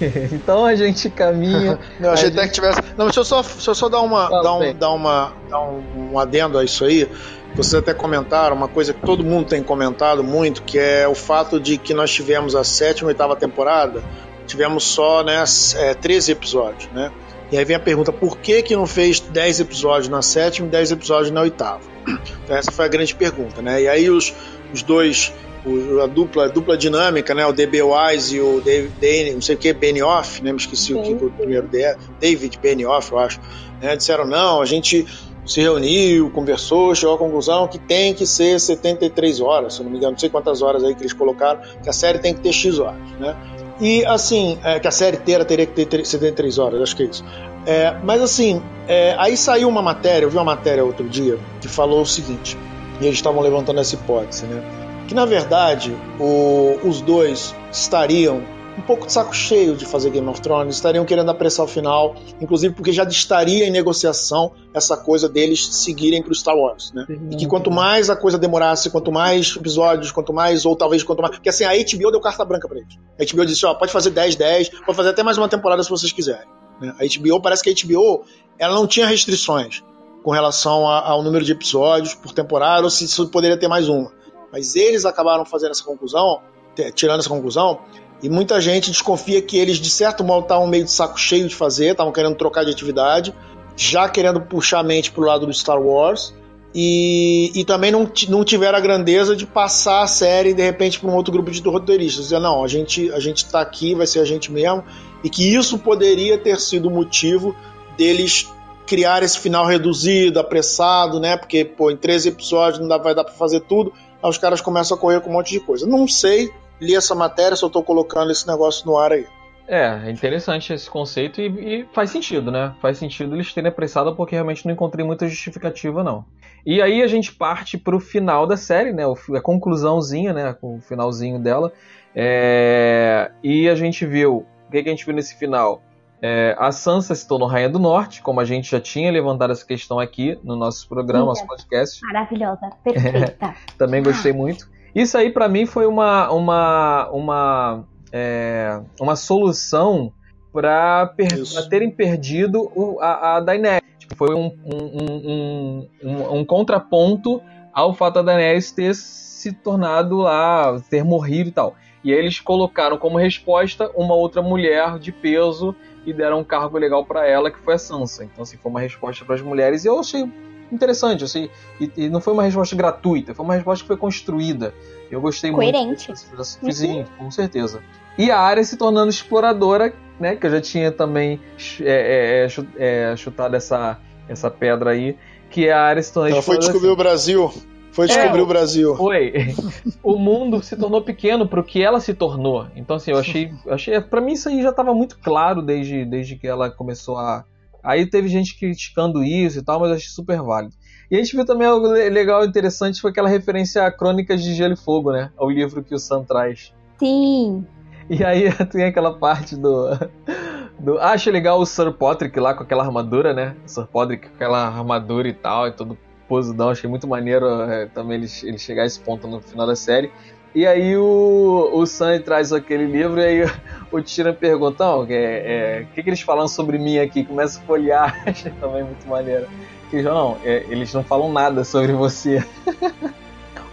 [SPEAKER 1] então a gente caminha.
[SPEAKER 2] Não, achei
[SPEAKER 1] A
[SPEAKER 2] até que tivesse. Não, deixa eu só, deixa eu só dar, uma,
[SPEAKER 1] Fala,
[SPEAKER 2] dar, um,
[SPEAKER 1] bem.
[SPEAKER 2] dar, uma, dar um, um adendo a isso aí. Vocês até comentaram uma coisa que todo mundo tem comentado muito, que é o fato de que nós tivemos a sétima e oitava temporada, tivemos só né, s- é, 13 episódios, né? E aí vem a pergunta, por que que não fez 10 episódios na sétima e 10 episódios na oitava? Então essa foi a grande pergunta, né? E aí os, os dois, a dupla, a dupla dinâmica, né? O DB Wise e o Dave, Dane, não sei o que, Benioff, né? Me esqueci o que, o primeiro D David Benioff, eu acho, né? Disseram, não, a gente se reuniu, conversou, chegou à conclusão que tem que ser 73 horas, se não me engano, não sei quantas horas aí que eles colocaram, que a série tem que ter X horas, né? E assim, é, que a série inteira teria que ter tre- 73 horas, acho que é isso. É, mas assim, é, aí saiu uma matéria, eu vi uma matéria outro dia que falou o seguinte, e eles estavam levantando essa hipótese, né? Que na verdade o- os dois estariam um pouco de saco cheio de fazer Game of Thrones, estariam querendo apressar o final, inclusive porque já estaria em negociação essa coisa deles seguirem para o Star Wars, né? E que quanto mais a coisa demorasse, quanto mais episódios, quanto mais, ou talvez quanto mais. Porque assim, a HBO deu carta branca pra eles. A HBO disse: ó, pode fazer 10, 10, pode fazer até mais uma temporada se vocês quiserem. né? A HBO, parece que a HBO ela não tinha restrições com relação a- ao número de episódios por temporada, ou se, se poderia ter mais uma. Mas eles acabaram fazendo essa conclusão, tirando essa conclusão, e muita gente desconfia que eles, de certo modo, estavam meio de saco cheio de fazer, estavam querendo trocar de atividade, já querendo puxar a mente pro lado do Star Wars, e, e também não, não tiveram a grandeza de passar a série, de repente, para um outro grupo de roteiristas. Dizer, não, a gente, a gente tá aqui, vai ser a gente mesmo, e que isso poderia ter sido o motivo deles criar esse final reduzido, apressado, né? Porque, pô, em 13 episódios não dá, vai dar pra fazer tudo, aí os caras começam a correr com um monte de coisa. Não sei, li essa matéria, só tô colocando esse negócio no ar aí.
[SPEAKER 1] É, é interessante esse conceito e, e faz sentido, né? Faz sentido eles terem apressado porque realmente não encontrei muita justificativa, não. E aí a gente parte pro final da série, né? A conclusãozinha, né? O finalzinho dela. É, E a gente viu. O que, que a gente viu nesse final? É, a Sansa se tornou Rainha do Norte, como a gente já tinha levantado essa questão aqui no nosso programa, nosso podcast.
[SPEAKER 3] Maravilhosa, perfeita.
[SPEAKER 1] Também gostei muito. Isso aí pra mim foi uma uma uma é, uma solução para
[SPEAKER 2] Isso.
[SPEAKER 1] terem perdido o- a, a Daenerys. Tipo, foi um, um, um, um, um contraponto ao fato da Daenerys ter se tornado lá, ter morrido e tal. E aí eles colocaram como resposta uma outra mulher de peso e deram um cargo legal pra ela, que foi a Sansa. Então, assim, foi uma resposta para as mulheres. E eu achei interessante, assim, e, e não foi uma resposta gratuita, foi uma resposta que foi construída. Eu gostei
[SPEAKER 3] Coerente.
[SPEAKER 1] muito. Sim, Sim, com certeza. E a área se tornando exploradora, né? Que eu já tinha também é, é, é, é, chutado essa, essa pedra aí, que é a área se tornando
[SPEAKER 2] Ela foi
[SPEAKER 1] exploradora.
[SPEAKER 2] descobrir o Brasil. Foi descobrir
[SPEAKER 1] É,
[SPEAKER 2] o Brasil.
[SPEAKER 1] Foi. O mundo se tornou pequeno pro que ela se tornou. Então, assim, eu achei. eu achei para mim, isso aí já estava muito claro desde, desde que ela começou a. Aí teve gente criticando isso e tal, mas eu achei super válido. E a gente viu também algo le- legal e interessante, foi aquela referência a Crônicas de Gelo e Fogo, né? Ao livro que o Sam traz.
[SPEAKER 3] Sim.
[SPEAKER 1] E aí tem aquela parte do. do ah, achei legal o Sir Podrick lá com aquela armadura, né? O Sir Podrick com aquela armadura e tal, e todo posudão. Achei muito maneiro é, também ele, ele chegar a esse ponto no final da série. E aí o, o Sam traz aquele livro e aí o Tira pergunta, o é, é, que, que eles falam sobre mim aqui? Começa a folhear, achei também muito maneiro. Que não, é, eles não falam nada sobre você.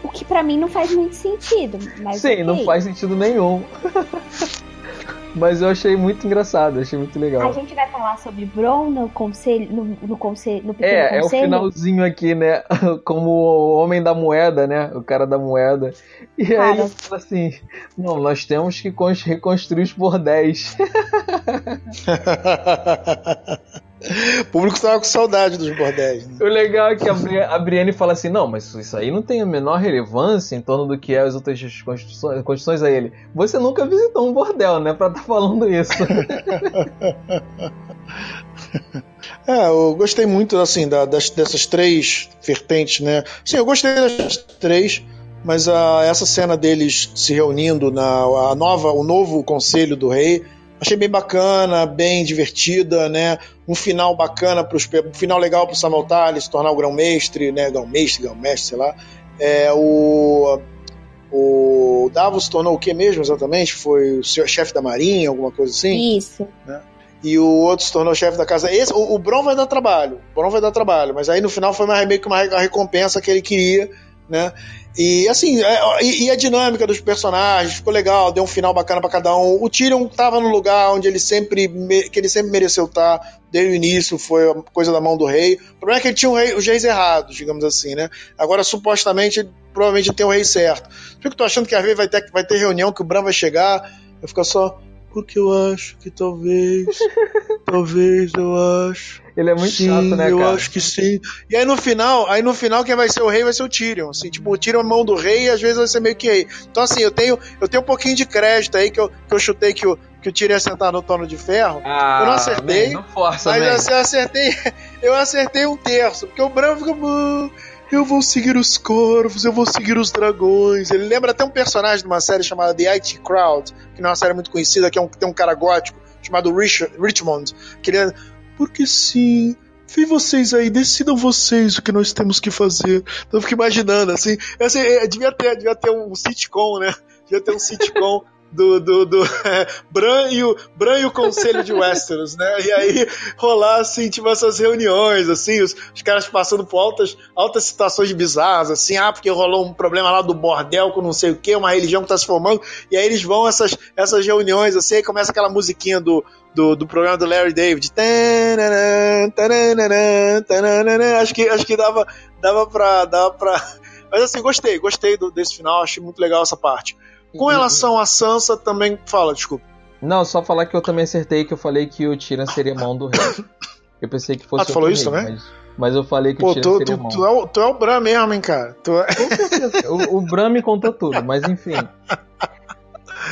[SPEAKER 3] O que para mim não faz muito sentido. Mas
[SPEAKER 1] Sim, okay. não faz sentido nenhum. Mas eu achei muito engraçado, achei muito legal.
[SPEAKER 3] A gente vai falar sobre Bron no conselho, no, no, conselho, no
[SPEAKER 1] pequeno é, conselho. É, o finalzinho aqui, né? Como o homem da moeda, né? O cara da moeda. E cara. aí ele fala assim: não, nós temos que reconstruir os bordéis.
[SPEAKER 2] O público estava com saudade dos bordéis. Né?
[SPEAKER 1] O legal é que a, Brienne fala assim: não, mas isso aí não tem a menor relevância em torno do que é as outras construções, construções a ele. Você nunca visitou um bordel, né? Pra estar tá falando isso.
[SPEAKER 2] é, eu gostei muito assim da, das, dessas três vertentes, né? Sim, eu gostei das três, mas a, essa cena deles se reunindo na a nova, o novo conselho do rei Achei bem bacana, bem divertida, né? Um final bacana, pros, um final legal para o Samuel Tales se tornar o grão-mestre, né? Grão-mestre, grão-mestre, sei lá. É, o, o Davos tornou o que mesmo exatamente? Foi o chefe da marinha, alguma coisa assim?
[SPEAKER 3] Isso.
[SPEAKER 2] Né? E o outro se tornou chefe da casa. Esse, o, o Bron vai dar trabalho. O Bron vai dar trabalho. Mas aí no final foi mais, meio que uma recompensa que ele queria, né? E assim, é, e, e, a dinâmica dos personagens ficou legal, deu um final bacana para cada um. O Tyrion tava no lugar onde ele sempre que ele sempre mereceu estar desde o início, foi a coisa da mão do rei. O problema é que ele tinha rei, os reis errados, digamos assim, né? Agora supostamente, provavelmente tem o rei certo. Fico tô achando que a vez vai ter vai ter reunião que o Bran vai chegar, vai ficar só porque eu acho que talvez, talvez eu acho.
[SPEAKER 1] Ele é muito sim, chato, né, cara?
[SPEAKER 2] Eu acho que sim. E aí no final, aí no final quem vai ser o rei vai ser o Tyrion, assim, tipo, o Tyrion é mão do rei e às vezes vai ser meio que rei. Então assim, eu tenho, eu tenho um pouquinho de crédito aí que eu, que eu chutei que o, que o Tyrion ia sentar no tono de ferro.
[SPEAKER 1] Ah,
[SPEAKER 2] eu não acertei. Man,
[SPEAKER 1] não força,
[SPEAKER 2] mas
[SPEAKER 1] man.
[SPEAKER 2] eu acertei, eu acertei um terço, porque o Bran fica eu vou seguir os corvos, eu vou seguir os dragões. Ele lembra até um personagem de uma série chamada The IT Crowd, que não é uma série muito conhecida, que é um, tem um cara gótico chamado Richard, Richmond, que ele porque sim, Vi vocês aí, decidam vocês o que nós temos que fazer. Então eu fico imaginando, assim, assim é, devia, ter, devia ter um sitcom, né? Devia ter um sitcom do, do, do é, Bran, e o, Bran e o Conselho de Westeros, né? E aí rolar, assim, tipo, essas reuniões, assim, os, os caras passando por altas, altas situações bizarras, assim, ah, porque rolou um problema lá do bordel com não sei o que, uma religião que tá se formando, e aí eles vão essas, essas reuniões, assim, aí começa aquela musiquinha do, do, do programa do Larry David. Acho que, acho que dava, dava pra. Dava pra... Mas assim, gostei, gostei do, desse final, achei muito legal essa parte. Com relação a Sansa, também. Fala, desculpa.
[SPEAKER 1] Não, só falar que eu também acertei que eu falei que o Tyrion seria mão do rei. Eu pensei que fosse. Ah,
[SPEAKER 2] tu falou isso rei, também?
[SPEAKER 1] Mas, mas, eu falei que Pô, o Tyrion
[SPEAKER 2] tu,
[SPEAKER 1] seria
[SPEAKER 2] tu,
[SPEAKER 1] mão.
[SPEAKER 2] Tu é, o, tu é o Bran mesmo, hein, cara? Tu é...
[SPEAKER 1] o, o Bran me contou tudo, mas enfim.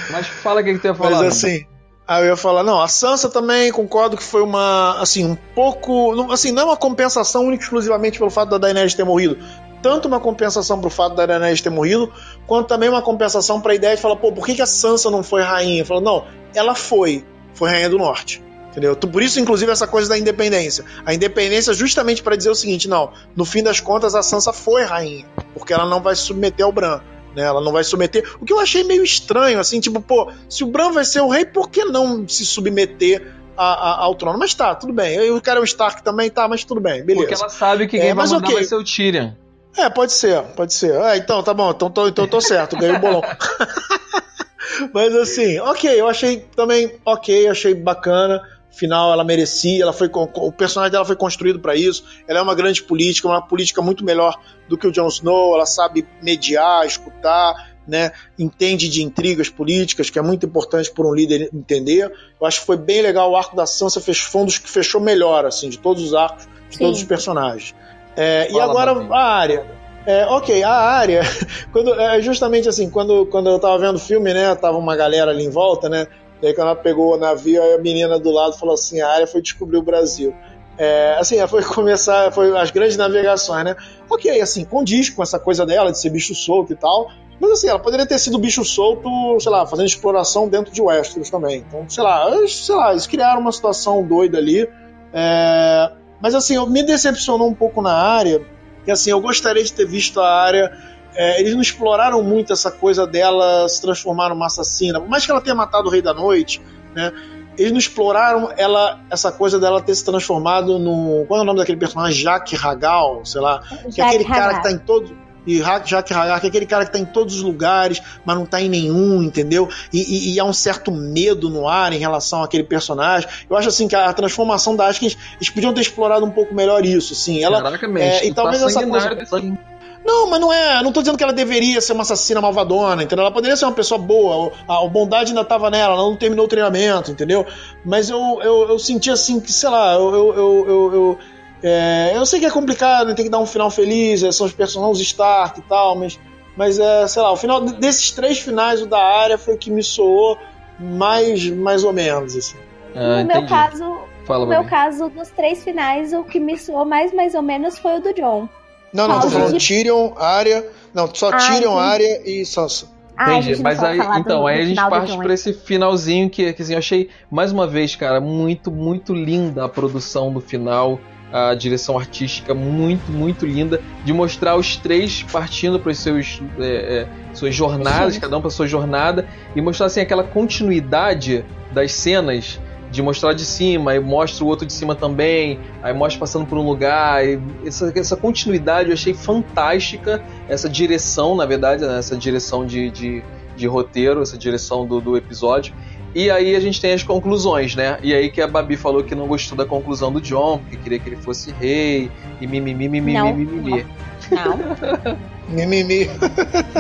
[SPEAKER 1] Mas fala o que, que tu ia falar.
[SPEAKER 2] Mas assim. Aí eu ia falar, não, a Sansa também concordo que foi uma, assim, um pouco, assim, não é uma compensação única exclusivamente pelo fato da Daenerys ter morrido, tanto uma compensação pro fato da Daenerys ter morrido, quanto também uma compensação para a ideia de falar, pô, por que, que a Sansa não foi rainha? Falou, não, ela foi, foi rainha do norte. Entendeu? Por isso, inclusive, essa coisa da independência. A independência justamente para dizer o seguinte: não, no fim das contas, a Sansa foi rainha, porque ela não vai se submeter ao Bran. Né, ela não vai submeter. O que eu achei meio estranho, assim, tipo, pô, se o Bran vai ser o rei, por que não se submeter a, a, ao trono? Mas tá, tudo bem. Eu quero um Stark também, tá, mas tudo bem, beleza.
[SPEAKER 1] Porque ela sabe que quem é, vai mandar okay. vai ser o Tyrion.
[SPEAKER 2] É, pode ser, pode ser. É, então, tá bom, então tô, então tô certo, ganhei o bolão. Mas assim, ok, eu achei também ok, achei bacana. Final, ela merecia, ela foi o personagem dela foi construído para isso. Ela é uma grande política, uma política muito melhor do que o Jon Snow. Ela sabe mediar, escutar, né? Entende de intrigas políticas, que é muito importante por um líder entender. Eu acho que foi bem legal o arco da Sansa, foi um dos que fechou melhor, assim, de todos os arcos, de Sim. todos os personagens. É, e agora a área. É, ok, a área, quando, é, justamente assim, quando, quando eu tava vendo o filme, né, tava uma galera ali em volta, né, daí quando ela pegou o navio, a menina do lado falou assim, a área foi descobrir o Brasil. É, assim, ela foi começar, foi as grandes navegações, né, ok, assim, condiz com essa coisa dela de ser bicho solto e tal, mas assim, ela poderia ter sido bicho solto, sei lá, fazendo exploração dentro de Westeros também, então, sei lá, sei lá, eles criaram uma situação doida ali, é, mas assim, me decepcionou um pouco na área, que assim, eu gostaria de ter visto a área é, eles não exploraram muito essa coisa dela se transformar numa assassina. Por mais que ela tenha matado o Rei da Noite, né? Eles não exploraram ela, essa coisa dela ter se transformado no. Qual é o nome daquele personagem? Jacques Ragal, sei lá.
[SPEAKER 3] Jack
[SPEAKER 2] que é aquele cara
[SPEAKER 3] Hagar.
[SPEAKER 2] que tá em todo. E Hagar, que é aquele cara que tá em todos os lugares, mas não tá em nenhum, entendeu? E, e- e há um certo medo no ar em relação àquele personagem. Eu acho assim que a transformação da Askins, eles podiam ter explorado um pouco melhor isso, assim. Ela,
[SPEAKER 1] Caraca,
[SPEAKER 2] é, e talvez
[SPEAKER 1] tá
[SPEAKER 2] essa coisa-
[SPEAKER 1] assim.
[SPEAKER 2] não, mas não é. Não tô dizendo que ela deveria ser uma assassina malvadona, entendeu? Ela poderia ser uma pessoa boa. A, a bondade ainda tava nela, ela não terminou o treinamento, entendeu? Mas eu, eu, eu senti assim que, sei lá, eu, eu, eu, eu, é, eu sei que é complicado, tem que dar um final feliz, é, são os personagens Stark e tal, mas. Mas é, sei lá, o final desses três finais, o da área foi o que me soou mais, mais ou menos, assim.
[SPEAKER 1] Ah,
[SPEAKER 3] no meu
[SPEAKER 1] entendi.
[SPEAKER 3] caso,
[SPEAKER 1] Fala,
[SPEAKER 3] no meu caso, dos três finais, o que me soou mais mais ou menos foi o do John.
[SPEAKER 2] Não, não, tô falando
[SPEAKER 3] de-
[SPEAKER 2] Tyrion, área. Não, só
[SPEAKER 3] Ah,
[SPEAKER 2] Tyrion, área e Sansa.
[SPEAKER 3] Ah,
[SPEAKER 1] Entendi, mas aí, então,
[SPEAKER 3] do
[SPEAKER 1] aí a gente parte pra esse finalzinho que, que assim, eu achei, mais uma vez, cara, muito, muito linda a produção do final, a direção artística muito, muito linda, de mostrar os três partindo para seus é, é, suas jornadas, cada um para sua jornada, e mostrar assim aquela continuidade das cenas de mostrar de cima, e mostra o outro de cima também, aí mostra passando por um lugar, e essa, essa continuidade eu achei fantástica, essa direção, na verdade, né, essa direção de, de, de roteiro, essa direção do, do episódio. E aí a gente tem as conclusões, né? E aí que a Babi falou que não gostou da conclusão do John, porque queria que ele fosse rei, e mimimi, mimimi,
[SPEAKER 3] Não.
[SPEAKER 1] mimimi.
[SPEAKER 3] Não,
[SPEAKER 2] Mimimi.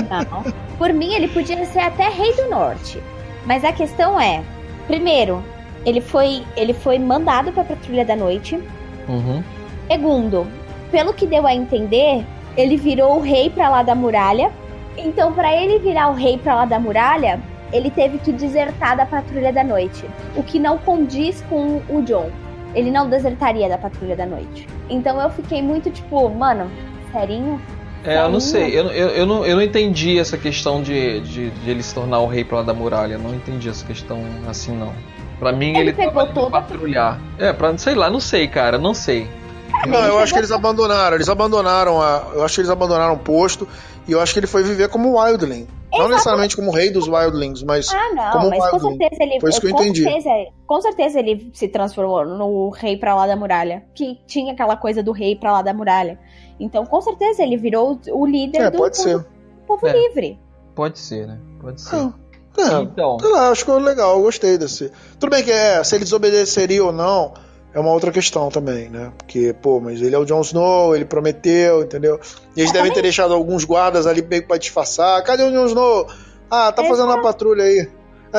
[SPEAKER 3] não. Por mim, ele podia ser até rei do norte. Mas a questão é, primeiro, ele foi, ele foi mandado pra patrulha da noite.
[SPEAKER 1] Uhum.
[SPEAKER 3] Segundo, pelo que deu a entender, ele virou o rei pra lá da muralha. Então, pra ele virar o rei pra lá da muralha, ele teve que desertar da patrulha da noite, o que não condiz com o John. Ele não desertaria da patrulha da noite. Então eu fiquei muito tipo, mano, serinho?
[SPEAKER 1] É, eu não sei, eu, eu, eu, não, eu não entendi essa questão de, de, de ele se tornar o rei pra lá da muralha. Não entendi essa questão assim, não. Pra mim,
[SPEAKER 3] Ele
[SPEAKER 1] ele,
[SPEAKER 3] pegou toda-
[SPEAKER 1] patrulhar. É, pra, sei lá, não sei, cara, não sei.
[SPEAKER 2] Não, eu acho que eles abandonaram. Eles abandonaram a. Eu acho que eles abandonaram o posto e eu acho que ele foi viver como Wildling. Não necessariamente como rei dos Wildlings, mas.
[SPEAKER 3] Ah, não,
[SPEAKER 2] Como
[SPEAKER 3] mas com certeza ele.
[SPEAKER 2] Foi isso que eu
[SPEAKER 3] com
[SPEAKER 2] entendi.
[SPEAKER 3] Certeza, com certeza ele se transformou no rei pra lá da muralha. Que tinha aquela coisa do rei pra lá da muralha. Então, com certeza, ele virou o líder
[SPEAKER 2] É,
[SPEAKER 3] do
[SPEAKER 2] pode
[SPEAKER 3] povo,
[SPEAKER 2] ser.
[SPEAKER 3] povo
[SPEAKER 1] É.
[SPEAKER 3] livre.
[SPEAKER 1] Pode ser, né? Pode ser.
[SPEAKER 3] Hum.
[SPEAKER 2] É,
[SPEAKER 1] Então,
[SPEAKER 2] lá, acho que foi legal, eu gostei desse. Tudo bem que é, se ele desobedeceria ou não, é uma outra questão também, né? Porque, pô, mas ele é o Jon Snow, ele prometeu, entendeu? E eles
[SPEAKER 3] É,
[SPEAKER 2] devem ter deixado alguns guardas ali meio pra disfarçar. Cadê o Jon Snow? Ah, tá fazendo uma patrulha aí.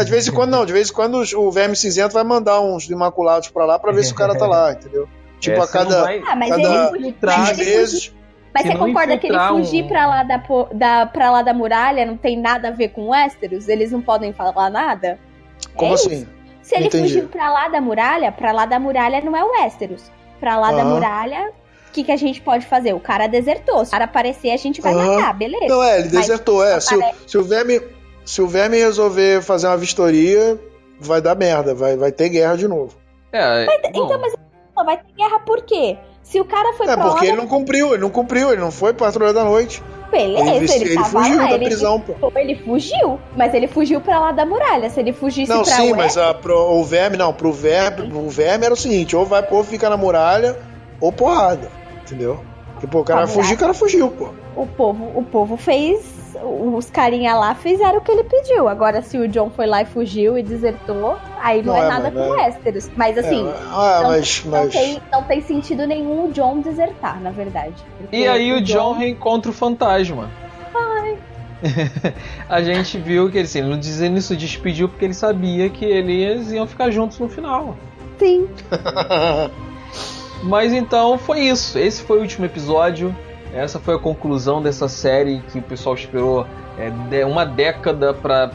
[SPEAKER 2] De vez em quando não, de vez em quando o Verme Cinzento vai mandar uns imaculados pra lá pra ver se o cara tá lá, entendeu? Tipo,
[SPEAKER 1] é,
[SPEAKER 2] a cada
[SPEAKER 1] vai-
[SPEAKER 3] Ah, mas
[SPEAKER 2] Cada
[SPEAKER 3] ele
[SPEAKER 2] meses.
[SPEAKER 3] mas
[SPEAKER 1] se
[SPEAKER 3] você concorda que ele fugir
[SPEAKER 1] um-
[SPEAKER 3] pra, lá da, da, pra lá da muralha não tem nada a ver com Westeros? Eles não podem falar nada?
[SPEAKER 2] Como
[SPEAKER 3] É
[SPEAKER 2] assim?
[SPEAKER 3] Se ele
[SPEAKER 2] Entendi.
[SPEAKER 3] fugiu pra lá da muralha, pra lá da muralha não é o Westeros. Pra lá da muralha, o que, que a gente pode fazer? O cara desertou. Se o cara aparecer, a gente vai matar, beleza.
[SPEAKER 2] Não, é, ele
[SPEAKER 3] Mas
[SPEAKER 2] desertou, é. Se, o- se o Verme. Se o Verme resolver fazer uma vistoria, vai dar merda, vai, vai ter guerra de novo.
[SPEAKER 1] É,
[SPEAKER 3] Então,
[SPEAKER 1] bom,
[SPEAKER 3] mas vai ter guerra por quê? Se o cara foi
[SPEAKER 2] É,
[SPEAKER 3] pra lá,
[SPEAKER 2] porque ele não cumpriu, ele não cumpriu, ele não foi patrulha da noite.
[SPEAKER 3] Beleza,
[SPEAKER 2] Ele,
[SPEAKER 3] ele,
[SPEAKER 2] ele fugiu
[SPEAKER 3] lá,
[SPEAKER 2] da
[SPEAKER 3] ele,
[SPEAKER 2] prisão, pô.
[SPEAKER 3] ele fugiu, mas ele fugiu pra lá da muralha. Se ele fugisse
[SPEAKER 2] Não,
[SPEAKER 3] pra
[SPEAKER 2] sim,
[SPEAKER 3] Westeros,
[SPEAKER 2] mas a, pro, o verme, não, pro verme, o verme era o seguinte, ou vai, ou fica na muralha, ou porrada, entendeu? Porque, pô, o cara fugir,
[SPEAKER 3] muralha.
[SPEAKER 2] o cara fugiu, pô.
[SPEAKER 3] o povo, o povo fez. Os carinha lá fizeram o que ele pediu. Agora, se o John foi lá e fugiu e desertou, aí não,
[SPEAKER 2] Não
[SPEAKER 3] é
[SPEAKER 2] é,
[SPEAKER 3] nada
[SPEAKER 2] mas
[SPEAKER 3] com
[SPEAKER 2] é-
[SPEAKER 3] Westeros. Mas assim,
[SPEAKER 2] É, ah,
[SPEAKER 3] não,
[SPEAKER 2] mas,
[SPEAKER 3] não,
[SPEAKER 2] mas...
[SPEAKER 3] tem, não tem sentido nenhum o John desertar, na verdade.
[SPEAKER 1] E aí o John reencontra o fantasma. a gente viu que ele, assim, ele não dizendo isso despediu porque ele sabia que eles iam ficar juntos no final.
[SPEAKER 3] Sim.
[SPEAKER 1] Mas então foi isso. Esse foi o último episódio. Essa foi a conclusão dessa série que o pessoal esperou é, uma década pra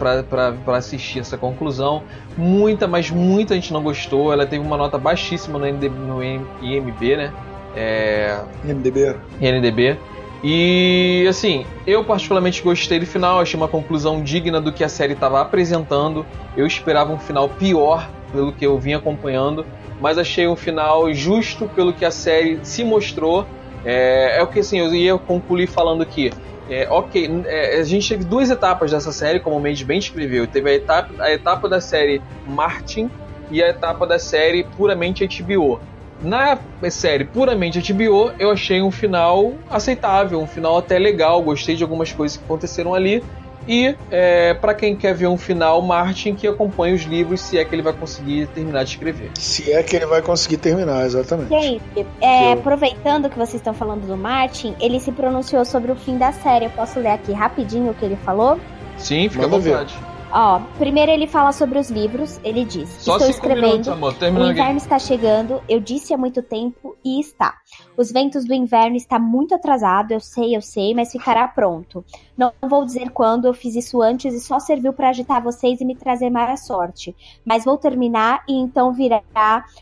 [SPEAKER 1] assistir essa conclusão. Muita, mas muita gente não gostou. Ela teve uma nota baixíssima no, ND no IMB, né? É,
[SPEAKER 2] MDB.
[SPEAKER 1] INDB. E assim, eu particularmente gostei do final, achei uma conclusão digna do que a série estava apresentando. Eu esperava um final pior pelo que eu vim acompanhando, mas achei um final justo pelo que a série se mostrou. É, é o que assim, eu ia concluir falando que É, ok, é, a gente teve duas etapas dessa série, como o Mendes bem escreveu. Teve a etapa, a etapa da série Martin e a etapa da série puramente HBO. Na série puramente HBO, eu achei um final aceitável, um final até legal, gostei de algumas coisas que aconteceram ali. E é, para quem quer ver um final, Martin que acompanhe os livros, se é que ele vai conseguir terminar de escrever.
[SPEAKER 2] Se é que ele vai conseguir terminar, exatamente.
[SPEAKER 3] Gente, é, aproveitando que vocês estão falando do Martin, ele se pronunciou sobre o fim da série. Eu posso ler aqui rapidinho o que ele falou?
[SPEAKER 1] Sim, fica Manda à vontade.
[SPEAKER 3] Ver. Ó, primeiro ele fala sobre os livros, ele diz:
[SPEAKER 1] Só
[SPEAKER 3] Estou escrevendo, minutos,
[SPEAKER 1] amor,
[SPEAKER 3] o inverno
[SPEAKER 1] aqui.
[SPEAKER 3] está chegando, eu disse há muito tempo e está. Os ventos do inverno está muito atrasado, eu sei, eu sei, mas ficará pronto. Não vou dizer quando, eu fiz isso antes e só serviu para agitar vocês e me trazer mais sorte. Mas vou terminar e então virá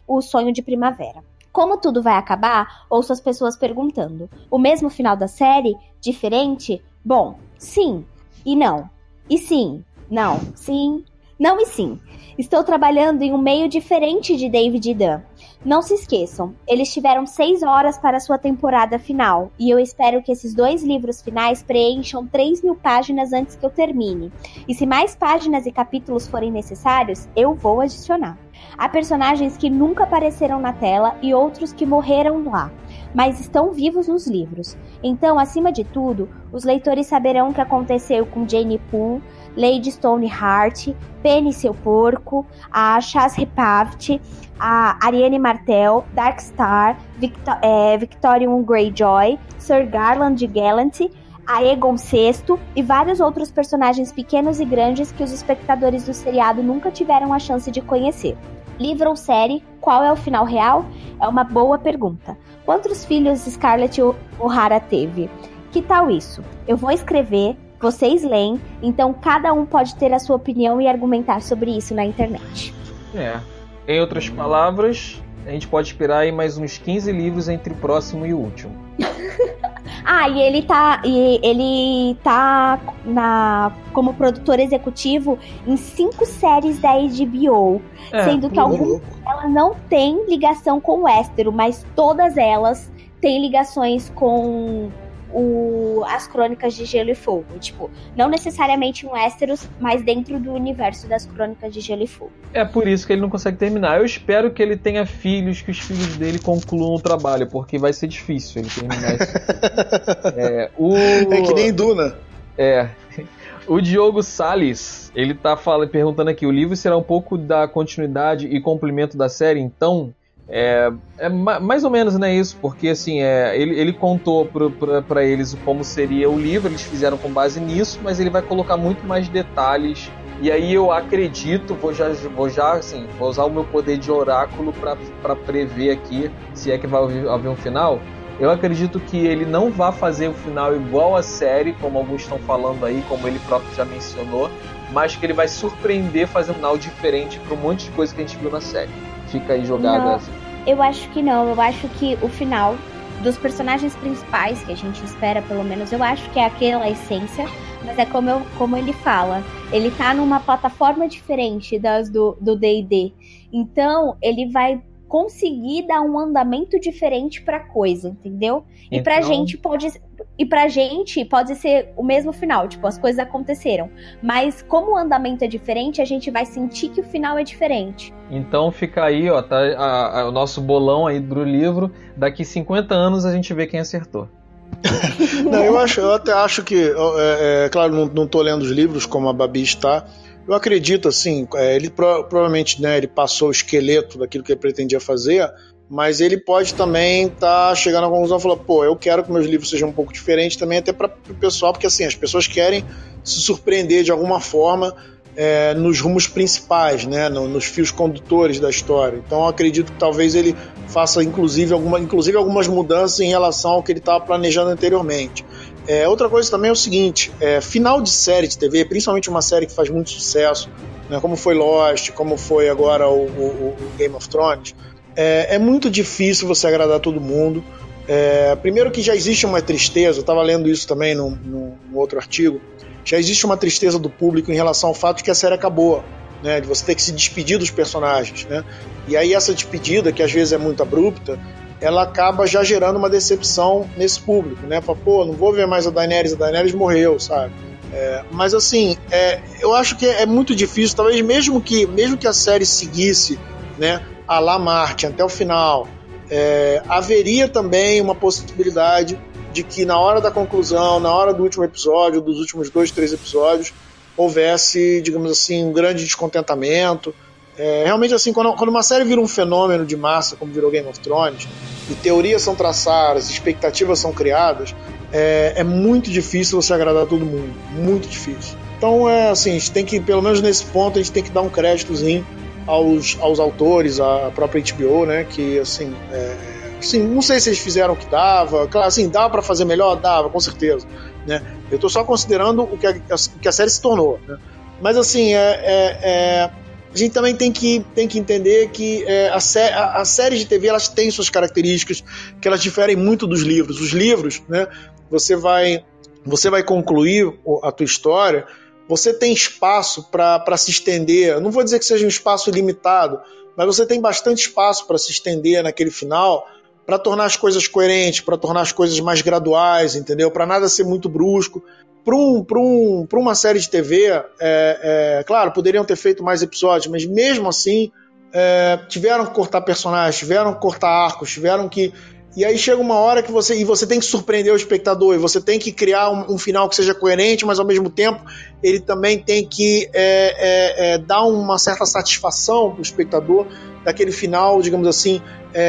[SPEAKER 3] o sonho de primavera. Como tudo vai acabar, ouço as pessoas perguntando: o mesmo final da série? Diferente? Bom, sim e não. E sim, não, sim, não e sim. Estou trabalhando em um meio diferente de David e Dan. Não se esqueçam, eles tiveram seis horas para sua temporada final, e eu espero que esses dois livros finais preencham 3 mil páginas antes que eu termine. E se mais páginas e capítulos forem necessários, eu vou adicionar. Há personagens que nunca apareceram na tela e outros que morreram lá, mas estão vivos nos livros. Então, acima de tudo, os leitores saberão o que aconteceu com Jane Poole, Lady Stoneheart, Penny Seu Porco, a Chas Repaft, a Ariane Martel, Darkstar, Victor, é, Greyjoy, Sir Garland Gallant, a Egon VI e vários outros personagens pequenos e grandes que os espectadores do seriado nunca tiveram a chance de conhecer. Livro ou série, qual é o final real? É uma boa pergunta. Quantos filhos Scarlett O'Hara teve? Que tal isso? Eu vou escrever, vocês leem, então cada um pode ter a sua opinião e argumentar sobre isso na internet.
[SPEAKER 1] É. Em outras palavras, a gente pode esperar aí mais uns 15 livros entre o próximo e o último.
[SPEAKER 3] ah, e ele tá. E ele tá na, como produtor executivo em cinco séries da HBO. É, sendo que algumas delas não têm ligação com o Westeros, mas todas elas têm ligações com o, as crônicas de Gelo e Fogo. Tipo, não necessariamente um Westeros, mas dentro do universo das crônicas de Gelo e Fogo.
[SPEAKER 1] É por isso que ele não consegue terminar. Eu espero que ele tenha filhos, que os filhos dele concluam o trabalho, porque vai ser difícil ele terminar isso.
[SPEAKER 2] é, o... é que nem Duna.
[SPEAKER 1] É. O Diogo Sales, ele tá falando, perguntando aqui: o livro será um pouco da continuidade e complemento da série, então? É, é mais ou menos né, isso, porque assim, é, ele, ele contou para eles como seria o livro, eles fizeram com base nisso, mas ele vai colocar muito mais detalhes. E aí eu acredito, vou já, vou já assim, vou usar o meu poder de oráculo para prever aqui se é que vai haver um final. Eu acredito que ele não vai fazer o final igual a série, como alguns estão falando aí, como ele próprio já mencionou, mas que ele vai surpreender fazer um final diferente para um monte de coisa que a gente viu na série fica aí jogada assim.
[SPEAKER 3] Eu acho que não. Eu acho que o final dos personagens principais que a gente espera, pelo menos, eu acho que é aquela essência. Mas é como, eu, como ele fala, ele tá numa plataforma diferente das do D&D. Então, ele vai conseguir dar um andamento diferente pra coisa, entendeu? E pra então gente pode e pra gente pode ser o mesmo final, tipo, as coisas aconteceram. Mas como o andamento é diferente, a gente vai sentir que o final é diferente.
[SPEAKER 1] Então fica aí, ó, tá a, a, o nosso bolão aí do livro. Daqui 50 anos a gente vê quem acertou.
[SPEAKER 2] não, eu, acho, eu até acho que, é, é, claro, não, não tô lendo os livros como a Babi está. Eu acredito, assim, é, ele pro, provavelmente né, ele passou o esqueleto daquilo que ele pretendia fazer, mas ele pode também estar tá chegando à conclusão e falar, pô, eu quero que meus livros sejam um pouco diferentes também, até para o pessoal, porque assim, as pessoas querem se surpreender de alguma forma é, nos rumos principais, né, no, nos fios condutores da história. Então eu acredito que talvez ele faça inclusive, alguma, inclusive algumas mudanças em relação ao que ele estava planejando anteriormente. É, outra coisa também é o seguinte: é, final de série de TV, principalmente uma série que faz muito sucesso, né, como foi Lost, como foi agora o, o, o Game of Thrones, é, é muito difícil você agradar todo mundo. É, primeiro que já existe uma tristeza, eu estava lendo isso também num, num, outro artigo, já existe uma tristeza do público em relação ao fato de que a série acabou, né, de você ter que se despedir dos personagens, né? E aí essa despedida, que às vezes é muito abrupta, ela acaba já gerando uma decepção nesse público, né? Fala, pô, não vou ver mais a Daenerys, a Daenerys morreu, sabe? É, mas assim, é, eu acho que é muito difícil, talvez mesmo que, mesmo que a série seguisse, né, a La Martin até o final, é, haveria também uma possibilidade de que na hora da conclusão, na hora do último episódio, dos últimos dois, três episódios, houvesse, digamos assim, um grande descontentamento. É, realmente, assim, quando, quando, uma série vira um fenômeno de massa, como virou Game of Thrones, e teorias são traçadas, expectativas são criadas, é, é muito difícil você agradar todo mundo. Muito difícil. Então, é assim, a gente tem que, pelo menos nesse ponto, a gente tem que dar um créditozinho aos, aos autores, à própria HBO, né? Que, assim, é, assim, não sei se eles fizeram o que dava. Claro, assim, dava para fazer melhor? Dava, com certeza. Né? Eu estou só considerando o que a, o que a série se tornou. Né? Mas, assim, é, é, é a gente também tem que, tem que entender que é, a, sé a, a, série de TV elas têm suas características que elas diferem muito dos livros. Os livros, né, você vai você vai concluir a tua história, você tem espaço para se estender. Não vou dizer que seja um espaço limitado, mas você tem bastante espaço para se estender naquele final, para tornar as coisas coerentes, para tornar as coisas mais graduais, entendeu? Para nada ser muito brusco para um, um, uma série de TV, é, é, claro, poderiam ter feito mais episódios, mas mesmo assim é, tiveram que cortar personagens, tiveram que cortar arcos, tiveram que. E aí chega uma hora que você. E você tem que surpreender o espectador, e você tem que criar um, um final que seja coerente, mas ao mesmo tempo ele também tem que é, é, é dar uma certa satisfação para o espectador daquele final, digamos assim,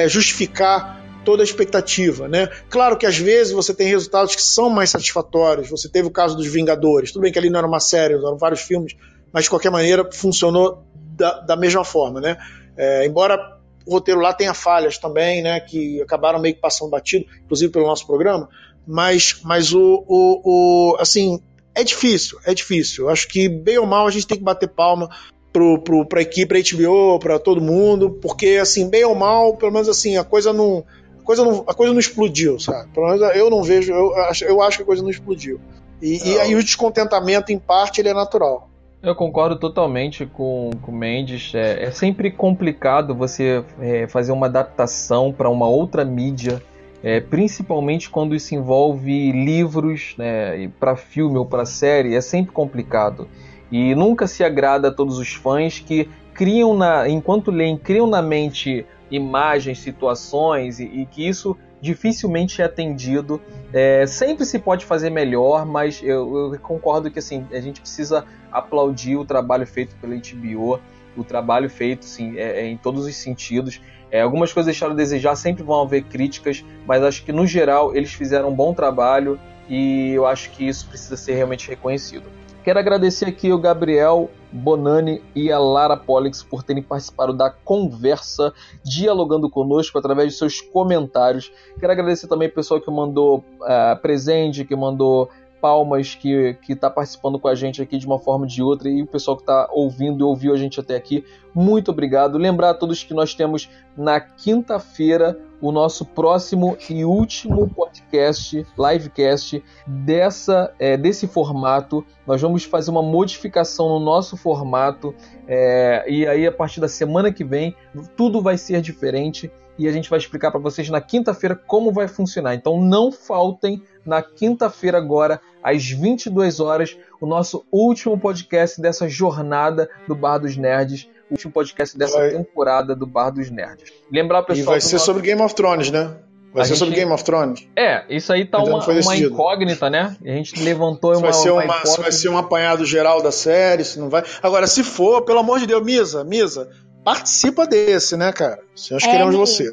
[SPEAKER 2] justificar toda a expectativa, né? Claro que às vezes você tem resultados que são mais satisfatórios. Você teve o caso dos Vingadores. Tudo bem que ali não era uma série, eram vários filmes, mas de qualquer maneira funcionou da, da mesma forma, né? É, embora o roteiro lá tenha falhas também, né? Que acabaram meio que passando batido, inclusive pelo nosso programa. Mas, mas o, o, o assim, é difícil, é difícil. Eu acho que bem ou mal a gente tem que bater palma pro, pro, pra equipe, pra HBO, pra todo mundo, porque assim, bem ou mal, pelo menos assim, a coisa não coisa não, a coisa não explodiu, sabe? Pelo menos eu não vejo, eu acho, eu acho que a coisa não explodiu. E, e aí o descontentamento, em parte, ele é natural.
[SPEAKER 1] Eu concordo totalmente com o Mendes. É, é, sempre complicado você é, fazer uma adaptação para uma outra mídia, é, principalmente quando isso envolve livros, né, para filme ou para série. É sempre complicado. E nunca se agrada a todos os fãs que criam, na, enquanto leem, criam na mente imagens, situações e, e que isso dificilmente é atendido. É, sempre se pode fazer melhor, mas eu, eu, concordo que assim a gente precisa aplaudir o trabalho feito pela HBO, o trabalho feito sim, é, é, em todos os sentidos. É, algumas coisas deixaram a desejar, sempre vão haver críticas, mas acho que no geral eles fizeram um bom trabalho e eu acho que isso precisa ser realmente reconhecido. Quero agradecer aqui o Gabriel Bonani e a Lara Pollix por terem participado da conversa, dialogando conosco através de seus comentários. Quero agradecer também o pessoal que mandou uh, presente, que mandou Palmas, que está participando com a gente aqui de uma forma ou de outra, e o pessoal que está ouvindo e ouviu a gente até aqui, muito obrigado. Lembrar a todos que nós temos na quinta-feira o nosso próximo e último podcast, livecast dessa, é, desse formato. Nós vamos fazer uma modificação no nosso formato, é, e aí a partir da semana que vem tudo vai ser diferente e a gente vai explicar para vocês na quinta-feira como vai funcionar. Então não faltem na quinta-feira agora às 22 horas o nosso último podcast dessa jornada do Bar dos Nerds, o último podcast dessa vai. temporada do Bar dos Nerds. Lembrar pessoal,
[SPEAKER 2] e vai ser nosso... sobre Game of Thrones, né? Vai a ser gente... sobre Game of Thrones.
[SPEAKER 1] É, isso aí tá uma, uma, incógnita, né? A gente levantou uma,
[SPEAKER 2] vai ser uma, uma vai ser um apanhado geral da série, se não vai. Agora, se for, pelo amor de Deus, Misa, Misa, participa desse, né, cara? Nós é, queremos você.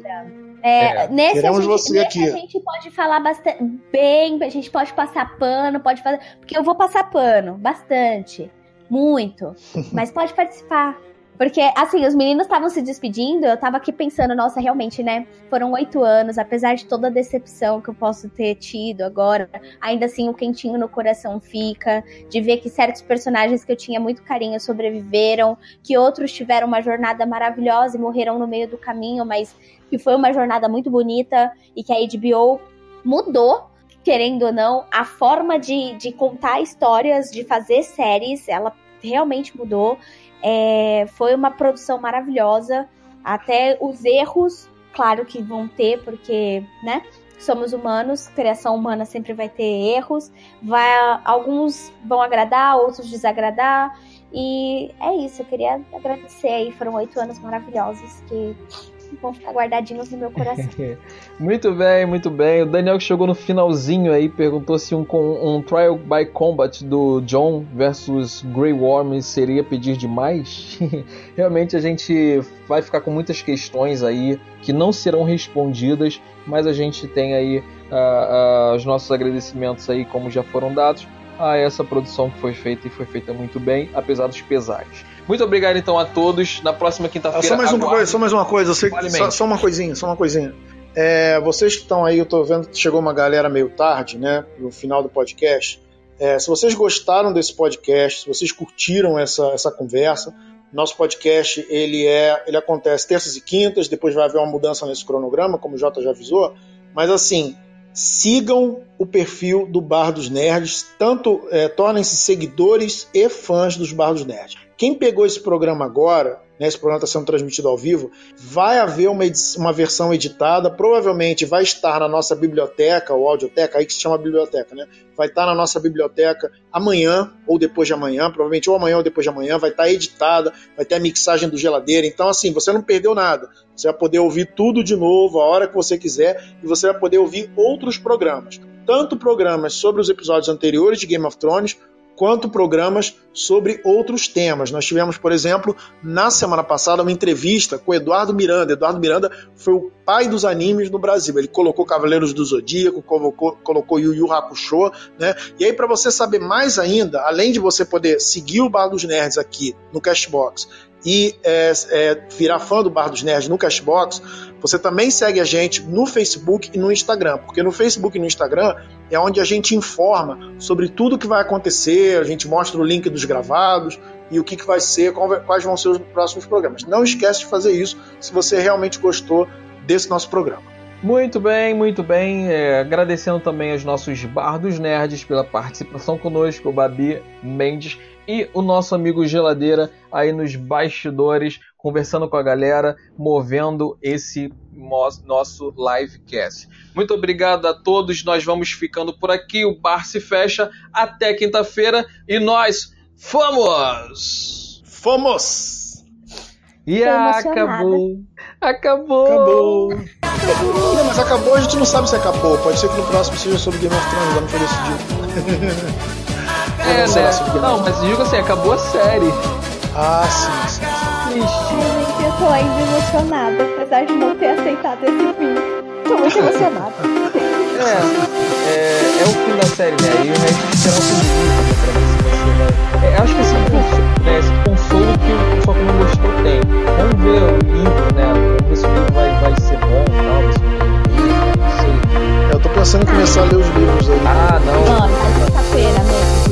[SPEAKER 3] É, é, nesse, queremos gente, você nesse aqui. a gente pode falar bastante bem, a gente pode passar pano, pode fazer. Porque eu vou passar pano, bastante. Muito. Mas pode participar. Porque, assim, os meninos estavam se despedindo, eu tava aqui pensando, nossa, realmente, né? Foram oito anos, apesar de toda a decepção que eu posso ter tido agora, ainda assim o quentinho no coração fica, de ver que certos personagens que eu tinha muito carinho sobreviveram, que outros tiveram uma jornada maravilhosa e morreram no meio do caminho, mas que foi uma jornada muito bonita e que a HBO mudou querendo ou não, a forma de, de contar histórias, de fazer séries, ela realmente mudou. É, foi uma produção maravilhosa. Até os erros claro que vão ter, porque, né? Somos humanos, criação humana sempre vai ter erros. Vai, alguns vão agradar, outros desagradar. E é isso, eu queria agradecer aí. Foram oito anos maravilhosos que vão ficar guardadinhos no meu coração.
[SPEAKER 1] muito bem, muito bem. O Daniel que chegou no finalzinho aí perguntou se um, um Trial by Combat do John versus Grey Worm seria pedir demais. Realmente a gente vai ficar com muitas questões aí que não serão respondidas, mas a gente tem aí uh, uh, os nossos agradecimentos aí como já foram dados a essa produção que foi feita e foi feita muito bem, apesar dos pesares. Muito obrigado então a todos. Na próxima quinta-feira.
[SPEAKER 2] Ah, só mais uma coisa, só mais uma coisa. Sei, só, só, uma coisinha, só uma coisinha. É, vocês que estão aí, eu tô vendo que chegou uma galera meio tarde, né? No final do podcast. É, se vocês gostaram desse podcast, se vocês curtiram essa, essa conversa, nosso podcast ele é, ele acontece terças e quintas. Depois vai haver uma mudança nesse cronograma, como o Jota já avisou. Mas assim, sigam o perfil do Bar dos Nerds, tanto é, tornem-se seguidores e fãs dos Bar dos Nerds. Quem pegou esse programa agora, né, esse programa está sendo transmitido ao vivo, vai haver uma, uma versão editada, provavelmente vai estar na nossa biblioteca, ou audioteca, aí que se chama biblioteca, né? Vai estar na nossa biblioteca amanhã ou depois de amanhã, provavelmente ou amanhã ou depois de amanhã, vai estar editada, vai ter a mixagem do geladeira. Então, assim, você não perdeu nada. Você vai poder ouvir tudo de novo, a hora que você quiser, e você vai poder ouvir outros programas. Tanto programas sobre os episódios anteriores de Game of Thrones, quanto programas sobre outros temas. Nós tivemos, por exemplo, na semana passada, uma entrevista com Eduardo Miranda. Eduardo Miranda foi o pai dos animes no Brasil. Ele colocou Cavaleiros do Zodíaco, colocou, colocou Yu Yu Hakusho, né? E aí, para você saber mais ainda, além de você poder seguir o Bar dos Nerds aqui no Cashbox e é, é, virar fã do Bar dos Nerds no Cashbox, você também segue a gente no Facebook e no Instagram, porque no Facebook e no Instagram é onde a gente informa sobre tudo que vai acontecer, a gente mostra o link dos gravados e o que, que vai ser, quais vão ser os próximos programas. Não esquece de fazer isso se você realmente gostou desse nosso programa.
[SPEAKER 1] Muito bem, muito bem. É, agradecendo também aos nossos bardos nerds pela participação conosco, o Babi Mendes e o nosso amigo Geladeira aí nos bastidores, conversando com a galera, movendo esse nosso livecast. Muito obrigado a todos, nós vamos ficando por aqui, o bar se fecha até quinta-feira e nós fomos!
[SPEAKER 2] Fomos!
[SPEAKER 1] E acabou. Acabou.
[SPEAKER 2] Acabou. Não, mas acabou, a gente não sabe se acabou. Pode ser que no próximo seja sobre Game of Thrones, não foi decidido.
[SPEAKER 1] É, né? Não, mas digo assim, acabou a série.
[SPEAKER 2] Ah, sim, sim.
[SPEAKER 3] Triste. Gente, eu tô ainda emocionada, apesar de não ter aceitado esse fim. Tô muito emocionada.
[SPEAKER 1] É, é, é o fim da série, né? E o resto será o fim do né? Pra ver se você vai. É, acho que esse consolo, né, esse consolo que o pessoal que não gostou tem. Vamos ver o livro, né? Vamos ver se o livro vai, vai ser bom e tal.
[SPEAKER 2] Pensando em começar a ler os livros aí.
[SPEAKER 1] Ah, não.
[SPEAKER 3] Mano, sexta-feira mesmo.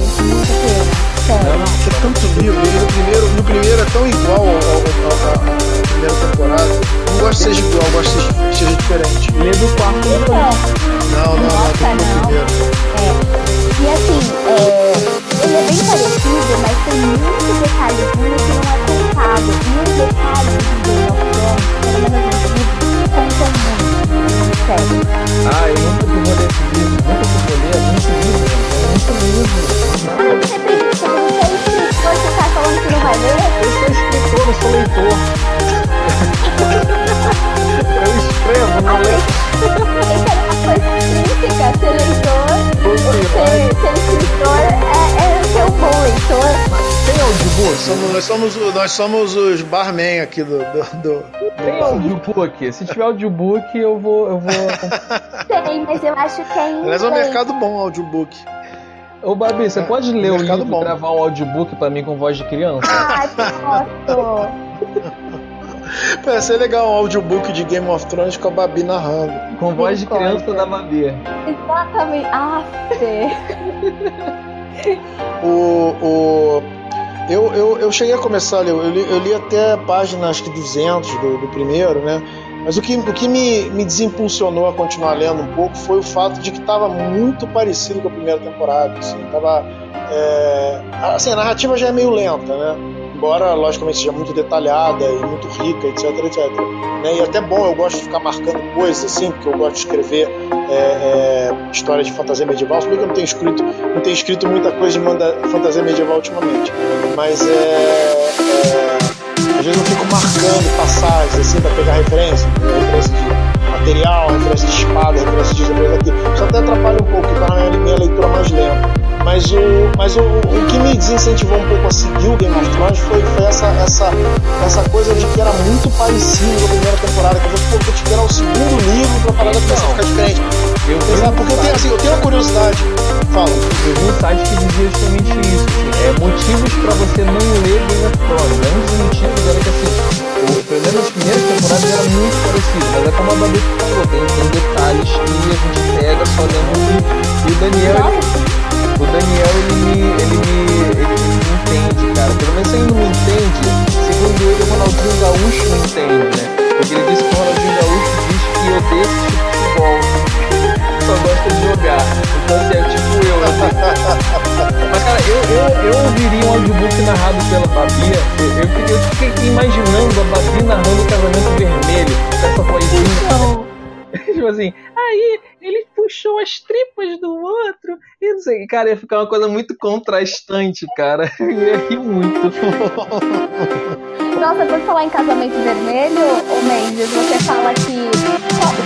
[SPEAKER 2] Não, não, é tanto livro. no primeiro, no primeiro é tão igual à primeira temporada. Não gosto de ser igual, gosto de ser diferente.
[SPEAKER 1] Lê do quarto
[SPEAKER 3] então,
[SPEAKER 2] Não, não, não,
[SPEAKER 3] Nossa,
[SPEAKER 2] não,
[SPEAKER 3] não.
[SPEAKER 2] primeiro.
[SPEAKER 3] É. E assim, é, ele é bem parecido, mas tem muito detalhezinho que não é contado. E os detalhes de Game of Thrones, pelo menos Sério.
[SPEAKER 1] Ah, eu nunca vou ler esse livro, nunca vou ler, é muito livro, é muito.
[SPEAKER 3] Ah, você isso, você é escritor, você tá falando que não vai ler?
[SPEAKER 1] Eu sou escritor, eu sou leitor. eu escrevo,
[SPEAKER 3] coisa intrínseca, ser leitor, ser, ser escritor é, é ser um bom leitor.
[SPEAKER 1] Tem audiobook?
[SPEAKER 2] Somos, nós, somos, o- nós somos os barman aqui do. do, do-
[SPEAKER 1] Tem audiobook? Se tiver audiobook, eu vou. Eu vou...
[SPEAKER 3] Tem, mas eu acho que é
[SPEAKER 2] Aliás, é um mercado bom audiobook.
[SPEAKER 1] Ô, Babi, você pode ler o
[SPEAKER 2] mercado
[SPEAKER 1] livro e gravar um audiobook pra mim com voz de criança?
[SPEAKER 3] Ai, posso.
[SPEAKER 2] Parece ser legal um audiobook de Game of Thrones com a Babi narrando.
[SPEAKER 1] Com voz de criança da Babi.
[SPEAKER 3] Exatamente. Ah, Fê.
[SPEAKER 2] O. o eu, eu, eu cheguei a começar a ler, eu li, eu li até a página acho que 200 do, do primeiro, né? Mas o que, o que me, me desimpulsionou a continuar lendo um pouco foi o fato de que estava muito parecido com a primeira temporada. Assim, tava, é, assim, a narrativa já é meio lenta, né? Embora logicamente seja muito detalhada e muito rica, etc, etc. Né? E até bom, eu gosto de ficar marcando coisas assim, porque eu gosto de escrever é, é, histórias de fantasia medieval. Se bem que eu não tenho escrito, não tenho escrito muita coisa de fantasia medieval ultimamente, mas é, é, às vezes eu fico marcando passagens assim para pegar referência, referência de material, referência de espada, referência de referência aqui. Isso até atrapalha um pouco, tá na minha, leitura mais lenta. Mas, o, mas o, o que me desincentivou um pouco a seguir o Game of Thrones foi, foi essa, essa, essa coisa de que era muito parecido com a primeira temporada. Que eu falei, pô, vou te o segundo livro pra parada começar a ficar diferente. Eu Exato, porque eu tenho, assim, eu tenho uma curiosidade. Fala.
[SPEAKER 1] Eu vi um site que dizia justamente isso. Assim, é, motivos pra você não ler Game of Thrones. Um dos motivos era que assim, o, pelo menos as primeiras temporadas era muito parecido, mas é como a Babi falou, tem, tem detalhes que a gente pega só lendo o livro. E o Daniel. O Daniel, ele me, ele me, ele, me entende, cara. Pelo menos ele não me entende, segundo ele, o Ronaldinho Gaúcho me entende, né? Porque ele disse que o Ronaldinho Gaúcho diz que odeia esse tipo de futebol. Só gosta de jogar. Então, assim, é tipo eu. Assim. Mas, cara, eu, eu, eu ouviria um audiobook narrado pela Babia. Eu, eu, fiquei imaginando a Babi narrando o casamento vermelho, essa vozinha. Então... tipo assim, aí ele puxou as tripas do outro. E não sei, cara, ia ficar uma coisa muito contrastante, cara. Ia rir muito.
[SPEAKER 3] Nossa, por falar em casamento vermelho, ô Mendes, você fala que.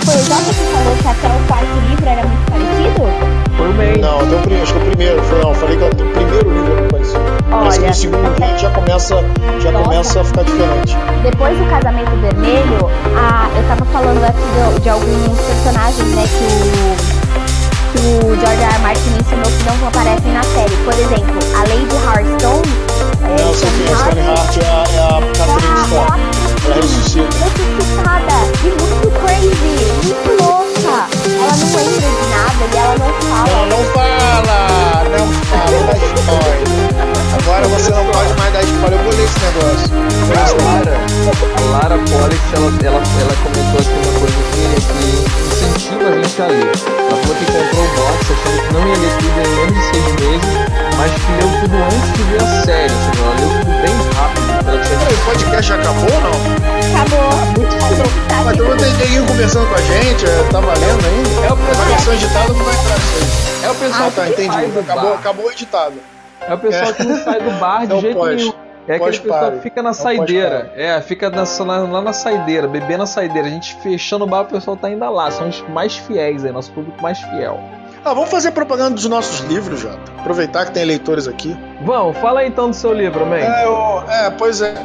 [SPEAKER 3] Foi o Jota que falou que até o quarto livro era muito parecido?
[SPEAKER 2] O Mendes. Não, até o, acho que o primeiro. Foi, não, falei que o primeiro livro parecido. Olha, Mas no segundo livro já começa, já começa a ficar diferente.
[SPEAKER 3] Depois do casamento vermelho, a, eu tava falando aqui de, de alguns personagens, né, que o que o George R. R. Martin mencionou que não aparecem na série. Por exemplo, a Lady Hearthstone.
[SPEAKER 2] É, que é a Stone Heart é a, é a Catherine Scott. Ela ressuscita.
[SPEAKER 3] Ressuscitada. E muito crazy. Muito louca. Ela não lembra de nada e ela não fala.
[SPEAKER 2] Ela não fala. Não fala. Dá spoiler. Agora você não pode mais dar spoiler. Eu vou ler esse negócio.
[SPEAKER 1] A Lara, a Lara Pollix, ela, ela, ela comentou aqui uma coisa que, que incentiva a gente a ler. Ela falou que comprou o box achando que não ia ler tudo em menos de seis meses, mas que leu tudo antes de ver a série. Ou seja, ela leu tudo bem rápido. Ela tinha...
[SPEAKER 2] o podcast já acabou ou não?
[SPEAKER 3] Acabou. Muito.
[SPEAKER 2] Tá mas então tem ninguém conversando com a gente, é, tá valendo ainda? É o pessoal. Versão editada não vai entrar isso
[SPEAKER 1] É o pessoal
[SPEAKER 2] ah, tá, entendi. Acabou, acabou o editado.
[SPEAKER 1] É o pessoal é. que não sai do bar de é jeito pós. nenhum. É aquele pessoal que fica na é saideira. É, fica na, lá na saideira, bebendo na saideira. A gente fechando o bar, o pessoal tá ainda lá. São os mais fiéis aí, nosso público mais fiel.
[SPEAKER 2] Ah, vamos fazer propaganda dos nossos livros, Jota. Aproveitar que tem leitores aqui.
[SPEAKER 1] Vamos, fala aí então do seu livro, man.
[SPEAKER 2] É, eu, é pois é.